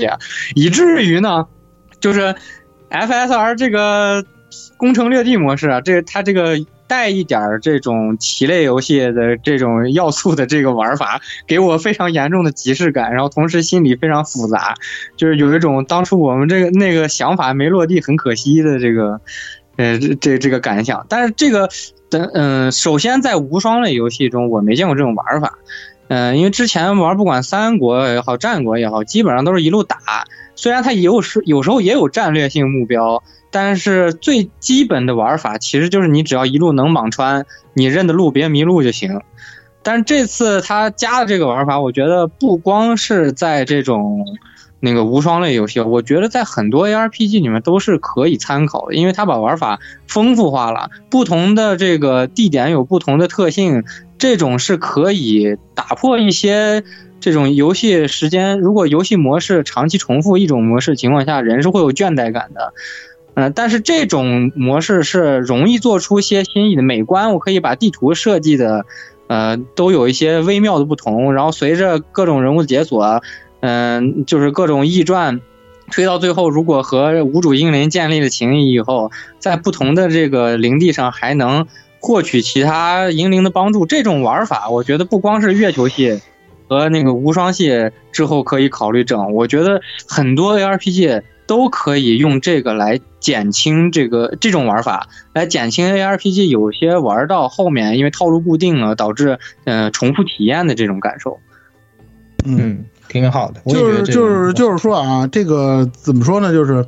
以至于呢，就是 FSR 这个攻城略地模式啊，这它这个带一点这种棋类游戏的这种要素的这个玩法，给我非常严重的即视感，然后同时心里非常复杂，就是有一种当初我们这个那个想法没落地，很可惜的这个。呃，这这这个感想，但是这个，等嗯，首先在无双类游戏中，我没见过这种玩法，嗯，因为之前玩不管三国也好，战国也好，基本上都是一路打，虽然它有时有时候也有战略性目标，但是最基本的玩法其实就是你只要一路能莽穿，你认的路别迷路就行。但是这次他加的这个玩法，我觉得不光是在这种。那个无双类游戏，我觉得在很多 ARPG 里面都是可以参考的，因为它把玩法丰富化了，不同的这个地点有不同的特性，这种是可以打破一些这种游戏时间。如果游戏模式长期重复一种模式情况下，人是会有倦怠感的。嗯，但是这种模式是容易做出些新意的。美观我可以把地图设计的，呃，都有一些微妙的不同，然后随着各种人物解锁。嗯，就是各种异传，推到最后，如果和无主英灵建立了情谊以后，在不同的这个灵地上还能获取其他英灵的帮助，这种玩法，我觉得不光是月球系和那个无双系之后可以考虑整，我觉得很多 ARPG 都可以用这个来减轻这个这种玩法，来减轻 ARPG 有些玩到后面因为套路固定了导致嗯重复体验的这种感受。嗯。挺好的，就是就是就是说啊，这个怎么说呢？就是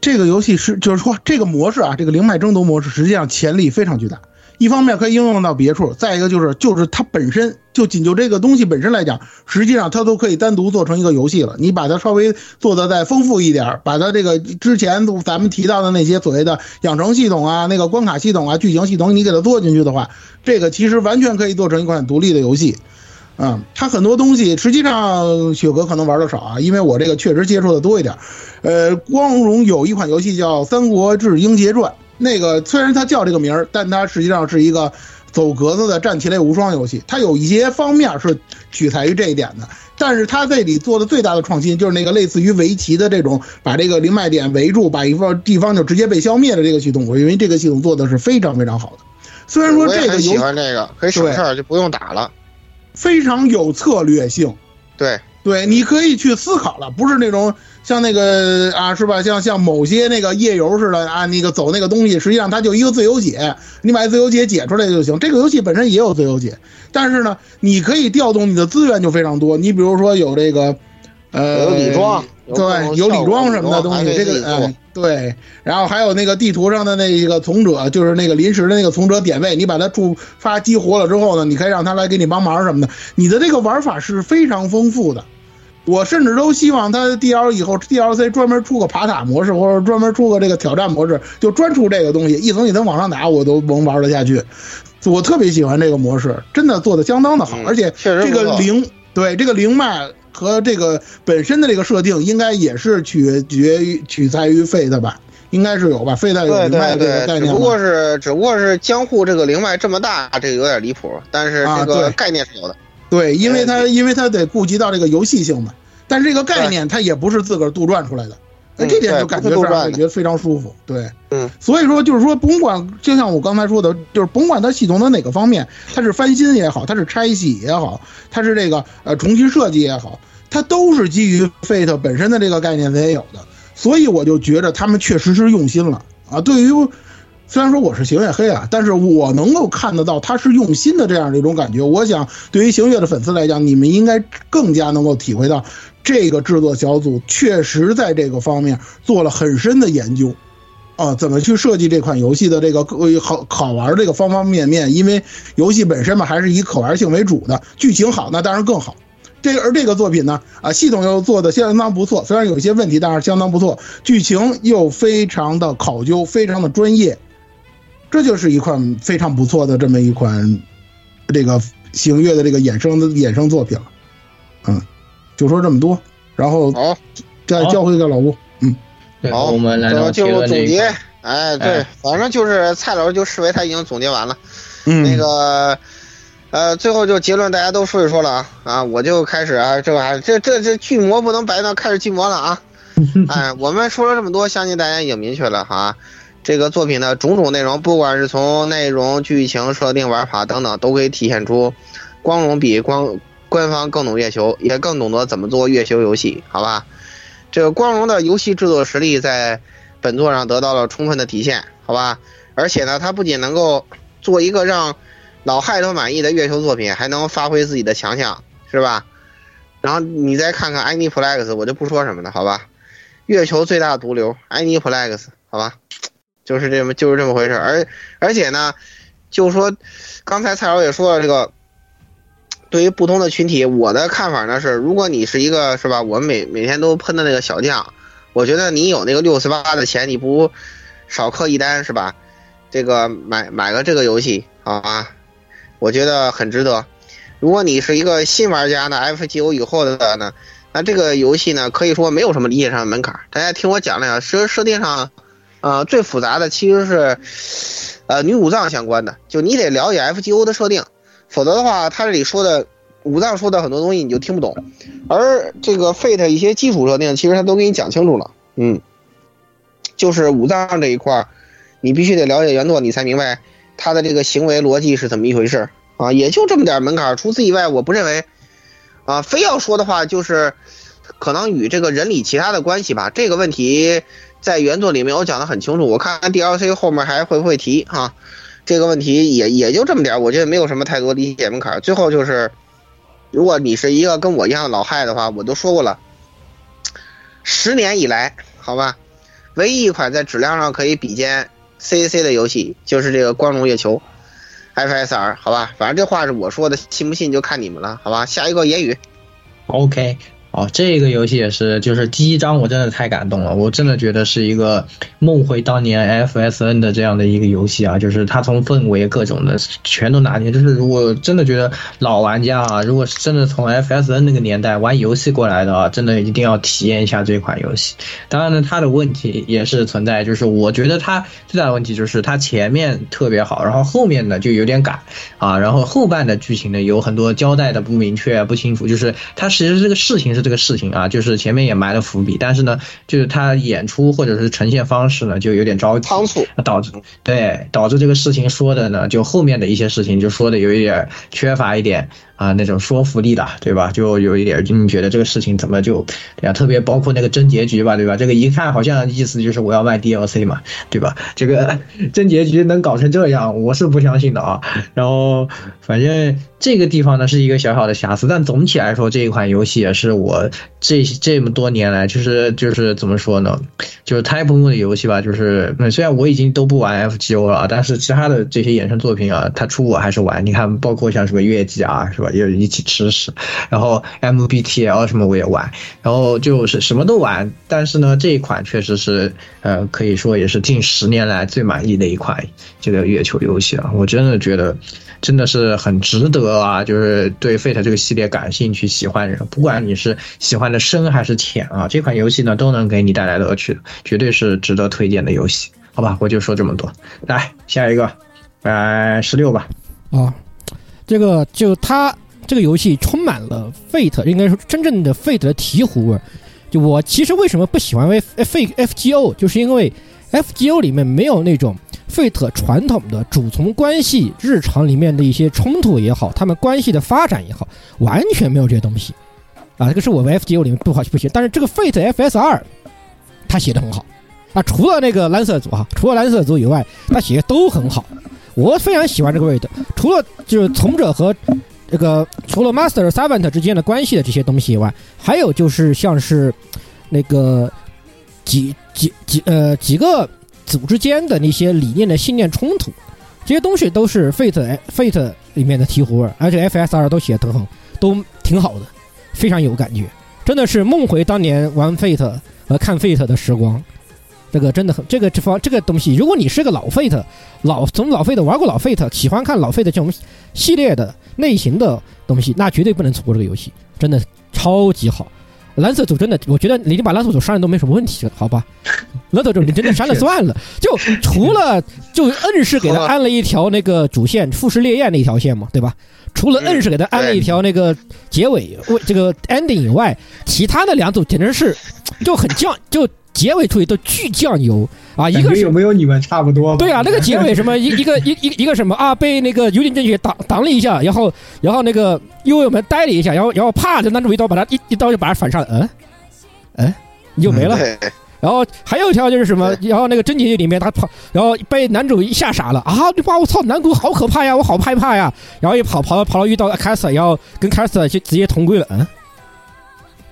这个游戏是，就是说这个模式啊，这个灵脉争夺模式，实际上潜力非常巨大。一方面可以应用到别处，再一个就是就是它本身就仅就这个东西本身来讲，实际上它都可以单独做成一个游戏了。你把它稍微做的再丰富一点，把它这个之前咱们提到的那些所谓的养成系统啊、那个关卡系统啊、剧情系统，你给它做进去的话，这个其实完全可以做成一款独立的游戏。嗯，它很多东西实际上雪哥可能玩的少啊，因为我这个确实接触的多一点。呃，光荣有一款游戏叫《三国志英杰传》，那个虽然它叫这个名儿，但它实际上是一个走格子的战棋类无双游戏。它有一些方面是取材于这一点的，但是它这里做的最大的创新就是那个类似于围棋的这种，把这个零卖点围住，把一方地方就直接被消灭的这个系统。我认为这个系统做的是非常非常好的。虽然说这个游戏喜欢这个可以省事儿，就不用打了。非常有策略性，对对，你可以去思考了，不是那种像那个啊，是吧？像像某些那个页游似的啊，那个走那个东西，实际上它就一个自由解，你把自由解解出来就行。这个游戏本身也有自由解，但是呢，你可以调动你的资源就非常多。你比如说有这个，呃，有礼装。对，有礼装什么的东西，这个哎，对，然后还有那个地图上的那个从者，就是那个临时的那个从者点位，你把它触发激活了之后呢，你可以让他来给你帮忙什么的。你的这个玩法是非常丰富的，我甚至都希望他 D L 以后 D L C 专门出个爬塔模式，或者专门出个这个挑战模式，就专出这个东西，一层一层往上打，我都能玩得下去。我特别喜欢这个模式，真的做的相当的好，而且这个灵，对这个灵脉。和这个本身的这个设定，应该也是取决于取材于 Fate 吧，应该是有吧？Fate 有灵脉这个概念，只不过是只不过是江户这个灵脉这么大，这个有点离谱，但是这个概念是有的。对，因为它因为它得顾及到这个游戏性嘛，但是这个概念它也不是自个儿杜撰出来的。那这点就感觉让感觉非常舒服，对，嗯，所以说就是说，甭管就像我刚才说的，就是甭管它系统的哪个方面，它是翻新也好，它是拆洗也好，它是这个呃重新设计也好，它都是基于 Fate 本身的这个概念才有的，所以我就觉得他们确实是用心了啊。对于虽然说我是行月黑啊，但是我能够看得到他是用心的这样的一种感觉。我想对于行月的粉丝来讲，你们应该更加能够体会到。这个制作小组确实在这个方面做了很深的研究，啊，怎么去设计这款游戏的这个好好玩这个方方面面？因为游戏本身嘛，还是以可玩性为主的，剧情好那当然更好。这个而这个作品呢，啊，系统又做的相当不错，虽然有一些问题，但是相当不错，剧情又非常的考究，非常的专业，这就是一款非常不错的这么一款这个行月的这个衍生的衍生作品了。嗯，就说这么多，然后好，再交回给老吴。嗯，好，我们来到进入总结。哎，对，反正就是蔡老师就视为他已经总结完了。嗯那个，呃，最后就结论，大家都说一说了啊啊，我就开始啊，这个还这这这巨魔不能白当，开始巨魔了啊！哎，我们说了这么多，相信大家已经明确了哈。这个作品的种种内容，不管是从内容、剧情、设定、玩法等等，都可以体现出光荣比光官方更懂月球，也更懂得怎么做月球游戏，好吧？这个光荣的游戏制作实力在本作上得到了充分的体现，好吧？而且呢，它不仅能够做一个让老害都满意的月球作品，还能发挥自己的强项，是吧？然后你再看看 Aniplex，我就不说什么了，好吧？月球最大毒瘤 Aniplex，好吧？就是这么就是这么回事，而而且呢，就说刚才蔡老也说了，这个对于不同的群体，我的看法呢是，如果你是一个是吧，我们每每天都喷的那个小将，我觉得你有那个六十八的钱，你不如少氪一单是吧？这个买买个这个游戏好吧，我觉得很值得。如果你是一个新玩家呢，FGO 以后的呢，那这个游戏呢，可以说没有什么理解上的门槛。大家听我讲了讲，设设定上，呃，最复杂的其实是，呃，女武藏相关的，就你得了解 FGO 的设定，否则的话，他这里说的武藏说的很多东西你就听不懂。而这个 Fate 一些基础设定，其实他都给你讲清楚了，嗯，就是武藏这一块，你必须得了解原作，你才明白他的这个行为逻辑是怎么一回事啊，也就这么点门槛。除此以外，我不认为，啊，非要说的话，就是可能与这个人理其他的关系吧。这个问题在原作里面我讲的很清楚，我看 DLC 后面还会不会提哈、这个问题也也就这么点，我觉得没有什么太多理解门槛。最后就是，如果你是一个跟我一样的老害的话，我都说过了，十年以来，好吧，唯一一款在质量上可以比肩 CAC 的游戏，就是这个《光荣月球》FSR，好吧，反正这话是我说的，信不信就看你们了，好吧。下一个言语，OK，哦，这个游戏也是，就是第一章我真的太感动了，我真的觉得是一个梦回当年 FSN 的这样的一个游戏啊，就是它从氛围各种的全都拿捏，就是如果真的觉得老玩家啊，如果是真的从 FSN 那个年代玩游戏过来的啊，真的一定要体验一下这款游戏。当然呢，它的问题也是存在，就是我觉得它最大的问题就是它前面特别好，然后后面呢就有点赶啊，然后后半的剧情呢有很多交代的不明确、不清楚，就是它其实这个事情是这个事情啊，就是前面也埋了伏笔，但是呢，就是他演出或者是呈现方式呢就有点着急，仓促，导致对导致这个事情说的呢，就后面的一些事情就说的有一点缺乏一点啊那种说服力的，对吧？就有一点，你觉得这个事情怎么就对呀、特别包括那个真结局吧，对吧？这个一看好像意思就是我要卖 DLC 嘛，对吧？这个 真结局能搞成这样，我是不相信的啊。然后反正这个地方呢是一个小小的瑕疵，但总体来说这一款游戏也是我这这么多年来就是就是怎么说呢，就是 Type Moon 的游戏吧，就是嗯虽然我已经都不玩 FGO 了，但是其他的这些衍生作品啊，它出我还是玩。你看，包括像什么月季啊，是吧？也一起吃屎，然后 MBTL 什么我也玩，然后就是什么都玩。但是呢，这一款确实是呃，可以说也是近十年来最满意的一款这个月球游戏啊，我真的觉得。真的是很值得啊！就是对 Fate 这个系列感兴趣、喜欢的人，不管你是喜欢的深还是浅啊，这款游戏呢都能给你带来乐趣，绝对是值得推荐的游戏。好吧，我就说这么多。来下一个，来十六吧。啊，这个就它这个游戏充满了 Fate，应该说真正的 Fate 的醍醐味。就我其实为什么不喜欢 F F FGO，就是因为 FGO 里面没有那种 Fate 传统的主从关系、日常里面的一些冲突也好，他们关系的发展也好，完全没有这些东西。啊，这个是我们 FGO 里面不好不写，但是这个 Fate FSR 他写的很好啊，除了那个蓝色组哈，除了蓝色组以外，他写的都很好。我非常喜欢这个 Fate，除了就是从者和这个除了 Master Servant 之间的关系的这些东西以外，还有就是像是那个几几几呃几个组之间的那些理念的信念冲突，这些东西都是 Fate Fate 里面的醍醐味，而且 FSR 都写得很好，都挺好的。非常有感觉，真的是梦回当年玩 Fate 和看 Fate 的时光。这个真的很，这个这方这个东西，如果你是个老 Fate，老从老 Fate 玩过老 Fate，喜欢看老 Fate 这种系列的类型的东西，那绝对不能错过这个游戏，真的超级好。蓝色组真的，我觉得你把蓝色组删了都没什么问题，好吧？蓝色组你真的删了算了，就 除了就摁是给他安了一条那个主线富士烈焰那条线嘛，对吧？除了摁是给他安了一条那个结尾为这个 ending 以外，其他的两组简直是就很降就。结尾处理都巨酱油啊！一个有没有你们差不多？对啊，那个结尾什么一一个一一一个什么啊，被那个有点正确挡挡了一下，然后然后那个右卫门呆了一下，然后然后啪就拿住一刀把他一一刀就把他反杀了，嗯嗯，你就没了。然后还有一条就是什么，然后那个真结局里面他跑，然后被男主一吓傻了啊！你把我操，男主好可怕呀，我好害怕呀！然后一跑跑到跑到遇到凯瑟，然后跟凯瑟就直接同归了，嗯。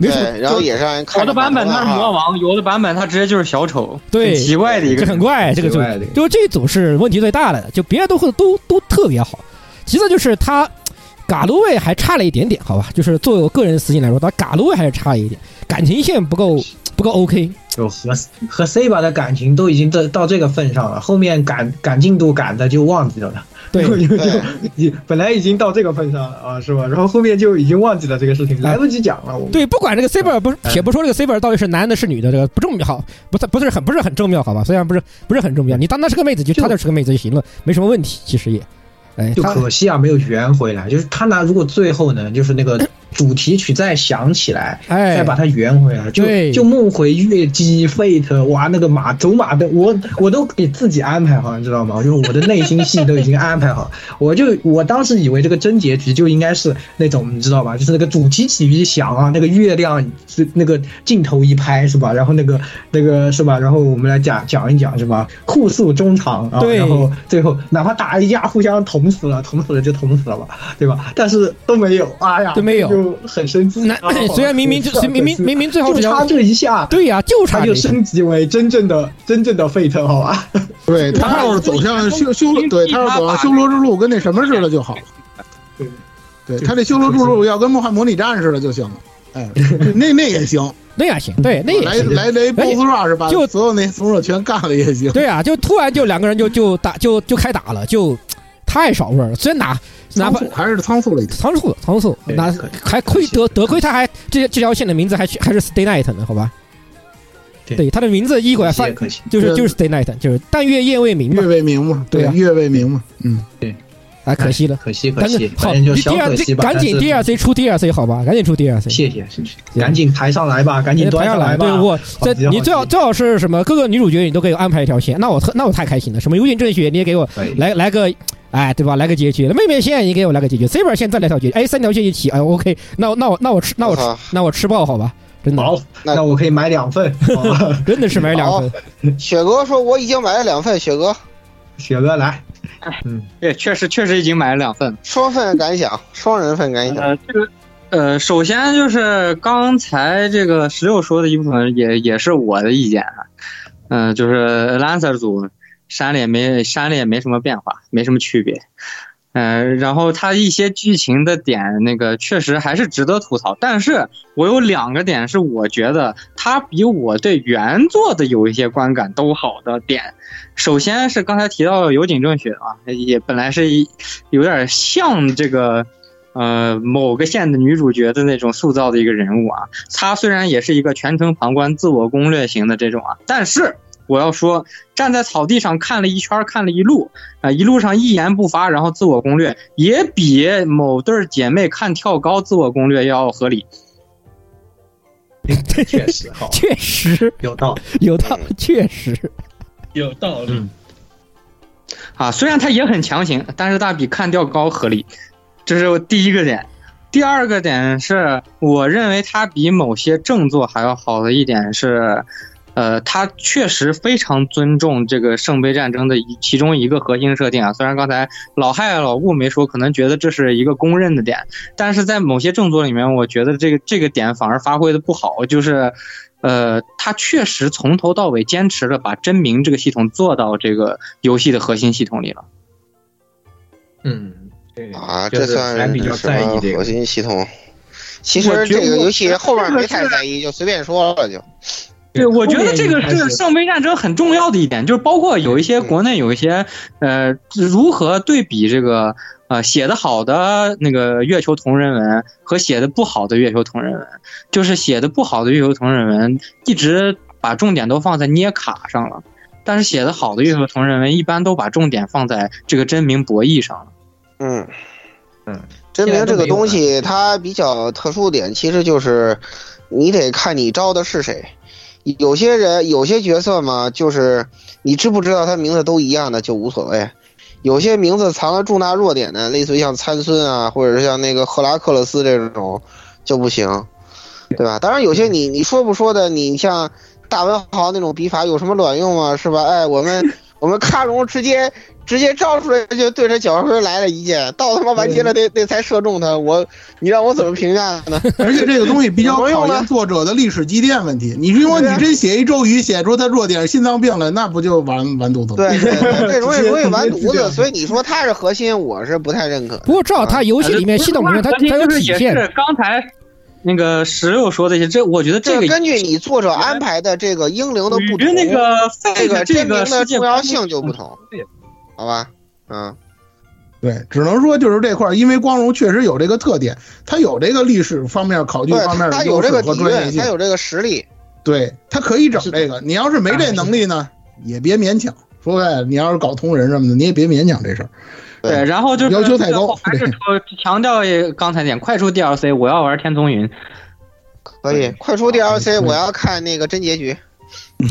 对，然后也是让人看。有的版本他是魔王，有的版本他直接就是小丑，对，奇怪的一个，很怪。这个就就这组是问题最大的，就别的都会都都特别好。其次就是他嘎卢位还差了一点点，好吧，就是作为我个人私心来说，他嘎卢位还是差了一点，感情线不够不够 OK。就和和 C 吧的感情都已经到到这个份上了，后面赶赶进度赶的就忘记了。对，就就你本来已经到这个份上了啊，是吧？然后后面就已经忘记了这个事情，来不及讲了。对，不管这个 Saber 不是，且不说这个 Saber 到底是男的是女的，这个不重要，不是不是很不是很重要，好吧？虽然不是不是很重要，你当她是个妹子，就她就是个妹子就行了，没什么问题，其实也，哎，就可惜啊，没有圆回来。就是他拿如果最后呢，就是那个。主题曲再响起来，哎，再把它圆回来，就就梦回月姬 Fate，哇，那个马走马灯，我我都给自己安排好，你知道吗？就是我的内心戏都已经安排好，我就我当时以为这个真结局就应该是那种，你知道吧？就是那个主题曲一响啊，那个月亮是那个镜头一拍是吧？然后那个那个是吧？然后我们来讲讲一讲是吧？互诉衷肠啊，然后最后哪怕打一架互相捅死了，捅死了就捅死了吧，对吧？但是都没有，哎呀，都没有。就很生气。那 虽然明明就明明明明最后就差这一下，对呀，就差就升级为真正的真正的 Fate，好吧？对他要是走向修修，对他要是走向修罗之路，跟那什么似的就好了。对，对他这修罗之路要跟梦幻模拟战似的就行了。哎，那那也行，那也行，对，那也行来来来，BOSS rush 吧，就所有那风热全干了也行。对啊，就突然就两个人就就打就就开打了，就太少味儿了。虽然打。哪怕还是仓促了一点，仓促仓促，那还亏得得亏他还这这条线的名字还还是 Stay Night 呢，好吧？对，他的名字一过来发就是就是 Stay Night，就是但月夜未明嘛，月未明嘛，对啊，月未明嘛，嗯，对，哎，可惜了，可惜可惜，好，你第二赶紧 DLC 出 DLC 好吧，赶紧出 DLC，谢谢谢谢，赶紧抬上来吧，赶紧端上来吧，对我这你最好最好是什么各个女主角你都可以安排一条线，那我特那我太开心了，什么幽灵正雪你也给我来来个。哎，对吧？来个结局，妹妹线你给我来个结局，C 本线再来条结局，哎，三条线一起，哎，OK，那那我那我吃那我吃那我吃爆好吧？真的好，那我可以买两份，真的是买两份。雪哥说我已经买了两份，雪哥，雪哥来，嗯，对，确实确实已经买了两份，双份感想，双人份感想。呃，这个呃，首先就是刚才这个十六说的一部分也也是我的意见啊，嗯，就是 Lancer 组。删了也没删了也没什么变化，没什么区别，嗯，然后他一些剧情的点那个确实还是值得吐槽，但是我有两个点是我觉得他比我对原作的有一些观感都好的点，首先是刚才提到的有井正雪啊，也本来是一有点像这个呃某个县的女主角的那种塑造的一个人物啊，她虽然也是一个全程旁观、自我攻略型的这种啊，但是。我要说，站在草地上看了一圈，看了一路，啊，一路上一言不发，然后自我攻略，也比某对姐妹看跳高自我攻略要合理。确实，好，确实有道理，有道理，确实有道理。啊，虽然他也很强行，但是他比看跳高合理，这是我第一个点。第二个点是我认为他比某些正作还要好的一点是。呃，他确实非常尊重这个圣杯战争的一其中一个核心设定啊。虽然刚才老害老顾没说，可能觉得这是一个公认的点，但是在某些正作里面，我觉得这个这个点反而发挥的不好。就是，呃，他确实从头到尾坚持了把真名这个系统做到这个游戏的核心系统里了。嗯，啊，这算比较在意这个核心系统？其实这个游戏后面没太在意，就随便说了就。对，我觉得这个是圣杯战争很重要的一点，就是包括有一些国内有一些呃，如何对比这个呃写的好的那个月球同人文和写的不好的月球同人文，就是写的不好的月球同人文一直把重点都放在捏卡上了，但是写的好的月球同人文一般都把重点放在这个真名博弈上了。嗯嗯，真名这个东西它比较特殊点，其实就是你得看你招的是谁。有些人有些角色嘛，就是你知不知道他名字都一样的就无所谓。有些名字藏了重大弱点的，类似于像参孙啊，或者是像那个赫拉克勒斯这种就不行，对吧？当然有些你你说不说的，你像大文豪那种笔法有什么卵用啊？是吧？哎，我们我们卡戎直接。直接照出来就对着角魂来了一箭，到他妈完结了那那才射中他，我你让我怎么评价呢？而且这个东西比较考验作者的历史积淀问题。你如果你真写一周瑜，写出他弱点心脏病了，那不就完完犊子了？对，这容易容易完犊子。所以你说他是核心，我是不太认可。不过至少他游戏里面系统里面他他有体现。刚才那个石榴说的些，这我觉得这个根据你作者安排的这个英灵的不同，那个这个这个的重要性就不同。好吧，嗯，对，只能说就是这块，因为光荣确实有这个特点，它有这个历史方面考据方面的优势和专业性，它有这个实力，对，它可以整这个。你要是没这能力呢，也别勉强。说白了，你要是搞同人什么的，你也别勉强这事儿。对，然后就是要求太高，还是说强调刚才点，快出 DLC，我要玩天丛云，可以，快出 DLC，我要看那个真结局。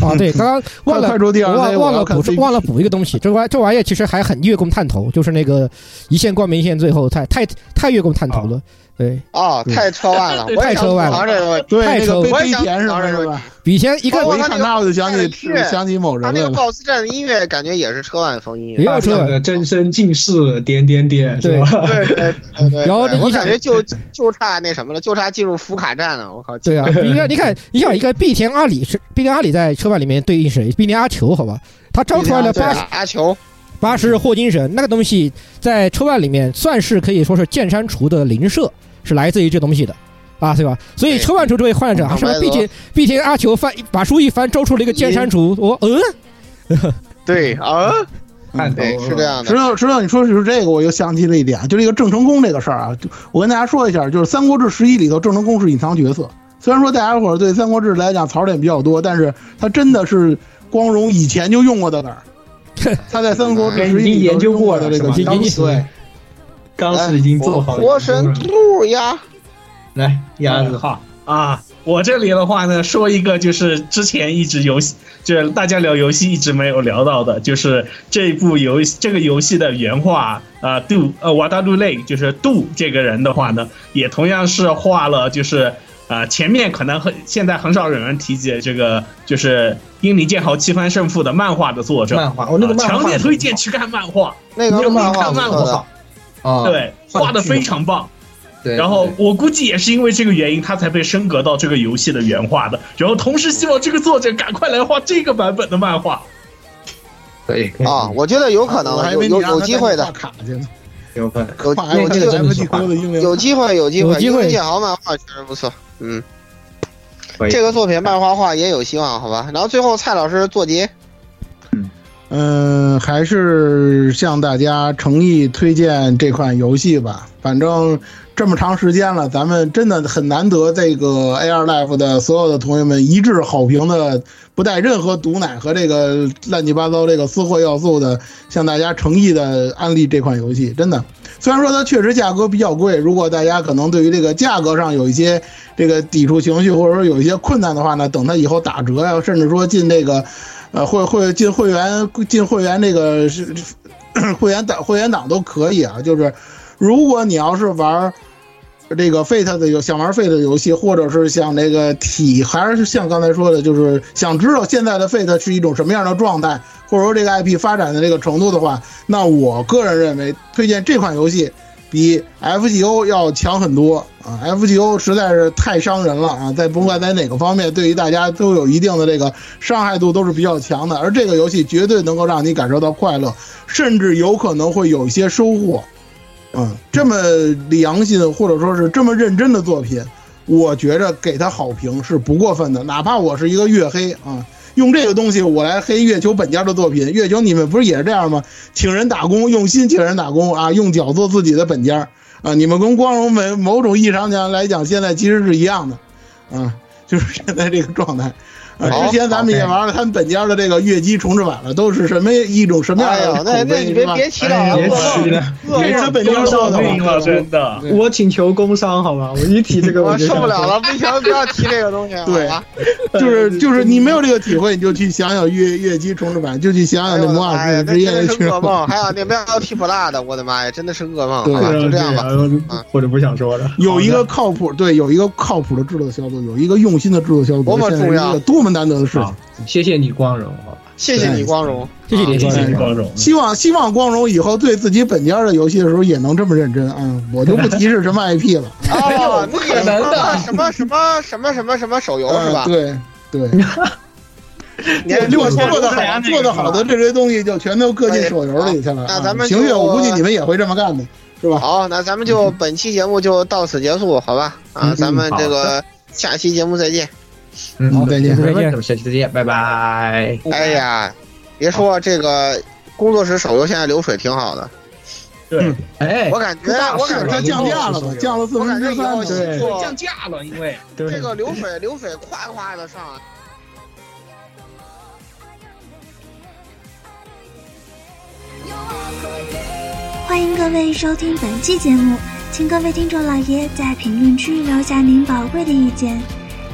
啊，对，刚刚 忘了忘忘了补忘了补一个东西，这玩这玩意其实还很月供探头，就是那个一线光明线，最后太太太月供探头了。对哦，太车万了，太车万了，对太车万了，是吧？比以前一看我一看那我就想起想起某人了。他那个 BOSS 战的音乐感觉也是车万风音乐，也有车万真身近视点点点，对对对。然后我感觉就就差那什么了，就差进入福卡站了。我靠！对啊，你看，你看，你想一个碧田阿里是碧田阿里在车万里面对应谁？碧田阿球，好吧？他招出来了八阿球。八十霍金神那个东西在车外里面算是可以说是剑山厨的灵设。是来自于这东西的，啊，对吧？所以车万厨这位患者，什么毕竟毕竟阿球翻把书一翻，招出了一个剑山厨，我嗯，对啊，对是这样的。知道知道你说的是这个，我又想起了一点，就是一个郑成功这个事儿啊。我跟大家说一下，就是《三国志十一》里头，郑成功是隐藏角色。虽然说大家伙儿对《三国志》来讲槽点比较多，但是他真的是光荣以前就用过的梗儿。他在《三国志十一》研究过的这个对。当时已经做好了。火神兔呀，来鸭子号啊！我这里的话呢，说一个就是之前一直游戏，就是大家聊游戏一直没有聊到的，就是这部游这个游戏的原画啊，杜呃瓦达杜雷，就是杜这个人的话呢，也同样是画了，就是啊前面可能很现在很少有人提及这个，就是英灵剑豪七番胜负的漫画的作者，漫画我那个强烈推荐去看漫画，那个漫画漫画。对，画的非常棒。对，然后我估计也是因为这个原因，他才被升格到这个游戏的原画的。然后同时希望这个作者赶快来画这个版本的漫画。可以啊，我觉得有可能，有有有机会的。有可能，有有机会，有机会，有机会。因为剑豪漫画确实不错，嗯，这个作品漫画化也有希望，好吧。然后最后蔡老师做结。嗯，还是向大家诚意推荐这款游戏吧。反正这么长时间了，咱们真的很难得，这个 AR Life 的所有的同学们一致好评的，不带任何毒奶和这个乱七八糟这个私货要素的，向大家诚意的安利这款游戏。真的，虽然说它确实价格比较贵，如果大家可能对于这个价格上有一些这个抵触情绪，或者说有一些困难的话呢，等它以后打折呀，甚至说进这个。呃，会会进会员进会员这个是会员档会员档都可以啊。就是如果你要是玩这个 Fate 的游想玩 Fate 的游戏，或者是想那个体，还是像刚才说的，就是想知道现在的 Fate 是一种什么样的状态，或者说这个 IP 发展的这个程度的话，那我个人认为推荐这款游戏。比 FGO 要强很多啊！FGO 实在是太伤人了啊！在不管在哪个方面，对于大家都有一定的这个伤害度，都是比较强的。而这个游戏绝对能够让你感受到快乐，甚至有可能会有一些收获。嗯，这么良心或者说是这么认真的作品，我觉着给他好评是不过分的，哪怕我是一个月黑啊，用这个东西我来黑月球本家的作品，月球你们不是也是这样吗？请人打工，用心请人打工啊，用脚做自己的本家啊，你们跟光荣某某种意义上讲来讲，现在其实是一样的，啊，就是现在这个状态。啊，之前咱们也玩了他们本家的这个月姬重置版了，都是什么一种什么样的口那那你别别提了，别提了，给他本家烧的了，真的。我请求工伤，好吧？我一提这个我受不了了，不行，不要提这个东西。对，就是就是你没有这个体会，你就去想想月月姬重置版，就去想想那魔法师之夜的噩梦。还有那不要提普拉的，我的妈呀，真的是噩梦。对，就这样吧。我就不想说了。有一个靠谱，对，有一个靠谱的制作小组，有一个用心的制作小组，多么重要，多么难得的事情。谢谢你光荣，好吧？谢谢你光荣，谢谢你，谢谢你光荣。希望希望光荣以后对自己本家的游戏的时候也能这么认真啊！我就不提示什么 IP 了。啊，不可能的。什么什么什么什么什么手游是吧？对对。你做做的好，做的好的这些东西就全都搁进手游里去了。那咱们行月，我估计你们也会这么干的，是吧？好，那咱们就本期节目就到此结束，好吧？啊，咱们这个下期节目再见。嗯，好，再见，再见，下期再见，拜拜。哎呀，别说这个工作室手游现在流水挺好的。对，哎，我感觉我感觉它降价了吧？降了四分之三，对，降价了，因为 这个流水流水夸夸的上。欢迎各位收听本期节目，请各位听众老爷在评论区留下您宝贵的意见。